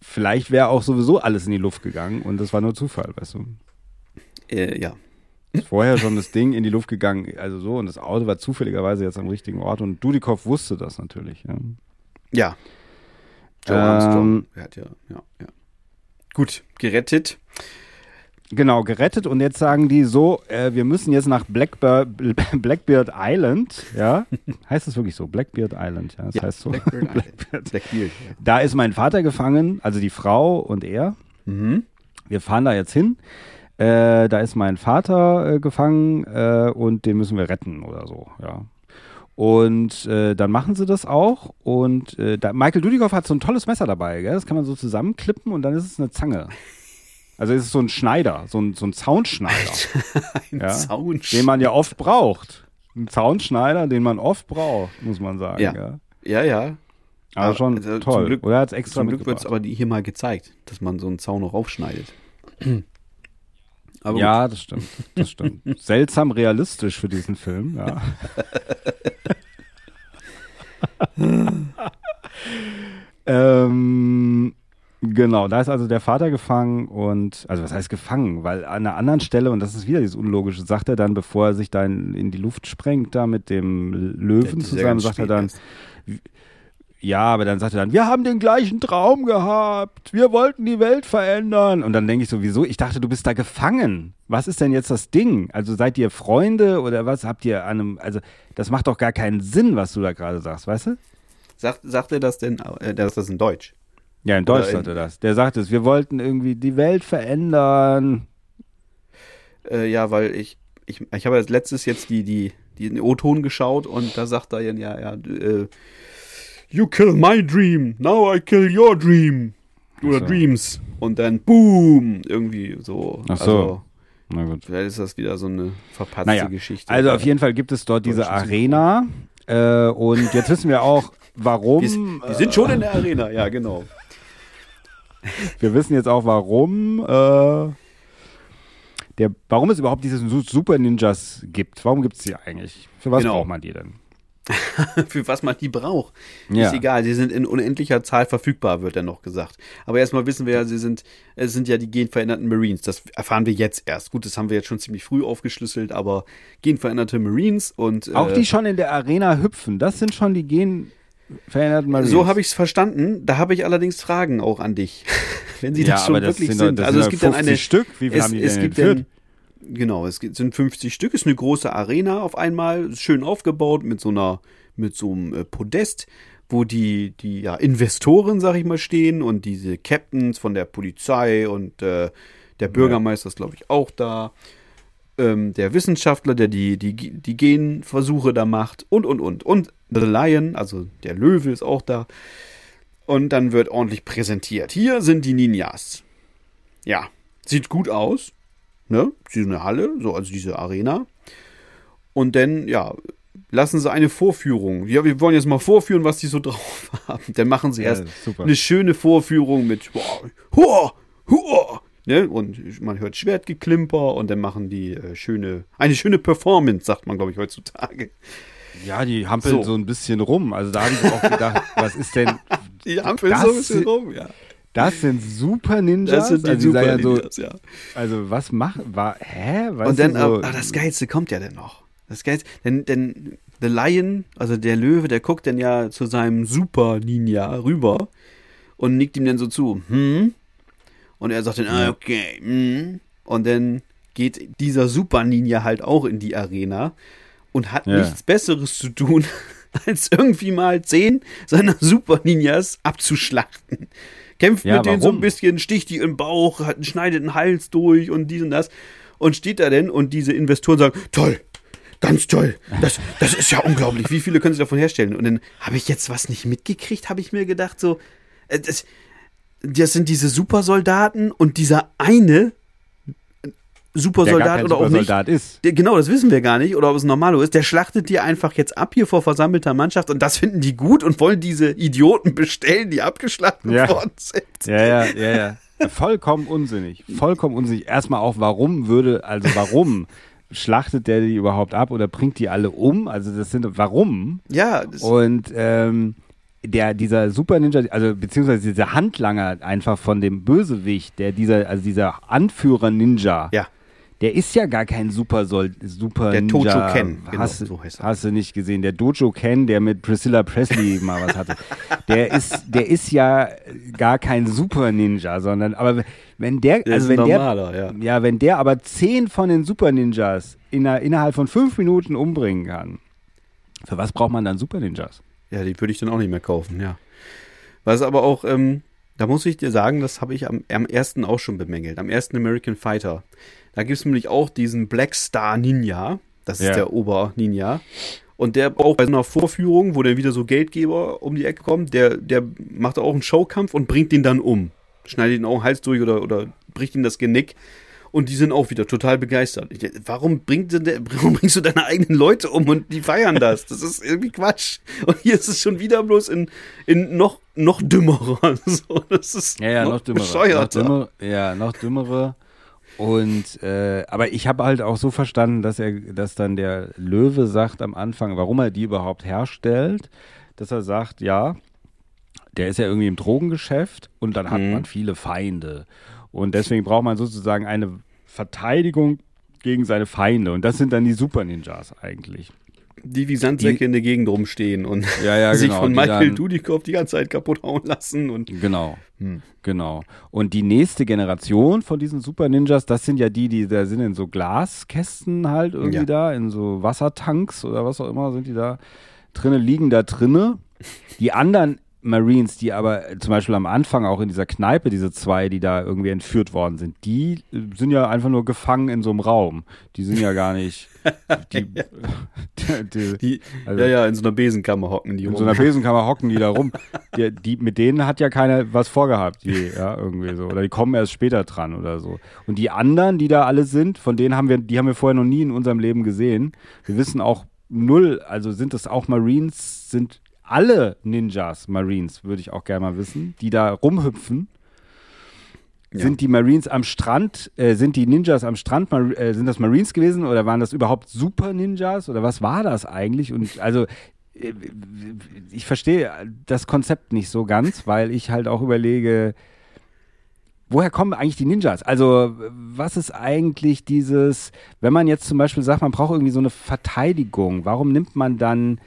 vielleicht wäre auch sowieso alles in die Luft gegangen und das war nur Zufall, weißt du. Äh, ja. Ist vorher schon das Ding in die Luft gegangen, also so, und das Auto war zufälligerweise jetzt am richtigen Ort und Dudikoff wusste das natürlich. Ja. Ja. Joe Armstrong. Er hat ja, ja, ja. Gut, gerettet. Genau, gerettet und jetzt sagen die so, äh, wir müssen jetzt nach Blackbird, Blackbeard Island, ja, heißt es wirklich so, Blackbeard Island, ja, das Ja, heißt so. Blackbeard Island. Blackbeard, ja. Da ist mein Vater gefangen, also die Frau und er. Mhm. Wir fahren da jetzt hin. Äh, da ist mein Vater äh, gefangen äh, und den müssen wir retten oder so, ja. Und äh, dann machen sie das auch. Und äh, da, Michael Dudikoff hat so ein tolles Messer dabei, gell? Das kann man so zusammenklippen und dann ist es eine Zange. Also es ist so ein Schneider, so ein, so ein Zaunschneider, Ein Ja. Sound. den man ja oft braucht. Ein Zaunschneider, den man oft braucht, muss man sagen. Ja. Ja. Ja, ja. Aber Aber, schon also, zum toll. Glück- Oder hat es extra Zum Glück wird es aber hier mal gezeigt, dass man so einen Zaun noch aufschneidet. Aber gut. ja, das stimmt. Das stimmt. Seltsam realistisch für diesen Film, ja. ähm, genau, da ist also der Vater gefangen und, also was heißt gefangen? Weil an einer anderen Stelle, und das ist wieder dieses Unlogische, sagt er dann, bevor er sich da in, die Luft sprengt, da mit dem Löwen ist ja zusammen, sagt er dann, erst. Ja, aber dann sagt er dann, wir haben den gleichen Traum gehabt, wir wollten die Welt verändern. Und dann denke ich sowieso, ich dachte, du bist da gefangen. Was ist denn jetzt das Ding? Also seid ihr Freunde oder was habt ihr an einem, also das macht doch gar keinen Sinn, was du da gerade sagst, weißt du? Sagt, sagt er das denn, äh, dass das in Deutsch? Ja, in Deutsch sagt er das. Der sagt es, wir wollten irgendwie die Welt verändern. Äh, ja, weil ich, ich, ich habe als letztes jetzt die, die, die den O-Ton geschaut und da sagt er ja, ja, ja, äh, You kill my dream, now I kill your dream. Oder so. Dreams. Und dann boom, irgendwie so. Ach so. Also, Na gut. vielleicht ist das wieder so eine verpatzte Naja, Geschichte. also auf jeden Fall gibt es dort diese Arena. Äh, und jetzt wissen wir auch, warum. Die, die sind schon in der Arena, ja, genau. Wir wissen jetzt auch, warum, äh, der, warum es überhaupt diese Su- Super Ninjas gibt. Warum gibt es die eigentlich? Für was Genau. braucht man die denn? Für was man die braucht. Ja. Ist egal, sie sind in unendlicher Zahl verfügbar, wird dann noch gesagt. Aber erstmal wissen wir ja, sie sind, es sind ja die genveränderten Marines. Das erfahren wir jetzt erst. Gut, das haben wir jetzt schon ziemlich früh aufgeschlüsselt, aber genveränderte Marines und Auch äh, die schon in der Arena hüpfen, das sind schon die genveränderten Marines. So habe ich es verstanden. Da habe ich allerdings Fragen auch an dich. Wenn sie Ja, das schon das wirklich sind sind. also es gibt dann 50 eine Stück. Wie viel es, haben die es denn gibt entführt? dann, Genau, es sind 50 Stück. Ist eine große Arena auf einmal, schön aufgebaut mit so einer mit so einem äh, Podest, wo die die ja Investoren, sag ich mal, stehen und diese Captains von der Polizei und äh, der Bürgermeister ist glaube ich auch da. Ähm, der Wissenschaftler, der die, die, die Genversuche da macht und, und, und. Und The Lion, also der Löwe ist auch da. Und dann wird ordentlich präsentiert. Hier sind die Ninjas. Ja, sieht gut aus. Ne? Diese Halle, so also diese Arena. Und dann, ja, lassen sie eine Vorführung. Ja, wir wollen jetzt mal vorführen, was die so drauf haben. Dann machen sie Ja, erst super. eine schöne Vorführung mit wow, hua, hua, ne? Und man hört Schwertgeklimper und dann machen die äh, schöne, eine schöne Performance, sagt man, glaube ich, heutzutage. Ja, die hampeln so. So. ein bisschen rum. Also da habe ich auch gedacht, was ist denn, Die Ampel Das so ein bisschen rum, ja. Das sind Super Ninjas? Das sind die also, Super ja so, Ninjas, ja. also was machen, war, hä? Weißt Und dann, du, so, ah, das Geilste kommt ja dann noch. Das Geilste, denn, denn The Lion, also der Löwe, der guckt dann ja zu seinem Super Ninja rüber und nickt ihm dann so zu, hm? Und er sagt dann, okay, hm? Und dann geht dieser Super Ninja halt auch in die Arena und hat Ja. nichts Besseres zu tun, als irgendwie mal zehn seiner Super Ninjas abzuschlachten. Kämpft Ja, mit denen so ein bisschen, sticht die im Bauch, hat, schneidet den Hals durch und dies und das. Und steht da denn und diese Investoren sagen, toll, ganz toll, das, das ist ja unglaublich, wie viele können sie davon herstellen? Und dann habe ich jetzt was nicht mitgekriegt, habe ich mir gedacht, so, äh, das, das sind diese Supersoldaten und dieser eine Supersoldat oder auch nicht. Supersoldat ist. Der, genau, das wissen wir gar nicht. Oder ob es Normalo ist. Der schlachtet die einfach jetzt ab hier vor versammelter Mannschaft und das finden die gut und wollen diese Idioten bestellen, die abgeschlachtet Ja. worden sind. Ja, ja, ja, ja. Vollkommen unsinnig. Vollkommen unsinnig. Erstmal auch, warum würde, also warum schlachtet der die überhaupt ab oder bringt die alle um? Also das sind, warum? Ja, das, Und ähm, der, dieser Super Ninja, also beziehungsweise dieser Handlanger einfach von dem Bösewicht, der dieser, also dieser Anführer Ninja, ja. Der ist ja gar kein Super, Sol Super Der Ninja. Tojo Ken, genau, hast, so heißt er. hast du nicht gesehen. Der Dojo Ken, der mit Priscilla Presley mal was hatte. Der ist, der ist ja gar kein Super Ninja, sondern, aber wenn der, Der also wenn der, normaler, ja. ja, wenn der aber zehn von den Super Ninjas in, innerhalb von fünf Minuten umbringen kann, für was braucht man dann Super Ninjas? Ja, die würde ich dann auch nicht mehr kaufen, ja. Was aber auch, ähm, da muss ich dir sagen, das habe ich am, am ersten auch schon bemängelt, am ersten American Fighter. Da gibt es nämlich auch diesen Black Star Ninja, das ist Ja. der Ober-Ninja. Und der auch bei so einer Vorführung, wo dann wieder so Geldgeber um die Ecke kommt, der, der macht auch einen Showkampf und bringt den dann um. Schneidet ihn auch den Hals durch oder, oder bricht ihm das Genick. Und die sind auch wieder total begeistert. Ich, warum, bringt der, warum bringst du deine eigenen Leute um und die feiern das? Das ist irgendwie Quatsch. Und hier ist es schon wieder bloß in, in noch, noch dümmerer. So, das ist Ja, ja, noch. Noch bescheuerter. dümmere. Ja, noch dümmere. Und äh, aber ich habe halt auch so verstanden, dass er, dass dann der Löwe sagt am Anfang, warum er die überhaupt herstellt, dass er sagt, ja, der ist ja irgendwie im Drogengeschäft und dann hat Mhm. man viele Feinde. Und deswegen braucht man sozusagen eine Verteidigung gegen seine Feinde. Und das sind dann die Super Ninjas eigentlich. Die wie Sandsäcke Die- in der Gegend rumstehen und Ja, ja, sich genau, von Michael dann- Dudikoff die ganze Zeit kaputt hauen lassen. Und Genau. Genau. Und die nächste Generation von diesen Super Ninjas, das sind ja die, die da sind in so Glaskästen halt irgendwie Ja. da, in so Wassertanks oder was auch immer, sind die da drinne, liegen da drinne. Die anderen Marines, die aber äh, zum Beispiel am Anfang auch in dieser Kneipe, diese zwei, die da irgendwie entführt worden sind, die äh, sind ja einfach nur gefangen in so einem Raum. Die sind ja gar nicht. Die, die, die, Also- ja, ja, in so einer Besenkammer hocken die in rum. so einer Besenkammer hocken die da rum. Die, die, mit denen hat ja keiner was vorgehabt, die, ja, irgendwie so. Oder die kommen erst später dran oder so. Und die anderen, die da alle sind, von denen haben wir, die haben wir vorher noch nie in unserem Leben gesehen. Wir wissen auch null, also sind es auch Marines, sind alle Ninjas Marines, würde ich auch gerne mal wissen, die da rumhüpfen. Sind die Marines am Strand, äh, sind die Ninjas am Strand, Mar äh, sind das Marines gewesen oder waren das überhaupt Super Ninjas oder was war das eigentlich? Und also äh, ich verstehe das Konzept nicht so ganz, weil ich halt auch überlege, woher kommen eigentlich die Ninjas? Also, was ist eigentlich dieses, wenn man jetzt zum Beispiel sagt, man braucht irgendwie so eine Verteidigung, warum nimmt man dann,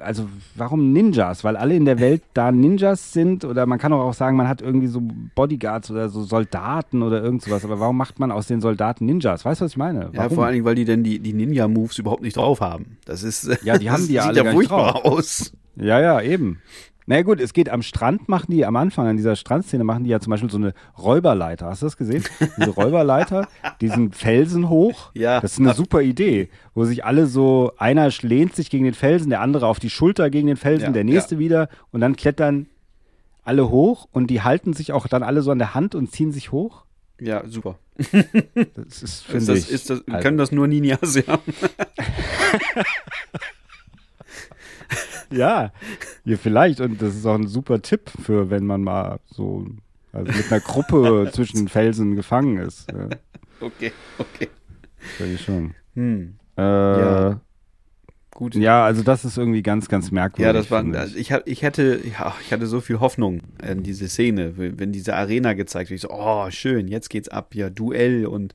also warum Ninjas? Weil alle in der Welt da Ninjas sind oder man kann auch sagen, man hat irgendwie so Bodyguards oder so Soldaten oder irgend sowas, aber warum macht man aus den Soldaten Ninjas? Weißt du, was ich meine? Ja, Warum? vor allen Dingen, weil die denn die, die Ninja-Moves überhaupt nicht drauf haben. Das ist. Ja, die haben die ja sieht alle ja gar nicht furchtbar aus. Ja, ja, eben. Na ja, gut, es geht am Strand, machen die am Anfang, an dieser Strandszene, machen die ja zum Beispiel so eine Räuberleiter. Hast du das gesehen? Diese Räuberleiter, diesen Felsen hoch. Ja. Das ist eine super Idee, wo sich alle so, einer lehnt sich gegen den Felsen, der andere auf die Schulter gegen den Felsen, Ja, der nächste wieder und dann klettern alle hoch und die halten sich auch dann alle so an der Hand und ziehen sich hoch. Ja, super. Das ist, finde ich. ist das, also- können das nur Ninjas, ja. Ja, ja, vielleicht. Und das ist auch ein super Tipp für, wenn man mal so also mit einer Gruppe zwischen Felsen gefangen ist. Ja, Okay, okay. ich schon. Hm. Äh, Ja. ja. Gut. also das ist irgendwie ganz, ganz merkwürdig. Ja, das war. Also ich, hab- ich hätte, ja, ich hatte so viel Hoffnung in diese Szene, wenn diese Arena gezeigt wird. Ich so, oh, schön, jetzt geht's ab, ja, Duell und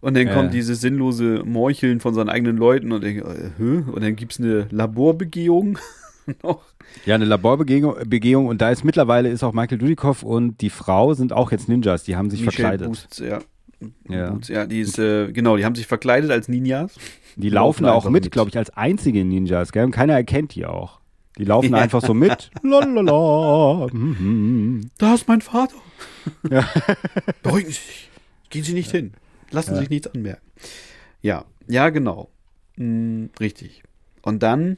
und dann Ja. kommt dieses sinnlose Morcheln von seinen eigenen Leuten und, ich, äh, und dann gibt's eine Laborbegehung noch. Ja, eine Laborbegehung Begehung, und da ist mittlerweile ist auch Michael Dudikoff und die Frau sind auch jetzt Ninjas, die haben sich Michelle verkleidet. Booth, ja. Ja. Booth, ja, die ist, äh, genau, die haben sich verkleidet als Ninjas. Die laufen da auch einfach mit, glaube ich, als einzige Ninjas, gell? Und keiner erkennt die auch. Die laufen Ja. einfach so mit. Lalala. Mhm. Da ist mein Vater. Beruhigen Sie sich. Gehen Sie nicht hin. Lassen Sie sich nichts anmerken. Ja, ja, genau. Hm, richtig. Und dann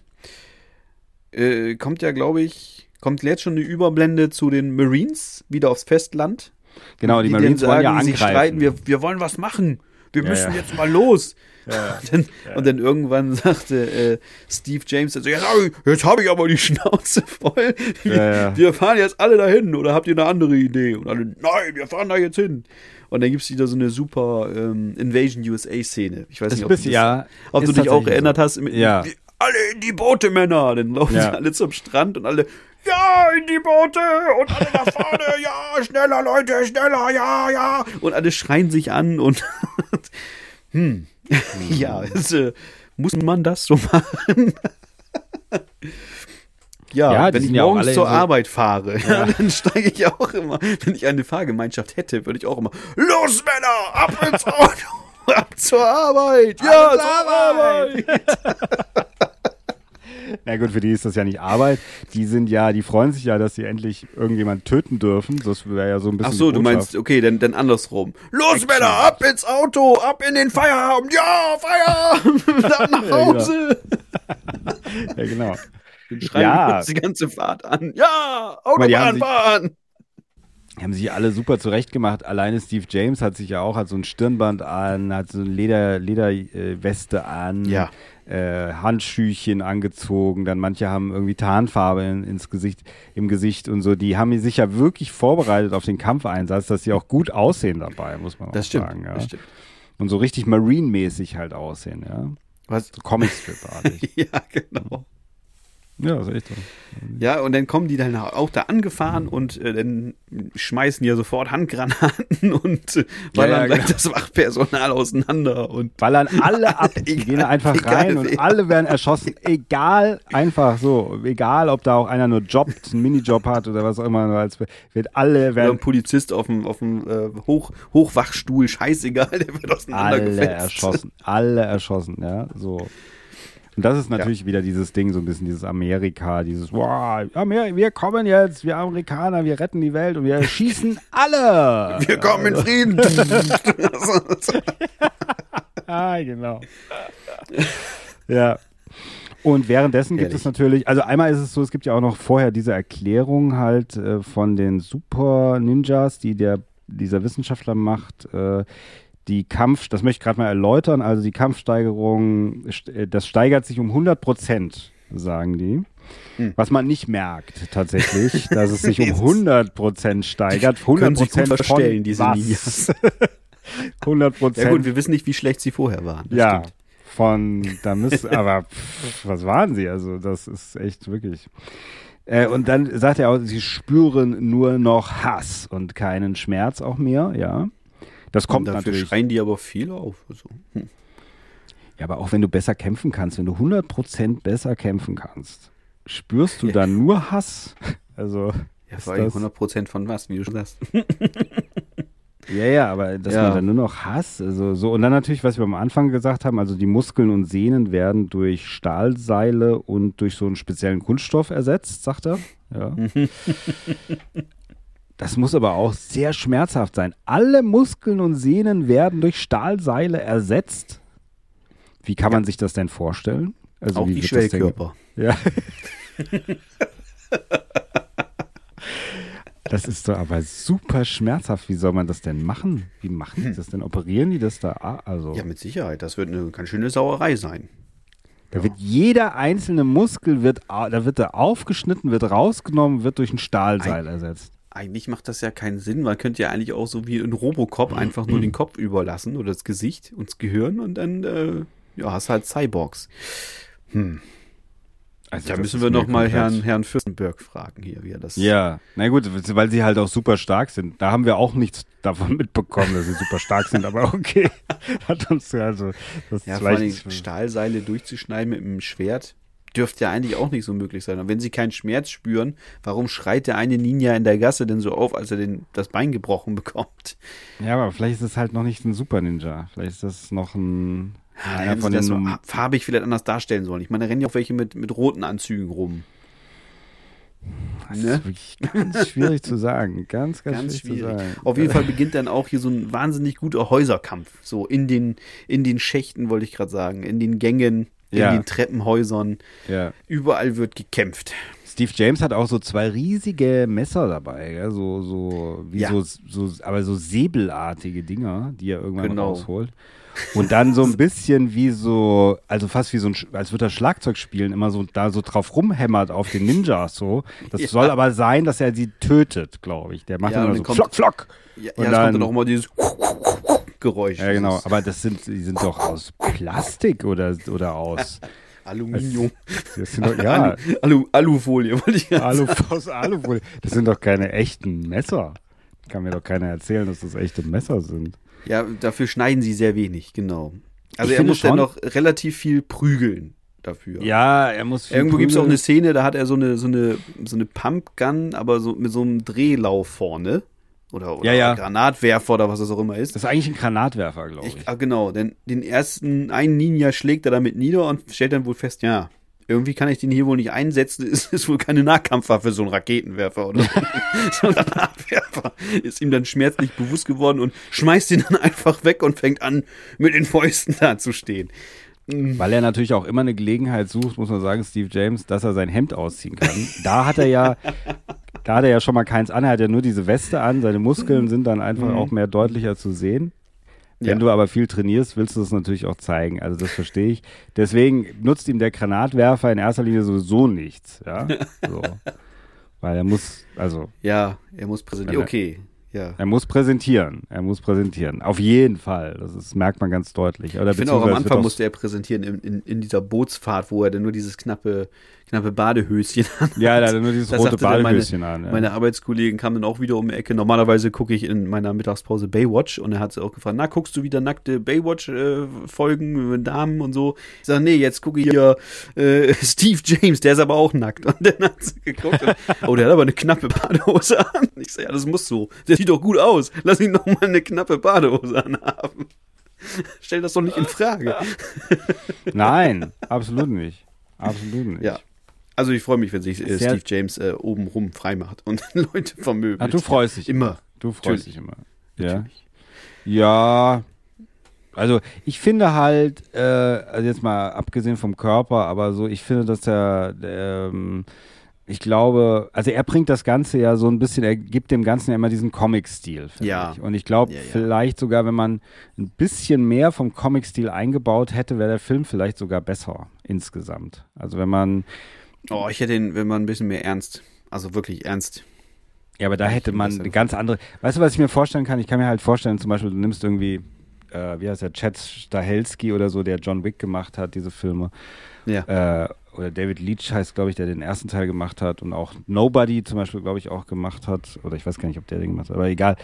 äh, kommt ja, glaube ich, kommt jetzt schon eine Überblende zu den Marines wieder aufs Festland. Genau, die, dann Marines wollen ja sie angreifen. streiten, wir, wir wollen was machen. Wir Ja, müssen ja. jetzt mal los. Dann, Und dann irgendwann sagte äh, Steve James, also, jetzt habe ich, hab ich aber die Schnauze voll. Wir, Ja, ja. wir fahren jetzt alle dahin oder habt ihr eine andere Idee? Und alle, nein, wir fahren da jetzt hin. Und dann gibt es wieder so eine super ähm, Invasion USA-Szene. Ich weiß nicht, ob, bisschen- du, das, ja, ob du dich auch erinnert so. hast. Mit, Ja. Alle in die Boote, Männer. Dann laufen Ja. sie alle zum Strand und alle, ja, in die Boote und alle nach vorne, ja, schneller, Leute, schneller, ja, ja. Und alle schreien sich an und hm, ja, es, äh, muss man das so machen? Ja, Ja, wenn ich ja morgens zur so- Arbeit fahre, ja. dann steige ich auch immer, wenn ich eine Fahrgemeinschaft hätte, würde ich auch immer, los Männer, ab ins Auto, ab zur Arbeit, ja, zur zur Arbeit. Na gut, für die ist das ja nicht Arbeit. Die sind ja, die freuen sich ja, dass sie endlich irgendjemand töten dürfen. Das wäre ja so ein bisschen. Ach so, du meinst, okay, dann, dann andersrum. Los Männer, ab ins Auto, ab in den Feierabend, ja, Feierabend, ab nach genau. Hause. Ja, genau. Dann schreien Ja. uns die ganze Fahrt an, ja, Autobahn haben sich- fahren. Haben sich alle super zurecht gemacht. Alleine Steve James hat sich ja auch, hat so ein Stirnband an, hat so eine Leder, Lederweste an, Ja. Äh, Handschüchen angezogen. Dann manche haben irgendwie Tarnfarbe in, ins Gesicht, im Gesicht und so. Die haben sich ja wirklich vorbereitet auf den Kampfeinsatz, dass sie auch gut aussehen dabei, muss man auch Das stimmt, sagen. Ja. das stimmt. Und so richtig Marine-mäßig halt aussehen, ja. Was? So Comicstrip-artig. Ja, genau. Ja, das ist echt so. Ja, und dann kommen die dann auch da angefahren und äh, dann schmeißen ja sofort Handgranaten und äh, Ja, ballern ja, gleich genau. das Wachpersonal auseinander und Ballern alle ab, die Egal- gehen einfach egal rein und wer. alle werden erschossen. Egal, einfach so. Egal, ob da auch einer nur jobbt, einen Minijob hat oder was auch immer. Als wird alle oder ein werden Polizist auf dem, auf dem äh, Hoch, Hochwachstuhl, scheißegal, der wird alle auseinandergefetzt. erschossen. Alle erschossen, ja, so. Und das ist natürlich wieder dieses Ding, so ein bisschen dieses Amerika, dieses, wow, wir kommen jetzt, wir Amerikaner, wir retten die Welt und wir schießen alle. Wir kommen in Frieden. Ah, genau. ja. Und währenddessen gibt Herrlich. es natürlich, also einmal ist es so, es gibt ja auch noch vorher diese Erklärung halt äh, von den Super Ninjas, die der dieser Wissenschaftler macht, äh, die Kampf, das möchte ich gerade mal erläutern, also die Kampfsteigerung, st- äh, das steigert sich um 100 Prozent, sagen die. Hm. Was man nicht merkt tatsächlich, dass es sich um 100 Prozent steigert. 100 Können sich gut Prozent verstellen, diese was? Ninjas. 100 Prozent. Ja gut, wir wissen nicht, wie schlecht sie vorher waren. Das Ja, stimmt. von, da müsste, aber pff, was waren sie? Also, das ist echt wirklich. Äh, und dann sagt er auch, sie spüren nur noch Hass und keinen Schmerz auch mehr, ja. Das kommt Und dafür natürlich. schreien die aber viel auf. Also, hm. Ja, aber auch wenn du besser kämpfen kannst, wenn du 100% besser kämpfen kannst, spürst du dann nur Hass? Also, Ja, vor allem das- 100% von was, wie du schon sagst. Ja, ja, aber dass Ja. man dann nur noch Hass, also so und dann natürlich, was wir am Anfang gesagt haben, also die Muskeln und Sehnen werden durch Stahlseile und durch so einen speziellen Kunststoff ersetzt, sagt er. Ja. Das muss aber auch sehr schmerzhaft sein. Alle Muskeln und Sehnen werden durch Stahlseile ersetzt. Wie kann man sich das denn vorstellen? Also Auch wie die wird das denn- Schwellkörper. Ja. Das ist doch aber super schmerzhaft. Wie soll man das denn machen? Wie machen die das denn? Operieren die das da? Ah, Also, Ja, mit Sicherheit. Das wird eine ganz schöne Sauerei sein. da wird jeder einzelne Muskel wird, da wird er aufgeschnitten, wird rausgenommen, wird durch ein Stahlseil ersetzt. Eigentlich macht das ja keinen Sinn. Man könnte ja eigentlich auch so wie in Robocop einfach nur den Kopf überlassen oder das Gesicht und das Gehirn und dann äh, ja, hast halt Cyborgs. Also Da müssen wir mir noch mal komplett- Herrn, Herrn Fürstenberg fragen hier, wie er das. Ja, na gut, weil sie halt auch super stark sind. Da haben wir auch nichts davon mitbekommen, dass sie super stark sind, aber okay. Hat uns also das Ja, vor allem Stahlseile durchzuschneiden mit einem Schwert dürfte ja eigentlich auch nicht so möglich sein. Und wenn sie keinen Schmerz spüren, warum schreit der eine Ninja in der Gasse denn so auf, als er den, das Bein gebrochen bekommt? Ja, aber vielleicht ist es halt noch nicht ein Super Ninja. Vielleicht ist das noch ein Ja, einer hätten von das so farbig vielleicht anders darstellen sollen. Ich meine, da rennen ja auch welche mit, mit roten Anzügen rum. Das Ne? ist wirklich ganz schwierig zu sagen. Ganz, ganz, Ganz schwierig, schwierig. zu sagen. Auf jeden Fall beginnt dann auch hier so ein wahnsinnig guter Häuserkampf. So in den, in den Schächten, wollte ich gerade sagen, in den Gängen, in Ja. den Treppenhäusern. Ja. Überall wird gekämpft. Steve James hat auch so zwei riesige Messer dabei, gell? so, so, wie Ja. so, so, aber so säbelartige Dinger, die er irgendwann Genau. rausholt. Und dann so ein bisschen wie so, also fast wie so ein, als würde er Schlagzeug spielen, immer so da so drauf rumhämmert auf den Ninjas so. Das Ja. soll aber sein, dass er sie tötet, glaube ich. Der macht Ja, dann immer so dann flock, kommt- flock. Ja, Und ja es kommt dann- dann auch immer dieses Geräusch. Ja, genau. Aber das sind, die sind doch aus Plastik oder, oder aus. Aluminium. Das sind doch, ja, Alu, Alufolie, wollte ich Alu, sagen. aus Alufolie. Das sind doch keine echten Messer. Kann mir doch keiner erzählen, dass das echte Messer sind. Ja, dafür schneiden sie sehr wenig, genau. Also Ich er muss dann schon- noch relativ viel prügeln dafür. Ja, er muss viel Irgendwo gibt es auch eine Szene, da hat er so eine, so eine, so eine Pumpgun, aber so mit so einem Drehlauf vorne. Oder, oder Ja, ja. Granatwerfer oder was das auch immer ist. Das ist eigentlich ein Granatwerfer, glaube ich. Ich, ah, genau, denn den ersten, einen Ninja schlägt er damit nieder und stellt dann wohl fest, ja, irgendwie kann ich den hier wohl nicht einsetzen, es ist wohl keine Nahkampfwaffe, so ein Raketenwerfer oder so. ein Granatwerfer ist ihm dann schmerzlich bewusst geworden und schmeißt ihn dann einfach weg und fängt an, mit den Fäusten da zu stehen. Weil er natürlich auch immer eine Gelegenheit sucht, muss man sagen, Steve James, dass er sein Hemd ausziehen kann. Da hat er ja, da hat er ja schon mal keins an, er hat ja nur diese Weste an, seine Muskeln sind dann einfach auch mehr deutlicher zu sehen. Wenn Ja. du aber viel trainierst, willst du das natürlich auch zeigen. Also das verstehe ich. Deswegen nutzt ihm der Granatwerfer in erster Linie sowieso nichts. Ja? So. Weil er muss, also Ja, er muss präsentieren. Er- Okay, ja. er muss präsentieren. Er muss präsentieren. Auf jeden Fall. Das ist, merkt man ganz deutlich. Oder Ich finde auch am Anfang musste er präsentieren in, in, in dieser Bootsfahrt, wo er dann nur dieses knappe, knappe Badehöschen an Ja, da nur dieses Da rote Badehöschen meine, an. Ja. Meine Arbeitskollegen kamen dann auch wieder um die Ecke. Normalerweise gucke ich in meiner Mittagspause Baywatch und er hat sie auch gefragt, na, guckst du wieder nackte Baywatch-Folgen mit Damen und so? Ich sage, nee, jetzt gucke ich hier äh, Steve James, der ist aber auch nackt. Und dann hat sie geguckt und, oh, der hat aber eine knappe Badehose an. Ich sage, ja, das muss so. Der sieht doch gut aus. Lass ihn doch mal eine knappe Badehose anhaben. Stell das doch nicht in Frage. Nein, absolut nicht. Absolut nicht. Ja. Also ich freue mich, wenn sich äh, Steve James äh, oben rum frei macht und Leute vermöbelt. Ah, du freust dich Immer. Du freust Natürlich. dich immer. Ja. Natürlich. Ja. Also ich finde halt, äh, also jetzt mal abgesehen vom Körper, aber so, ich finde, dass er, ähm, ich glaube, also er bringt das Ganze ja so ein bisschen, er gibt dem Ganzen ja immer diesen Comic-Stil, finde Ja. ich. Und ich glaube, Ja, ja. vielleicht sogar, wenn man ein bisschen mehr vom Comic-Stil eingebaut hätte, wäre der Film vielleicht sogar besser insgesamt. Also wenn man, Oh, ich hätte ihn, wenn man ein bisschen mehr ernst, also wirklich ernst. Ja, aber da hätte man eine ganz andere. Weißt du, was ich mir vorstellen kann? Ich kann mir halt vorstellen, zum Beispiel, du nimmst irgendwie, äh, wie heißt der, Chad Stahelski oder so, der John Wick gemacht hat, diese Filme. Ja. Äh, oder David Leach heißt, glaube ich, der den ersten Teil gemacht hat und auch Nobody zum Beispiel, glaube ich, auch gemacht hat. Oder ich weiß gar nicht, ob der den gemacht hat, aber egal.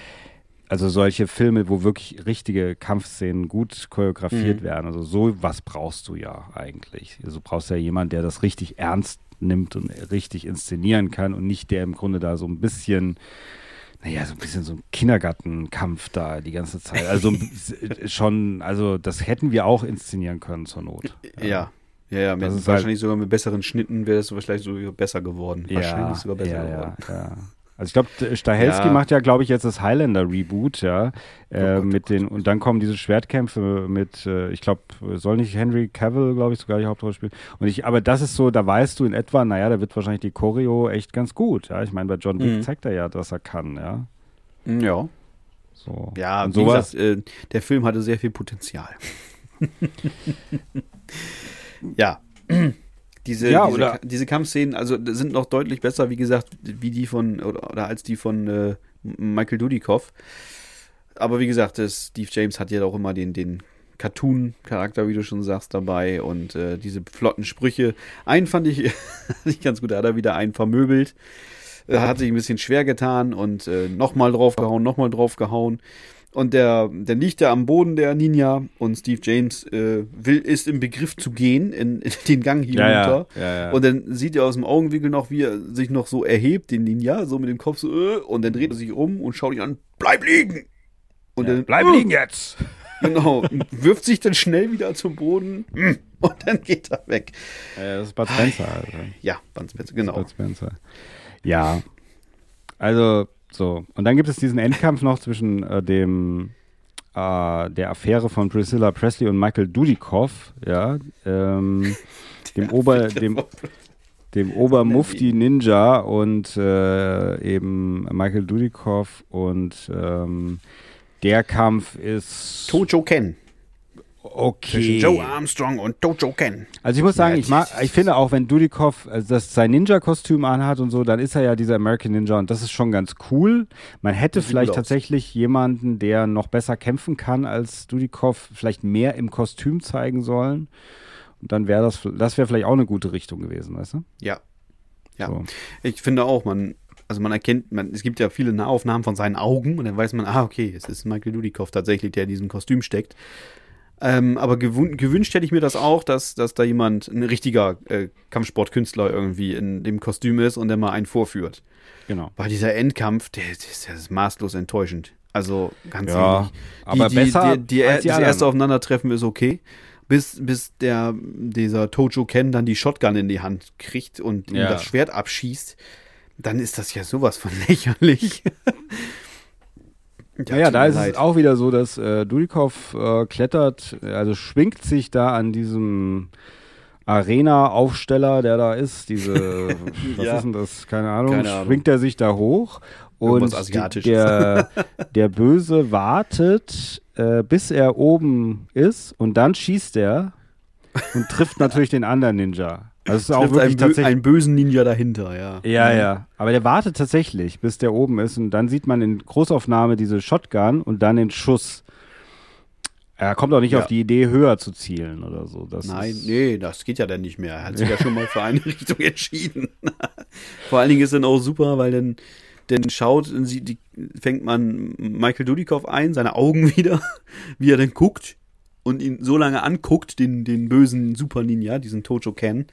Also solche Filme, wo wirklich richtige Kampfszenen gut choreografiert Mhm. werden. Also so was brauchst du ja eigentlich. Also du brauchst ja jemanden, der das richtig ernst nimmt und richtig inszenieren kann und nicht der im Grunde da so ein bisschen, naja, so ein bisschen so ein Kindergartenkampf da die ganze Zeit. Also schon, also das hätten wir auch inszenieren können zur Not. Ja. Ja, ja, Das ist wahrscheinlich sogar mit besseren Schnitten wäre es vielleicht sogar besser geworden. Ja, wahrscheinlich sogar besser ja, geworden. ja, ja. Also ich glaube, Stahelski Ja. macht ja, glaube ich, jetzt das Highlander-Reboot, ja. Äh, Oh Gott, oh mit Gott, den, und dann kommen diese Schwertkämpfe mit, äh, ich glaube, soll nicht Henry Cavill, glaube ich, sogar die Hauptrolle spielen. Und ich, aber das ist so, da weißt du in etwa, naja, da wird wahrscheinlich die Choreo echt ganz gut. Ja, ich meine, bei John Wick Mhm. zeigt er ja, dass er kann, ja. Ja. So. Ja, und sowas. gesagt, äh, der Film hatte sehr viel Potenzial. ja. Diese, Ja, diese, oder- diese Kampfszenen, also sind noch deutlich besser, wie gesagt, wie die von, oder, oder als die von äh, Michael Dudikoff. Aber wie gesagt, das Steve James hat ja auch immer den, den Cartoon-Charakter, wie du schon sagst, dabei und äh, diese flotten Sprüche. Einen fand ich, ich ganz gut, da hat er wieder einen vermöbelt. Er hat sich ein bisschen schwer getan und äh, nochmal draufgehauen, nochmal draufgehauen. Und der, der liegt da am Boden, der Ninja, und Steve James äh, will, ist im Begriff zu gehen, in, in den Gang Ja, ja, hinunter. ja, ja. Und dann sieht er aus dem Augenwinkel noch, wie er sich noch so erhebt, den Ninja, so mit dem Kopf so, äh, und dann dreht er sich um und schaut ihn an, bleib liegen! Und dann, Bleib äh, liegen jetzt! Genau, wirft sich dann schnell wieder zum Boden hm, und dann geht er weg. Das ist Bud Spencer, also. Ja, Bud Spencer, genau. Bud Spencer. Ja. Also, so. Und dann gibt es diesen Endkampf noch zwischen äh, dem äh, der Affäre von Priscilla Presley und Michael Dudikoff, ja, ähm, dem Ober, dem, dem Obermufti Ninja und äh, eben Michael Dudikoff und ähm, der Kampf ist Tojo Ken. Okay. Zwischen Joe Armstrong und Tojo Ken. Also ich muss sagen, Ja, ich mag, ich finde auch, wenn Dudikoff also das sein Ninja-Kostüm anhat und so, dann ist er ja dieser American Ninja und das ist schon ganz cool. Man hätte vielleicht tatsächlich jemanden, der noch besser kämpfen kann als Dudikoff, vielleicht mehr im Kostüm zeigen sollen. Und dann wäre das, das wäre vielleicht auch eine gute Richtung gewesen, weißt du? Ja. Ja. So. Ich finde auch, man, also man erkennt, man, es gibt ja viele Nahaufnahmen von seinen Augen und dann weiß man, ah, okay, es ist Michael Dudikoff tatsächlich, der in diesem Kostüm steckt. Ähm, aber gewün gewünscht hätte ich mir das auch, dass, dass da jemand, ein richtiger äh, Kampfsportkünstler irgendwie in dem Kostüm ist und der mal einen vorführt. Genau. Weil dieser Endkampf, der, der, ist, ist maßlos enttäuschend. Also ganz Ja, ehrlich. aber die, besser die, die, als die das erste Aufeinandertreffen ist okay. Bis, bis der, dieser Tojo Ken dann die Shotgun in die Hand kriegt und ihm Ja. das Schwert abschießt, dann ist das ja sowas von lächerlich. Ja, ja, da ist leid. es auch wieder so, dass äh, Dudikoff äh, klettert, also schwingt sich da an diesem Arena-Aufsteller, der da ist, diese, was Ja. ist denn das, keine Ahnung, Keine Ahnung. schwingt er sich da hoch und Asiatisches. der, der Böse wartet, äh, bis er oben ist und dann schießt er und trifft natürlich den anderen Ninja. Also es ist auch wirklich einen, bö einen bösen Ninja dahinter, ja. ja, ja. Aber der wartet tatsächlich, bis der oben ist und dann sieht man in Großaufnahme diese Shotgun und dann den Schuss. Er kommt auch nicht Ja. auf die Idee, höher zu zielen oder so. Das Nein, nee, das geht ja dann nicht mehr. Er hat sich ja schon mal für eine Richtung entschieden. Vor allen Dingen ist dann auch super, weil dann, dann schaut, sieht, die, fängt man Michael Dudikoff ein, seine Augen wieder, wie er dann guckt und ihn so lange anguckt, den, den bösen Super Ninja, diesen Tojo Ken.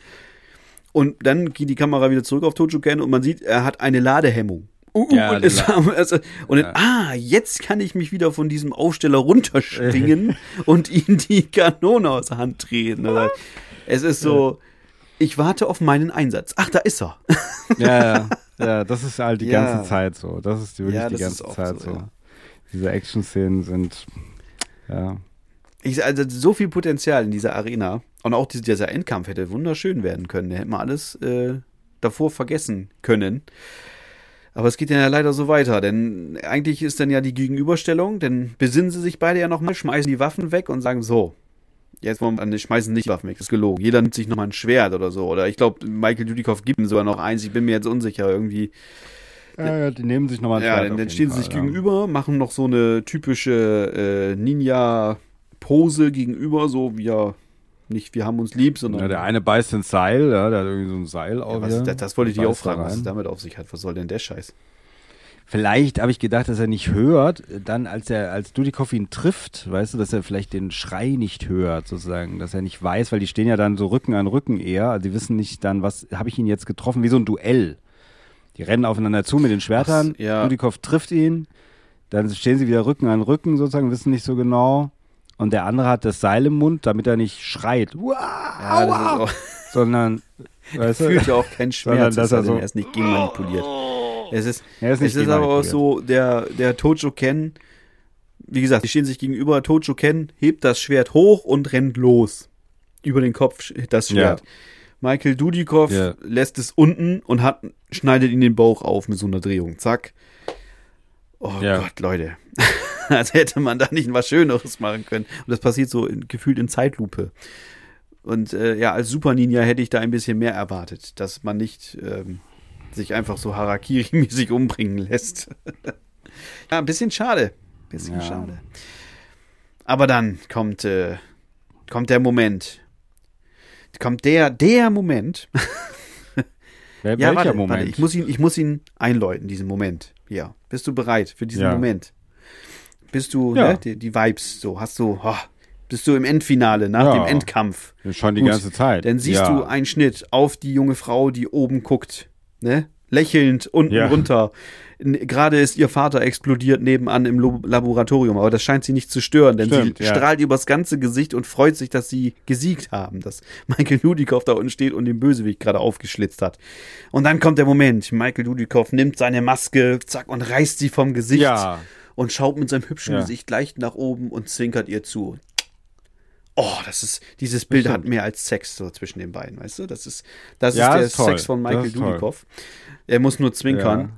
Und dann geht die Kamera wieder zurück auf Tojo Ken und man sieht, er hat eine Ladehemmung. Uh, uh, Ja, und, ist, also, und dann, ah, jetzt kann ich mich wieder von diesem Aufsteller runterschwingen und ihm die Kanone aus der Hand treten. Oder, es ist so, ich warte auf meinen Einsatz. Ach, da ist er. ja, ja, ja, das ist halt die Ja. ganze Zeit so. Das ist wirklich Ja, die ganze Zeit so, so. ja. Diese Action-Szenen sind, ja. Ich, also so viel Potenzial in dieser Arena. Und auch dieser, Endkampf hätte wunderschön werden können. Da hätte man alles äh, davor vergessen können. Aber es geht ja leider so weiter, denn eigentlich ist dann ja die Gegenüberstellung, denn besinnen sie sich beide ja nochmal, schmeißen die Waffen weg und sagen so, jetzt wollen wir, schmeißen nicht die Waffen weg, das ist gelogen. Jeder nimmt sich nochmal ein Schwert oder so. Oder ich glaube, Michael Dudikoff gibt ihm sogar noch eins, ich bin mir jetzt unsicher irgendwie. ja, ja die nehmen sich nochmal ein Ja, Schwert dann, auf dann jeden stehen sie Fall, sich ja. gegenüber, machen noch so eine typische äh, Ninja-Pose gegenüber, so wie ja nicht wir haben uns lieb, sondern Ja, der eine beißt ins Seil, ja, der hat irgendwie so ein Seil ja, was, das, das wollte ich dich auch fragen, was es damit auf sich hat. Was soll denn der Scheiß? Vielleicht habe ich gedacht, dass er nicht hört, dann als er, als Dudikoff ihn trifft, weißt du, dass er vielleicht den Schrei nicht hört, sozusagen, dass er nicht weiß, weil die stehen ja dann so Rücken an Rücken eher, also die wissen nicht dann, was, habe ich ihn jetzt getroffen, wie so ein Duell. Die rennen aufeinander zu mit den Schwertern, Ach, ja. Dudikoff trifft ihn, dann stehen sie wieder Rücken an Rücken, sozusagen, wissen nicht so genau. Und der andere hat das Seil im Mund, damit er nicht schreit, "Uah, Ja, aua", sondern, weißt du, fühlt ja auch keinen Schmerz, dass er, so- er ist nicht genmanipuliert. Es ist, Er ist es ist aber auch so, der, der Tojo Ken, wie gesagt, die stehen sich gegenüber, Tojo Ken hebt das Schwert hoch und rennt los. Über den Kopf das Schwert. Ja. Michael Dudikoff Ja. lässt es unten und hat, schneidet ihn den Bauch auf mit so einer Drehung. Zack. Oh Ja. Gott, Leute. Als hätte man da nicht was Schöneres machen können. Und das passiert so in, gefühlt in Zeitlupe. Und äh, ja, als Super Ninja hätte ich da ein bisschen mehr erwartet, dass man nicht ähm, sich einfach so Harakiri-mäßig umbringen lässt. ja, ein bisschen schade. Bisschen Ja. schade. Aber dann kommt, äh, kommt der Moment. Kommt der, der Moment. Wer, Ja, welcher warte, Moment? warte, ich muss ihn, ich muss ihn einläuten, diesen Moment. Ja, bist du bereit für diesen Ja. Moment? Bist du, Ja. ne, die, die Vibes, so, hast du, oh, bist du im Endfinale, nach Ja. dem Endkampf. Schon die Gut, ganze Zeit. Dann siehst du einen Schnitt auf die junge Frau, die oben guckt, ne? Lächelnd unten Ja. runter. Gerade ist ihr Vater explodiert nebenan im Lo Laboratorium, aber das scheint sie nicht zu stören, denn Stimmt, sie ja. strahlt übers ganze Gesicht und freut sich, dass sie gesiegt haben, dass Michael Dudikoff da unten steht und den Bösewicht gerade aufgeschlitzt hat. Und dann kommt der Moment, Michael Dudikoff nimmt seine Maske, zack, und reißt sie vom Gesicht Ja. und schaut mit seinem hübschen. Gesicht leicht nach oben und zwinkert ihr zu. Oh, das ist, dieses Bild stimmt. hat mehr als Sex so zwischen den beiden, weißt du? Das ist, das Ja, ist der ist. Sex von Michael ist toll. Er muss nur zwinkern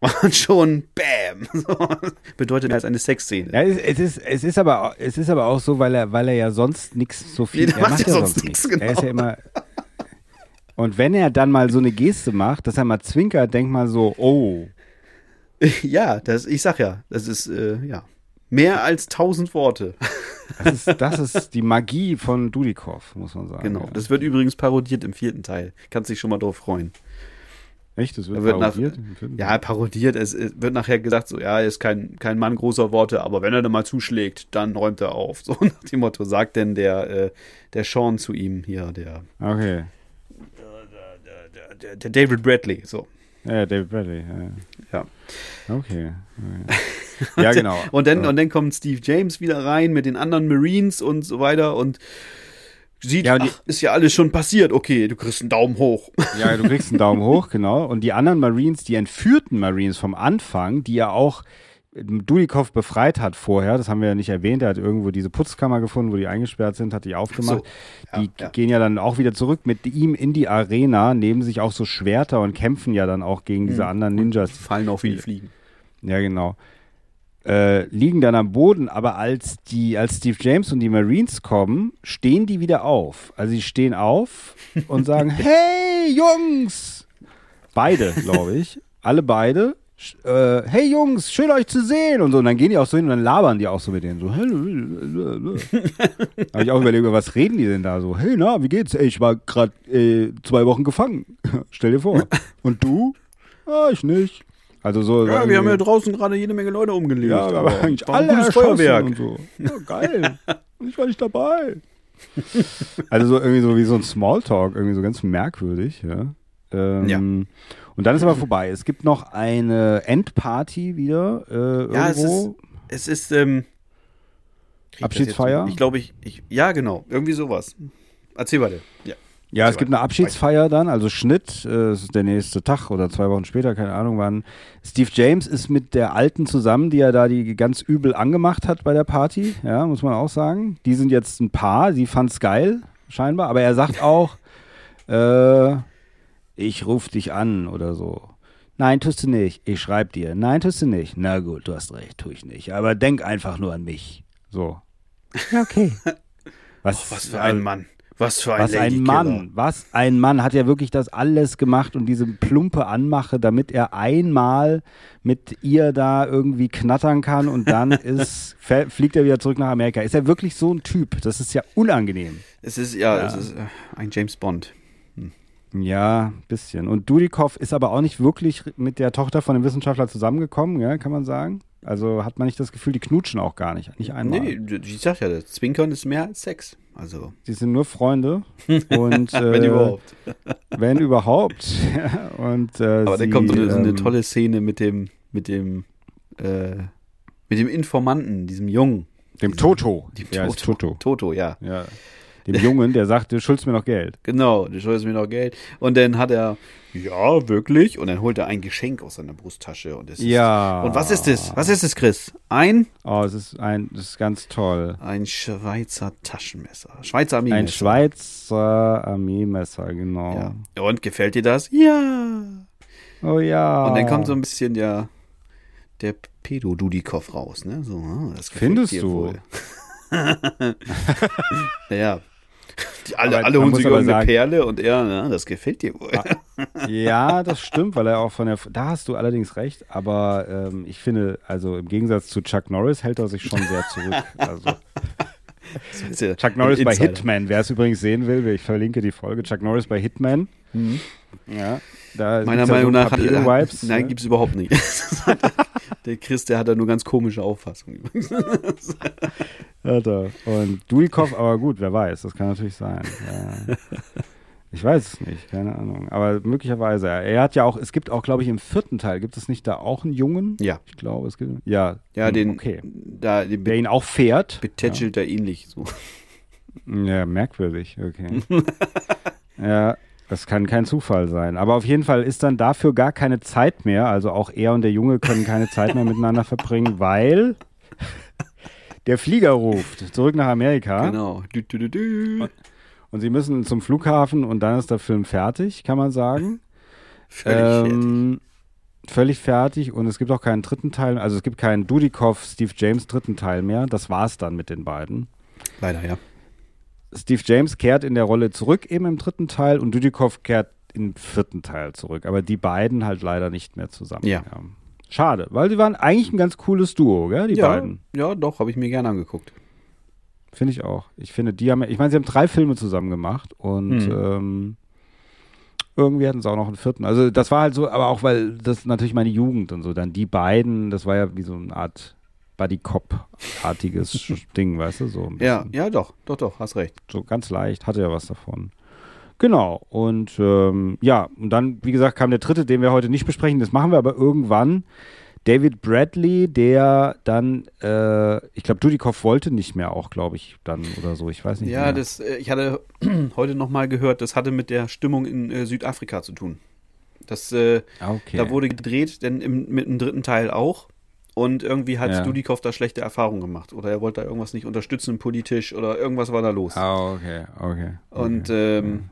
und schon Bam! So, bedeutet mehr als eine Sexszene. Ja, es, es, ist, es, ist aber, es ist aber auch so, weil er, weil er ja sonst nichts so viel. Nee, er macht ja sonst nichts. nix, Er ist ja genau. immer. Und wenn er dann mal so eine Geste macht, dass er mal zwinkert, denkt mal so, oh. Ja, das, ich sag ja, das ist, äh, ja. Mehr als tausend Worte. Das ist, das ist die Magie von Dudikoff, muss man sagen. Genau. Ja. Das wird übrigens parodiert im vierten Teil. Kannst dich schon mal drauf freuen. Echt, das wird, wird nach, parodiert Film? ja, parodiert. Es, es wird nachher gesagt, so, ja, er ist kein, kein Mann großer Worte, aber wenn er dann mal zuschlägt, dann räumt er auf. So nach dem Motto sagt denn der, äh, der Sean zu ihm hier, der, Okay. der, der David Bradley. So. Ja, David Bradley. Ja. Ja. Okay. okay. Ja, genau. Und dann, Ja. und dann kommt Steve James wieder rein mit den anderen Marines und so weiter und sieht, Ja, und ach, ist ja alles schon passiert. Okay, du kriegst einen Daumen hoch. Ja, du kriegst einen Daumen hoch, genau. Und die anderen Marines, die entführten Marines vom Anfang, die ja auch Dudikoff befreit hat vorher, das haben wir ja nicht erwähnt, er hat irgendwo diese Putzkammer gefunden, wo die eingesperrt sind, hat die aufgemacht. Ja, die ja. gehen ja dann auch wieder zurück mit ihm in die Arena, nehmen sich auch so Schwerter und kämpfen ja dann auch gegen diese anderen Ninjas. Fallen auch wie die Fliegen. Ja, genau. Äh, liegen dann am Boden, aber als die, als Steve James und die Marines kommen, stehen die wieder auf. Also sie stehen auf und sagen, hey Jungs! Beide, glaube ich. Alle beide. Äh, hey Jungs, schön euch zu sehen und so. Und dann gehen die auch so hin und dann labern die auch so mit denen. So, habe ich auch überlegt, über was reden die denn da so? Hey, na, wie geht's? Ey, ich war gerade äh, zwei Wochen gefangen. Stell dir vor. Und du? Ah, ich nicht. Also so. Ja, wir haben ja draußen gerade jede Menge Leute umgelegt. Ja, aber eigentlich alle gutes Feuerwerk. und so. Ja, geil. Und ich war nicht dabei. Also so irgendwie so wie so ein Smalltalk, irgendwie so ganz merkwürdig, ja. Ähm, Ja. Und dann ist aber vorbei. Es gibt noch eine Endparty wieder äh, Ja, es irgendwo. ist, es ist, ähm, Abschiedsfeier? Ich glaube, ich, ich, ja, genau, irgendwie sowas. Erzähl weiter. Ja. Ja, es gibt eine Abschiedsfeier dann, also Schnitt, äh, es ist der nächste Tag oder zwei Wochen später, keine Ahnung wann. Steve James ist mit der Alten zusammen, die er da die ganz übel angemacht hat bei der Party, ja, muss man auch sagen. Die sind jetzt ein Paar, sie fand's geil, scheinbar, aber er sagt auch, äh, ich ruf dich an oder so. Nein, tust du nicht. Ich schreib dir. Nein, tust du nicht. Na gut, du hast recht, tu ich nicht. Aber denk einfach nur an mich. So. Ja, okay. Was, Was für ein Mann. Was für ein was ein. Mann, was ein Mann hat ja wirklich das alles gemacht und diese plumpe Anmache, damit er einmal mit ihr da irgendwie knattern kann und dann ist, fliegt er wieder zurück nach Amerika. Ist er wirklich so ein Typ? Das ist ja unangenehm. Es ist, ja, Ja. es ist äh, ein James Bond. Ja, bisschen. Und Dudikoff ist aber auch nicht wirklich mit der Tochter von dem Wissenschaftler zusammengekommen, ja, kann man sagen. Also hat man nicht das Gefühl, die knutschen auch gar nicht, nicht einmal. Nee, ich sag ja, das Zwinkern ist mehr als Sex. Also, Die sind nur Freunde und äh, wenn überhaupt. Wenn überhaupt. Ja, und, äh, Aber sie, dann kommt so eine, so eine ähm, tolle Szene mit dem, mit dem, äh, mit dem Informanten, diesem Jungen. Dem Toto. Dem heißt Toto. Toto, ja. Ja. Dem Jungen, der sagt, du schuldest mir noch Geld. Genau, du schuldest mir noch Geld. Und dann hat er, ja, wirklich. Und dann holt er ein Geschenk aus seiner Brusttasche. Und es Ja. Ist, und was ist es? Was ist es, Chris? Ein, Oh, es ist ein, das ist ganz toll. ein Schweizer Taschenmesser. Schweizer Ein Armeemesser. Schweizer Armeemesser, genau. Ja. Und gefällt dir das? Ja. Oh ja. Und dann kommt so ein bisschen der, der Pedo-Dudikoff raus, ne? So, ah, das Findest du? Ja. Die, alle Aber alle holen sich irgendeine sagen- Perle und er, na, das gefällt dir wohl. Ja, das stimmt, weil er auch von der. Da hast du allerdings recht, aber ähm, ich finde, also im Gegensatz zu Chuck Norris hält er sich schon sehr zurück. Also ja Chuck Norris bei. Hitman, wer es übrigens sehen will, ich verlinke die Folge. Chuck Norris bei Hitman. Ja, da Mhm. Meiner gibt's ja Meinung so nach hat. Papierwipes, Nein, ja. gibt's überhaupt nicht. der Chris, der hat da nur ganz komische Auffassungen. übrigens. Hat er. Und Dudikoff, aber gut, wer weiß, das kann natürlich sein. Ja. Ich weiß es nicht, keine Ahnung. Aber möglicherweise. Er hat ja auch, es gibt auch, glaube ich, im vierten Teil, gibt es nicht da auch einen Jungen? Ja. Ich glaube, es gibt. Ja, Ja, den, Okay. da, den Der ihn auch fährt. betätschelt er ähnlich so. Ja, merkwürdig, okay. ja, das kann kein Zufall sein. Aber auf jeden Fall ist dann dafür gar keine Zeit mehr. Also auch er und der Junge können keine Zeit mehr miteinander verbringen, weil der Flieger ruft zurück nach Amerika. Genau. Dü, dü, dü, dü. Und sie müssen zum Flughafen und dann ist der Film fertig, kann man sagen. Völlig fertig. ähm, völlig fertig und es gibt auch keinen dritten Teil. Also es gibt keinen Dudikoff, Steve James dritten Teil mehr. Das war's dann mit den beiden. Leider, ja. Steve James kehrt in der Rolle zurück eben im dritten Teil und Dudikoff kehrt im vierten Teil zurück. Aber die beiden halt leider nicht mehr zusammen. Ja. Schade, weil sie waren eigentlich ein ganz cooles Duo, gell, die ja, beiden. ja, doch, habe ich mir gerne angeguckt. Finde ich auch. Ich finde, die haben, ich meine, sie haben drei Filme zusammen gemacht und Hm. ähm, irgendwie hatten sie auch noch einen vierten. Also das war halt so, aber auch weil das natürlich meine Jugend und so. Dann die beiden, das war ja wie so eine Art Buddy Cop-artiges Ding, weißt du, so. ein Ja, bisschen. ja, doch, doch, doch, hast recht. so ganz leicht, hatte ja was davon. Genau, und ähm, ja, und dann, wie gesagt, kam der dritte, den wir heute nicht besprechen, das machen wir aber irgendwann. David Bradley, der dann, äh, ich glaube, Dudikoff wollte nicht mehr auch, glaube ich, dann oder so, ich weiß nicht Ja, mehr. das, äh, ich hatte heute nochmal gehört, das hatte mit der Stimmung in äh, Südafrika zu tun. Das, äh, Ah, okay. da wurde gedreht, denn im, mit dem dritten Teil auch. Und irgendwie hat Ja. Dudikoff da schlechte Erfahrungen gemacht. Oder er wollte da irgendwas nicht unterstützen politisch oder irgendwas war da los. Ah, okay, okay. Und ähm,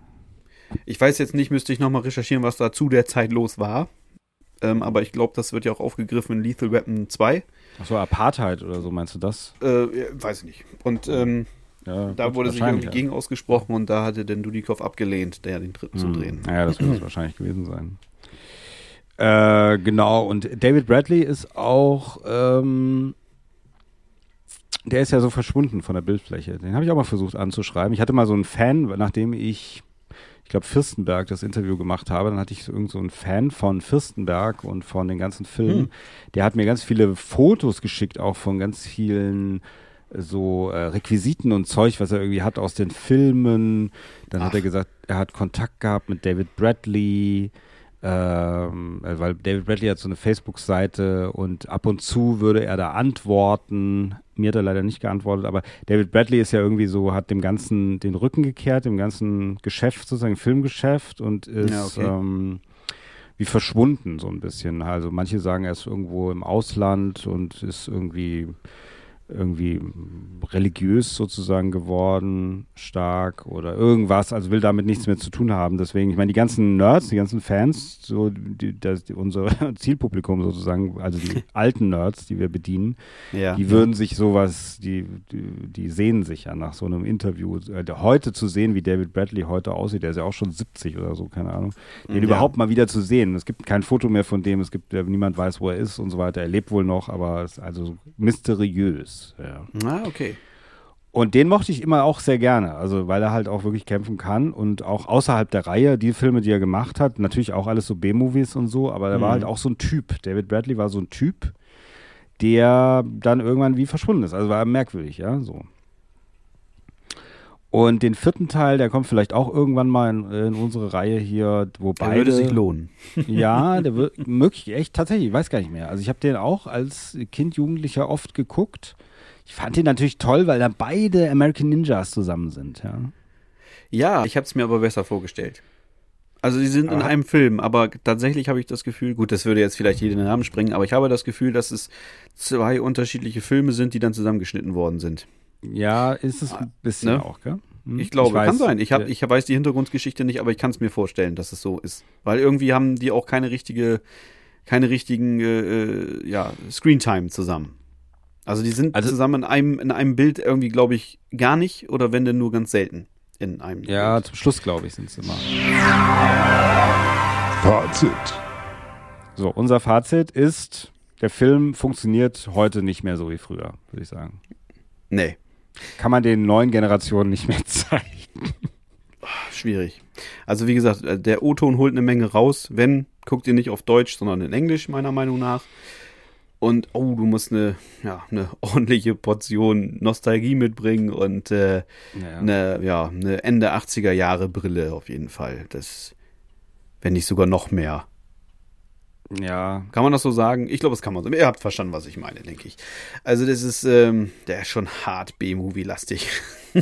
ich weiß jetzt nicht, müsste ich nochmal recherchieren, was da zu der Zeit los war. Ähm, aber ich glaube, das wird ja auch aufgegriffen in Lethal Weapon 2. Achso, Apartheid oder so, meinst du das? Äh, ja, weiß ich nicht. Und ähm, Ja, da wurde sich irgendwie gegen ausgesprochen und da hatte denn Dudikoff abgelehnt, der den dritten zu Hm. drehen. Ja, das wird es wahrscheinlich gewesen sein. Äh, genau, und David Bradley ist auch, ähm, der ist ja so verschwunden von der Bildfläche. Den habe ich auch mal versucht anzuschreiben. Ich hatte mal so einen Fan, nachdem ich, ich glaube, Fürstenberg das Interview gemacht habe, dann hatte ich so irgend so einen Fan von Fürstenberg und von den ganzen Filmen. Der hat mir ganz viele Fotos geschickt, auch von ganz vielen so äh, Requisiten und Zeug, was er irgendwie hat aus den Filmen. Dann hat er gesagt, er hat Kontakt gehabt mit David Bradley, ähm, äh, weil David Bradley hat so eine Facebook-Seite und ab und zu würde er da antworten. Mir hat er leider nicht geantwortet, aber David Bradley ist ja irgendwie so, hat dem Ganzen den Rücken gekehrt, dem ganzen Geschäft, sozusagen Filmgeschäft und ist Ja, okay. ähm, wie verschwunden so ein bisschen. Also manche sagen, er ist irgendwo im Ausland und ist irgendwie irgendwie religiös sozusagen geworden, stark oder irgendwas, also will damit nichts mehr zu tun haben. Deswegen, ich meine, die ganzen Nerds, die ganzen Fans, so die, das, die, unser Zielpublikum sozusagen, also die alten Nerds, die wir bedienen, Ja. die würden sich sowas, die, die, die sehnen sich ja nach so einem Interview. Äh, heute zu sehen, wie David Bradley heute aussieht, der ist ja auch schon 70 oder so, keine Ahnung, den Ja. überhaupt mal wieder zu sehen. Es gibt kein Foto mehr von dem, es gibt, äh, niemand weiß, wo er ist und so weiter. Er lebt wohl noch, aber es ist also mysteriös. Ja. Ah, okay. Und den mochte ich immer auch sehr gerne, also weil er halt auch wirklich kämpfen kann und auch außerhalb der Reihe, die Filme, die er gemacht hat, natürlich auch alles so B-Movies und so, aber er war halt auch so ein Typ. David Bradley war so ein Typ, der dann irgendwann wie verschwunden ist. Also war merkwürdig, ja, so. Und den vierten Teil, der kommt vielleicht auch irgendwann mal in, in unsere Reihe hier, wo Der beide. würde sich lohnen. Ja, der wird möglich, echt tatsächlich, ich weiß gar nicht mehr. Also ich habe den auch als Kind, Jugendlicher oft geguckt. Ich fand den natürlich toll, weil da beide American Ninjas zusammen sind, ja. Ja, ich habe es mir aber besser vorgestellt. Also sie sind in Aber- einem Film, aber tatsächlich habe ich das Gefühl, gut, das würde jetzt vielleicht jeden Namen springen, aber ich habe das Gefühl, dass es zwei unterschiedliche Filme sind, die dann zusammengeschnitten worden sind. Ja, ist es ein bisschen ne? auch, gell? Hm? Ich glaube, weiß, kann sein. Ich, hab, ich weiß die Hintergrundgeschichte nicht, aber ich kann es mir vorstellen, dass es so ist. Weil irgendwie haben die auch keine richtige, keine richtigen äh, äh, ja, Screentime zusammen. Also die sind Also- zusammen in einem, in einem Bild irgendwie, glaube ich, gar nicht oder wenn denn nur ganz selten in einem Ja, Bild. zum Schluss, glaube ich, sind es immer. Fazit. So, unser Fazit ist, der Film funktioniert heute nicht mehr so wie früher, würde ich sagen. Nee, Kann man den neuen Generationen nicht mehr zeigen. schwierig. Also wie gesagt, äh, der O-Ton holt eine Menge raus. Wenn, guckt ihr nicht auf Deutsch, sondern in Englisch, meiner Meinung nach. Und oh, du musst eine, ja, eine ordentliche Portion Nostalgie mitbringen und äh, Ja. eine, ja, eine Ende 80er Jahre Brille auf jeden Fall. Das, wenn nicht sogar noch mehr. Ja, Kann man das so sagen? Ich glaube, das kann man so. Ihr habt verstanden, was ich meine, denke ich. Also das ist, ähm, der ist schon hart B-Movie-lastig.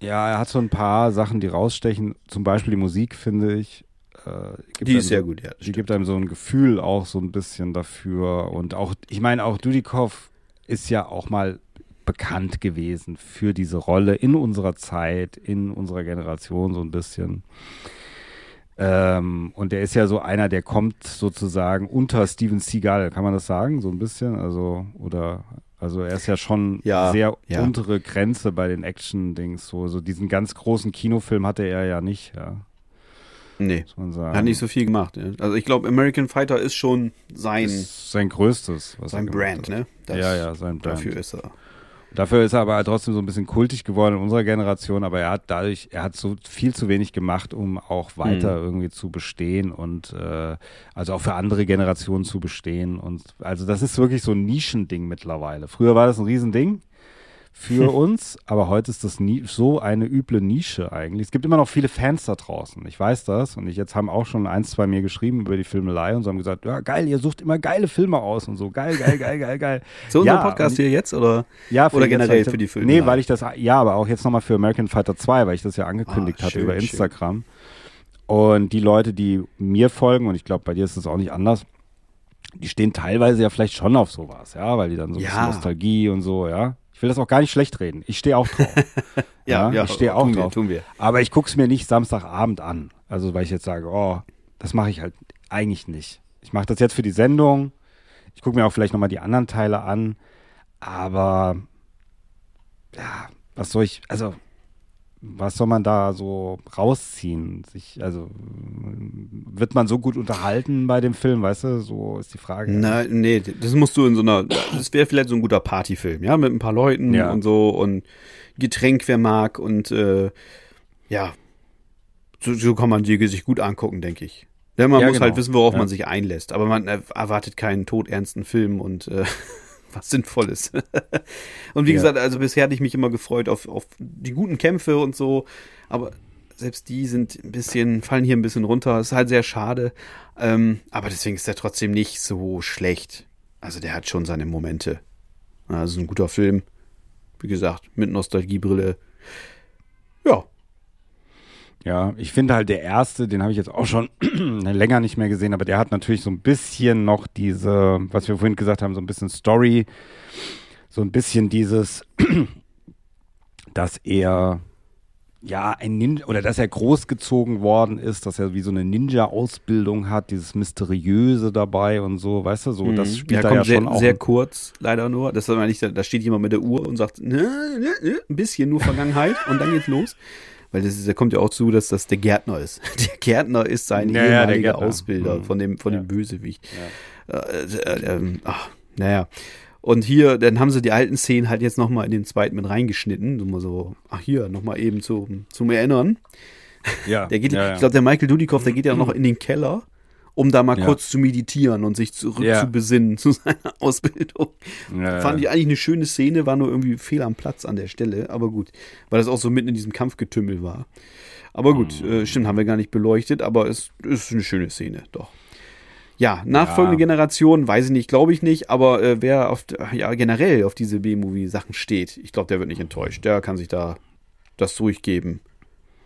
Ja, er hat so ein paar Sachen, die rausstechen. Zum Beispiel die Musik, finde ich. Äh, gibt Die ist sehr so, gut, ja. Die stimmt. gibt einem so ein Gefühl auch so ein bisschen dafür. Und auch, ich meine, auch Dudikoff ist ja auch mal bekannt gewesen für diese Rolle in unserer Zeit, in unserer Generation so ein bisschen. Ähm, und der ist ja so einer, der kommt sozusagen unter Steven Seagal, kann man das sagen, so ein bisschen? Also, oder, also er ist ja schon Ja, sehr ja. untere Grenze bei den Action-Dings. So, so diesen ganz großen Kinofilm hatte er ja nicht, ja. Nee, muss man sagen. hat nicht so viel gemacht. Ja. Also ich glaube, American Fighter ist schon sein, ist sein größtes. Was sein Brand, ne? Das- Ja, ja, sein Brand. Dafür ist er. Dafür ist er aber trotzdem so ein bisschen kultig geworden in unserer Generation, aber er hat dadurch, er hat so viel zu wenig gemacht, um auch weiter Mhm. irgendwie zu bestehen und äh, also auch für andere Generationen zu bestehen. Und also das ist wirklich so ein Nischending mittlerweile. Früher war das ein Riesending für uns, aber heute ist das nie, so eine üble Nische eigentlich. Es gibt immer noch viele Fans da draußen. Ich weiß das und ich jetzt haben auch schon eins, zwei mir geschrieben über die Filmelei und so haben gesagt, ja geil, ihr sucht immer geile Filme aus und so, geil, geil, geil, geil, geil. So unser Ja, Podcast hier jetzt oder? ja, Oder generell halt- für die Filme? Nee, weil ich das, ja, aber auch jetzt nochmal für American Fighter 2, weil ich das ja angekündigt Ah, hatte schön, über schön. Instagram. Und die Leute, die mir folgen, und ich glaube, bei dir ist das auch nicht anders, die stehen teilweise ja vielleicht schon auf sowas, ja, weil die dann so ein Ja. bisschen Nostalgie und so, ja. Ich will das auch gar nicht schlecht reden. Ich stehe auch drauf. Ja, ja, ich stehe auch tun wir, drauf. tun wir. Aber ich guck's mir nicht Samstagabend an. Also, weil ich jetzt sage, oh, das mache ich halt eigentlich nicht. Ich mache das jetzt für die Sendung. Ich gucke mir auch vielleicht nochmal die anderen Teile an. Aber ja, was soll ich, also was soll man da so rausziehen? Sich, also wird man so gut unterhalten bei dem Film, weißt du? So ist die Frage. Na, nee, das musst du in so einer, das wäre vielleicht so ein guter Partyfilm, ja, mit ein paar Leuten Ja. und so und Getränk, wer mag und äh, ja, so, so kann man die sich gut angucken, denke ich. Denn man Ja, muss genau. halt wissen, worauf Ja. man sich einlässt, aber man äh, erwartet keinen todernsten Film und äh, was Sinnvolles. und wie Ja. gesagt, also bisher hatte ich mich immer gefreut auf, auf die guten Kämpfe und so, aber selbst die sind ein bisschen, fallen hier ein bisschen runter. Ist halt sehr schade. Ähm, aber deswegen ist er trotzdem nicht so schlecht. Also der hat schon seine Momente. Also ein guter Film. Wie gesagt, mit Nostalgiebrille. Ja. Ja, ich finde halt der erste, den habe ich jetzt auch schon länger nicht mehr gesehen, aber der hat natürlich so ein bisschen noch diese, was wir vorhin gesagt haben, so ein bisschen Story, so ein bisschen dieses, dass er ja ein Ninja oder dass er großgezogen worden ist, dass er wie so eine Ninja-Ausbildung hat, dieses Mysteriöse dabei und so, weißt du, so das spielt ja, da kommt ja sehr, schon auch. sehr kurz, leider nur. Das ist nicht, da steht jemand mit der Uhr und sagt, ne, ne, ne, ein bisschen nur Vergangenheit und dann geht's los. Weil das ist, da kommt ja auch zu, dass das der Gärtner ist. Der Gärtner ist sein Ja, ja, der ehemaliger. Ausbilder Mhm. von dem, von Ja. dem Bösewicht. Äh, äh, ähm, ach, naja. Und hier, dann haben sie die alten Szenen halt jetzt nochmal in den zweiten mit reingeschnitten. So mal so, ach hier, nochmal eben zum, zum Erinnern. ja, Der geht, ja, ja. ich glaube, der Michael Dudikoff, der geht ja noch in den Keller, um da mal Ja. kurz zu meditieren und sich zurück Ja. zu besinnen zu seiner Ausbildung. Ja. Fand ich eigentlich eine schöne Szene, war nur irgendwie fehl am Platz an der Stelle, aber gut, weil das auch so mitten in diesem Kampfgetümmel war. Aber gut, Mhm. äh, stimmt, haben wir gar nicht beleuchtet, aber es ist eine schöne Szene, doch. Ja, nachfolgende. Generation, weiß ich nicht, glaube ich nicht, aber äh, wer auf, ja, generell auf diese B-Movie-Sachen steht, ich glaube, der wird nicht enttäuscht. Der kann sich da das durchgeben.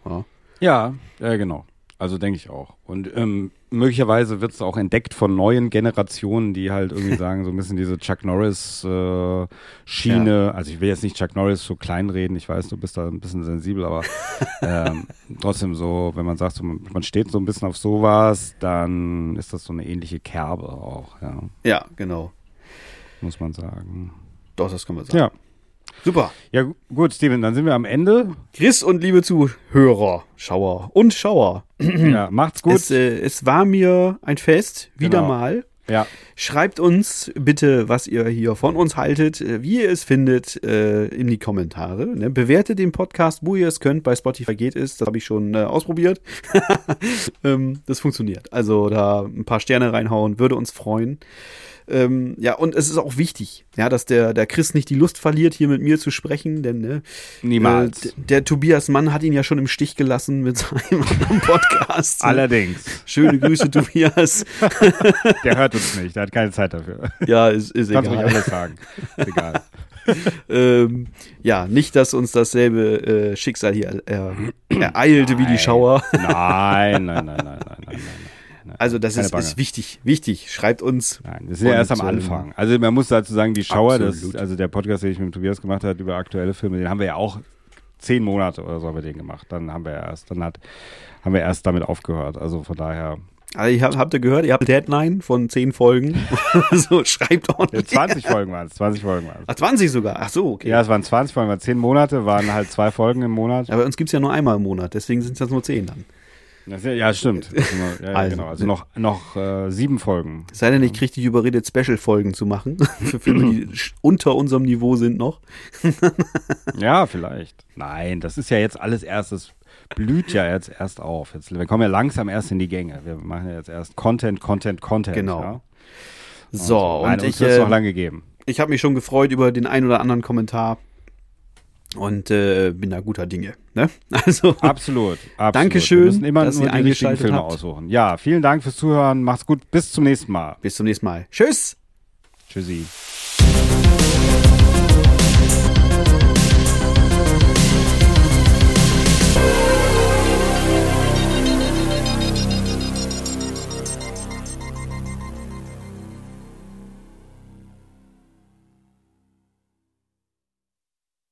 Ja. Ja, ja, genau. Also denke ich auch. Und ähm, möglicherweise wird es auch entdeckt von neuen Generationen, die halt irgendwie sagen, so ein bisschen diese Chuck Norris äh, Schiene. Also ich will jetzt nicht Chuck Norris so kleinreden, ich weiß, du bist da ein bisschen sensibel, aber ähm, trotzdem so, wenn man sagt, so, man man steht so ein bisschen auf sowas, dann ist das so eine ähnliche Kerbe auch, ja, ja, genau. muss man sagen. Doch, das kann man sagen. Ja. Super. Ja, gu- gut, Steven, dann sind wir am Ende. Chris und liebe Zuhörer, Schauer und Schauer. Ja, macht's gut. Es, äh, es war mir ein Fest, wieder Genau. mal. ja. Schreibt uns bitte, was ihr hier von uns haltet, äh, wie ihr es findet, äh, in die Kommentare. Ne? Bewertet den Podcast, wo ihr es könnt. Bei Spotify geht es, das habe ich schon äh, ausprobiert. ähm, das funktioniert. Also da ein paar Sterne reinhauen, würde uns freuen. Ähm, ja, und es ist auch wichtig, ja, dass der, der Chris nicht die Lust verliert, hier mit mir zu sprechen, denn ne, Niemals. Äh, der Tobias Mann hat ihn ja schon im Stich gelassen mit seinem anderen Podcast. Allerdings. Schöne Grüße, Tobias. Der hört uns nicht, der hat keine Zeit dafür. Ja, ist, ist Kannst ruhig egal. alles sagen. Ist egal. ähm, ja, nicht, dass uns dasselbe äh, Schicksal hier äh, ereilte wie die Schauer. Nein, nein, nein, nein, nein, nein, nein. Also das ist, ist wichtig, wichtig. Schreibt uns. Nein, wir sind ja erst am ähm, Anfang. Also man muss dazu sagen, die Schauer, das, also der Podcast, den ich mit Tobias gemacht habe über aktuelle Filme, den haben wir ja auch zehn Monate oder so haben wir den gemacht. Dann haben wir erst, dann hat, haben wir erst damit aufgehört. Also von daher. Also, ich hab, habt ihr gehört, ihr habt Deadline von 10 Folgen. so, schreibt Ja, ordentlich. 20 Folgen waren es, 20 Folgen waren es. Ach, 20 sogar. Ach so, okay. Ja, es waren 20 Folgen, waren 10 Monate, waren halt zwei Folgen im Monat. Aber bei uns gibt's ja nur einmal im Monat, deswegen sind es jetzt nur 10 dann. Ja, stimmt. Also, ja, ja, Also, genau. also noch, noch äh, sieben Folgen. Es sei denn, ich kriege dich überredet, Special-Folgen zu machen. Für Filme, die unter unserem Niveau sind noch. Ja, vielleicht. Nein, das ist ja jetzt alles erst, das blüht ja jetzt erst auf. Jetzt, wir kommen ja langsam erst in die Gänge. Wir machen ja jetzt erst Content, Content, Content. Genau. Ja? So, Nein, und uns ich, wird's äh, noch lange geben. ich habe mich schon gefreut über den ein oder anderen Kommentar. Und äh, bin da guter Dinge. Ne? Also, Absolut, absolut. Dankeschön, Wir müssen immer dass nur ihr die richtigen eingeschaltet Filme habt. aussuchen. Ja, vielen Dank fürs Zuhören. Macht's gut. Bis zum nächsten Mal. bis zum nächsten Mal. Tschüss! Tschüssi.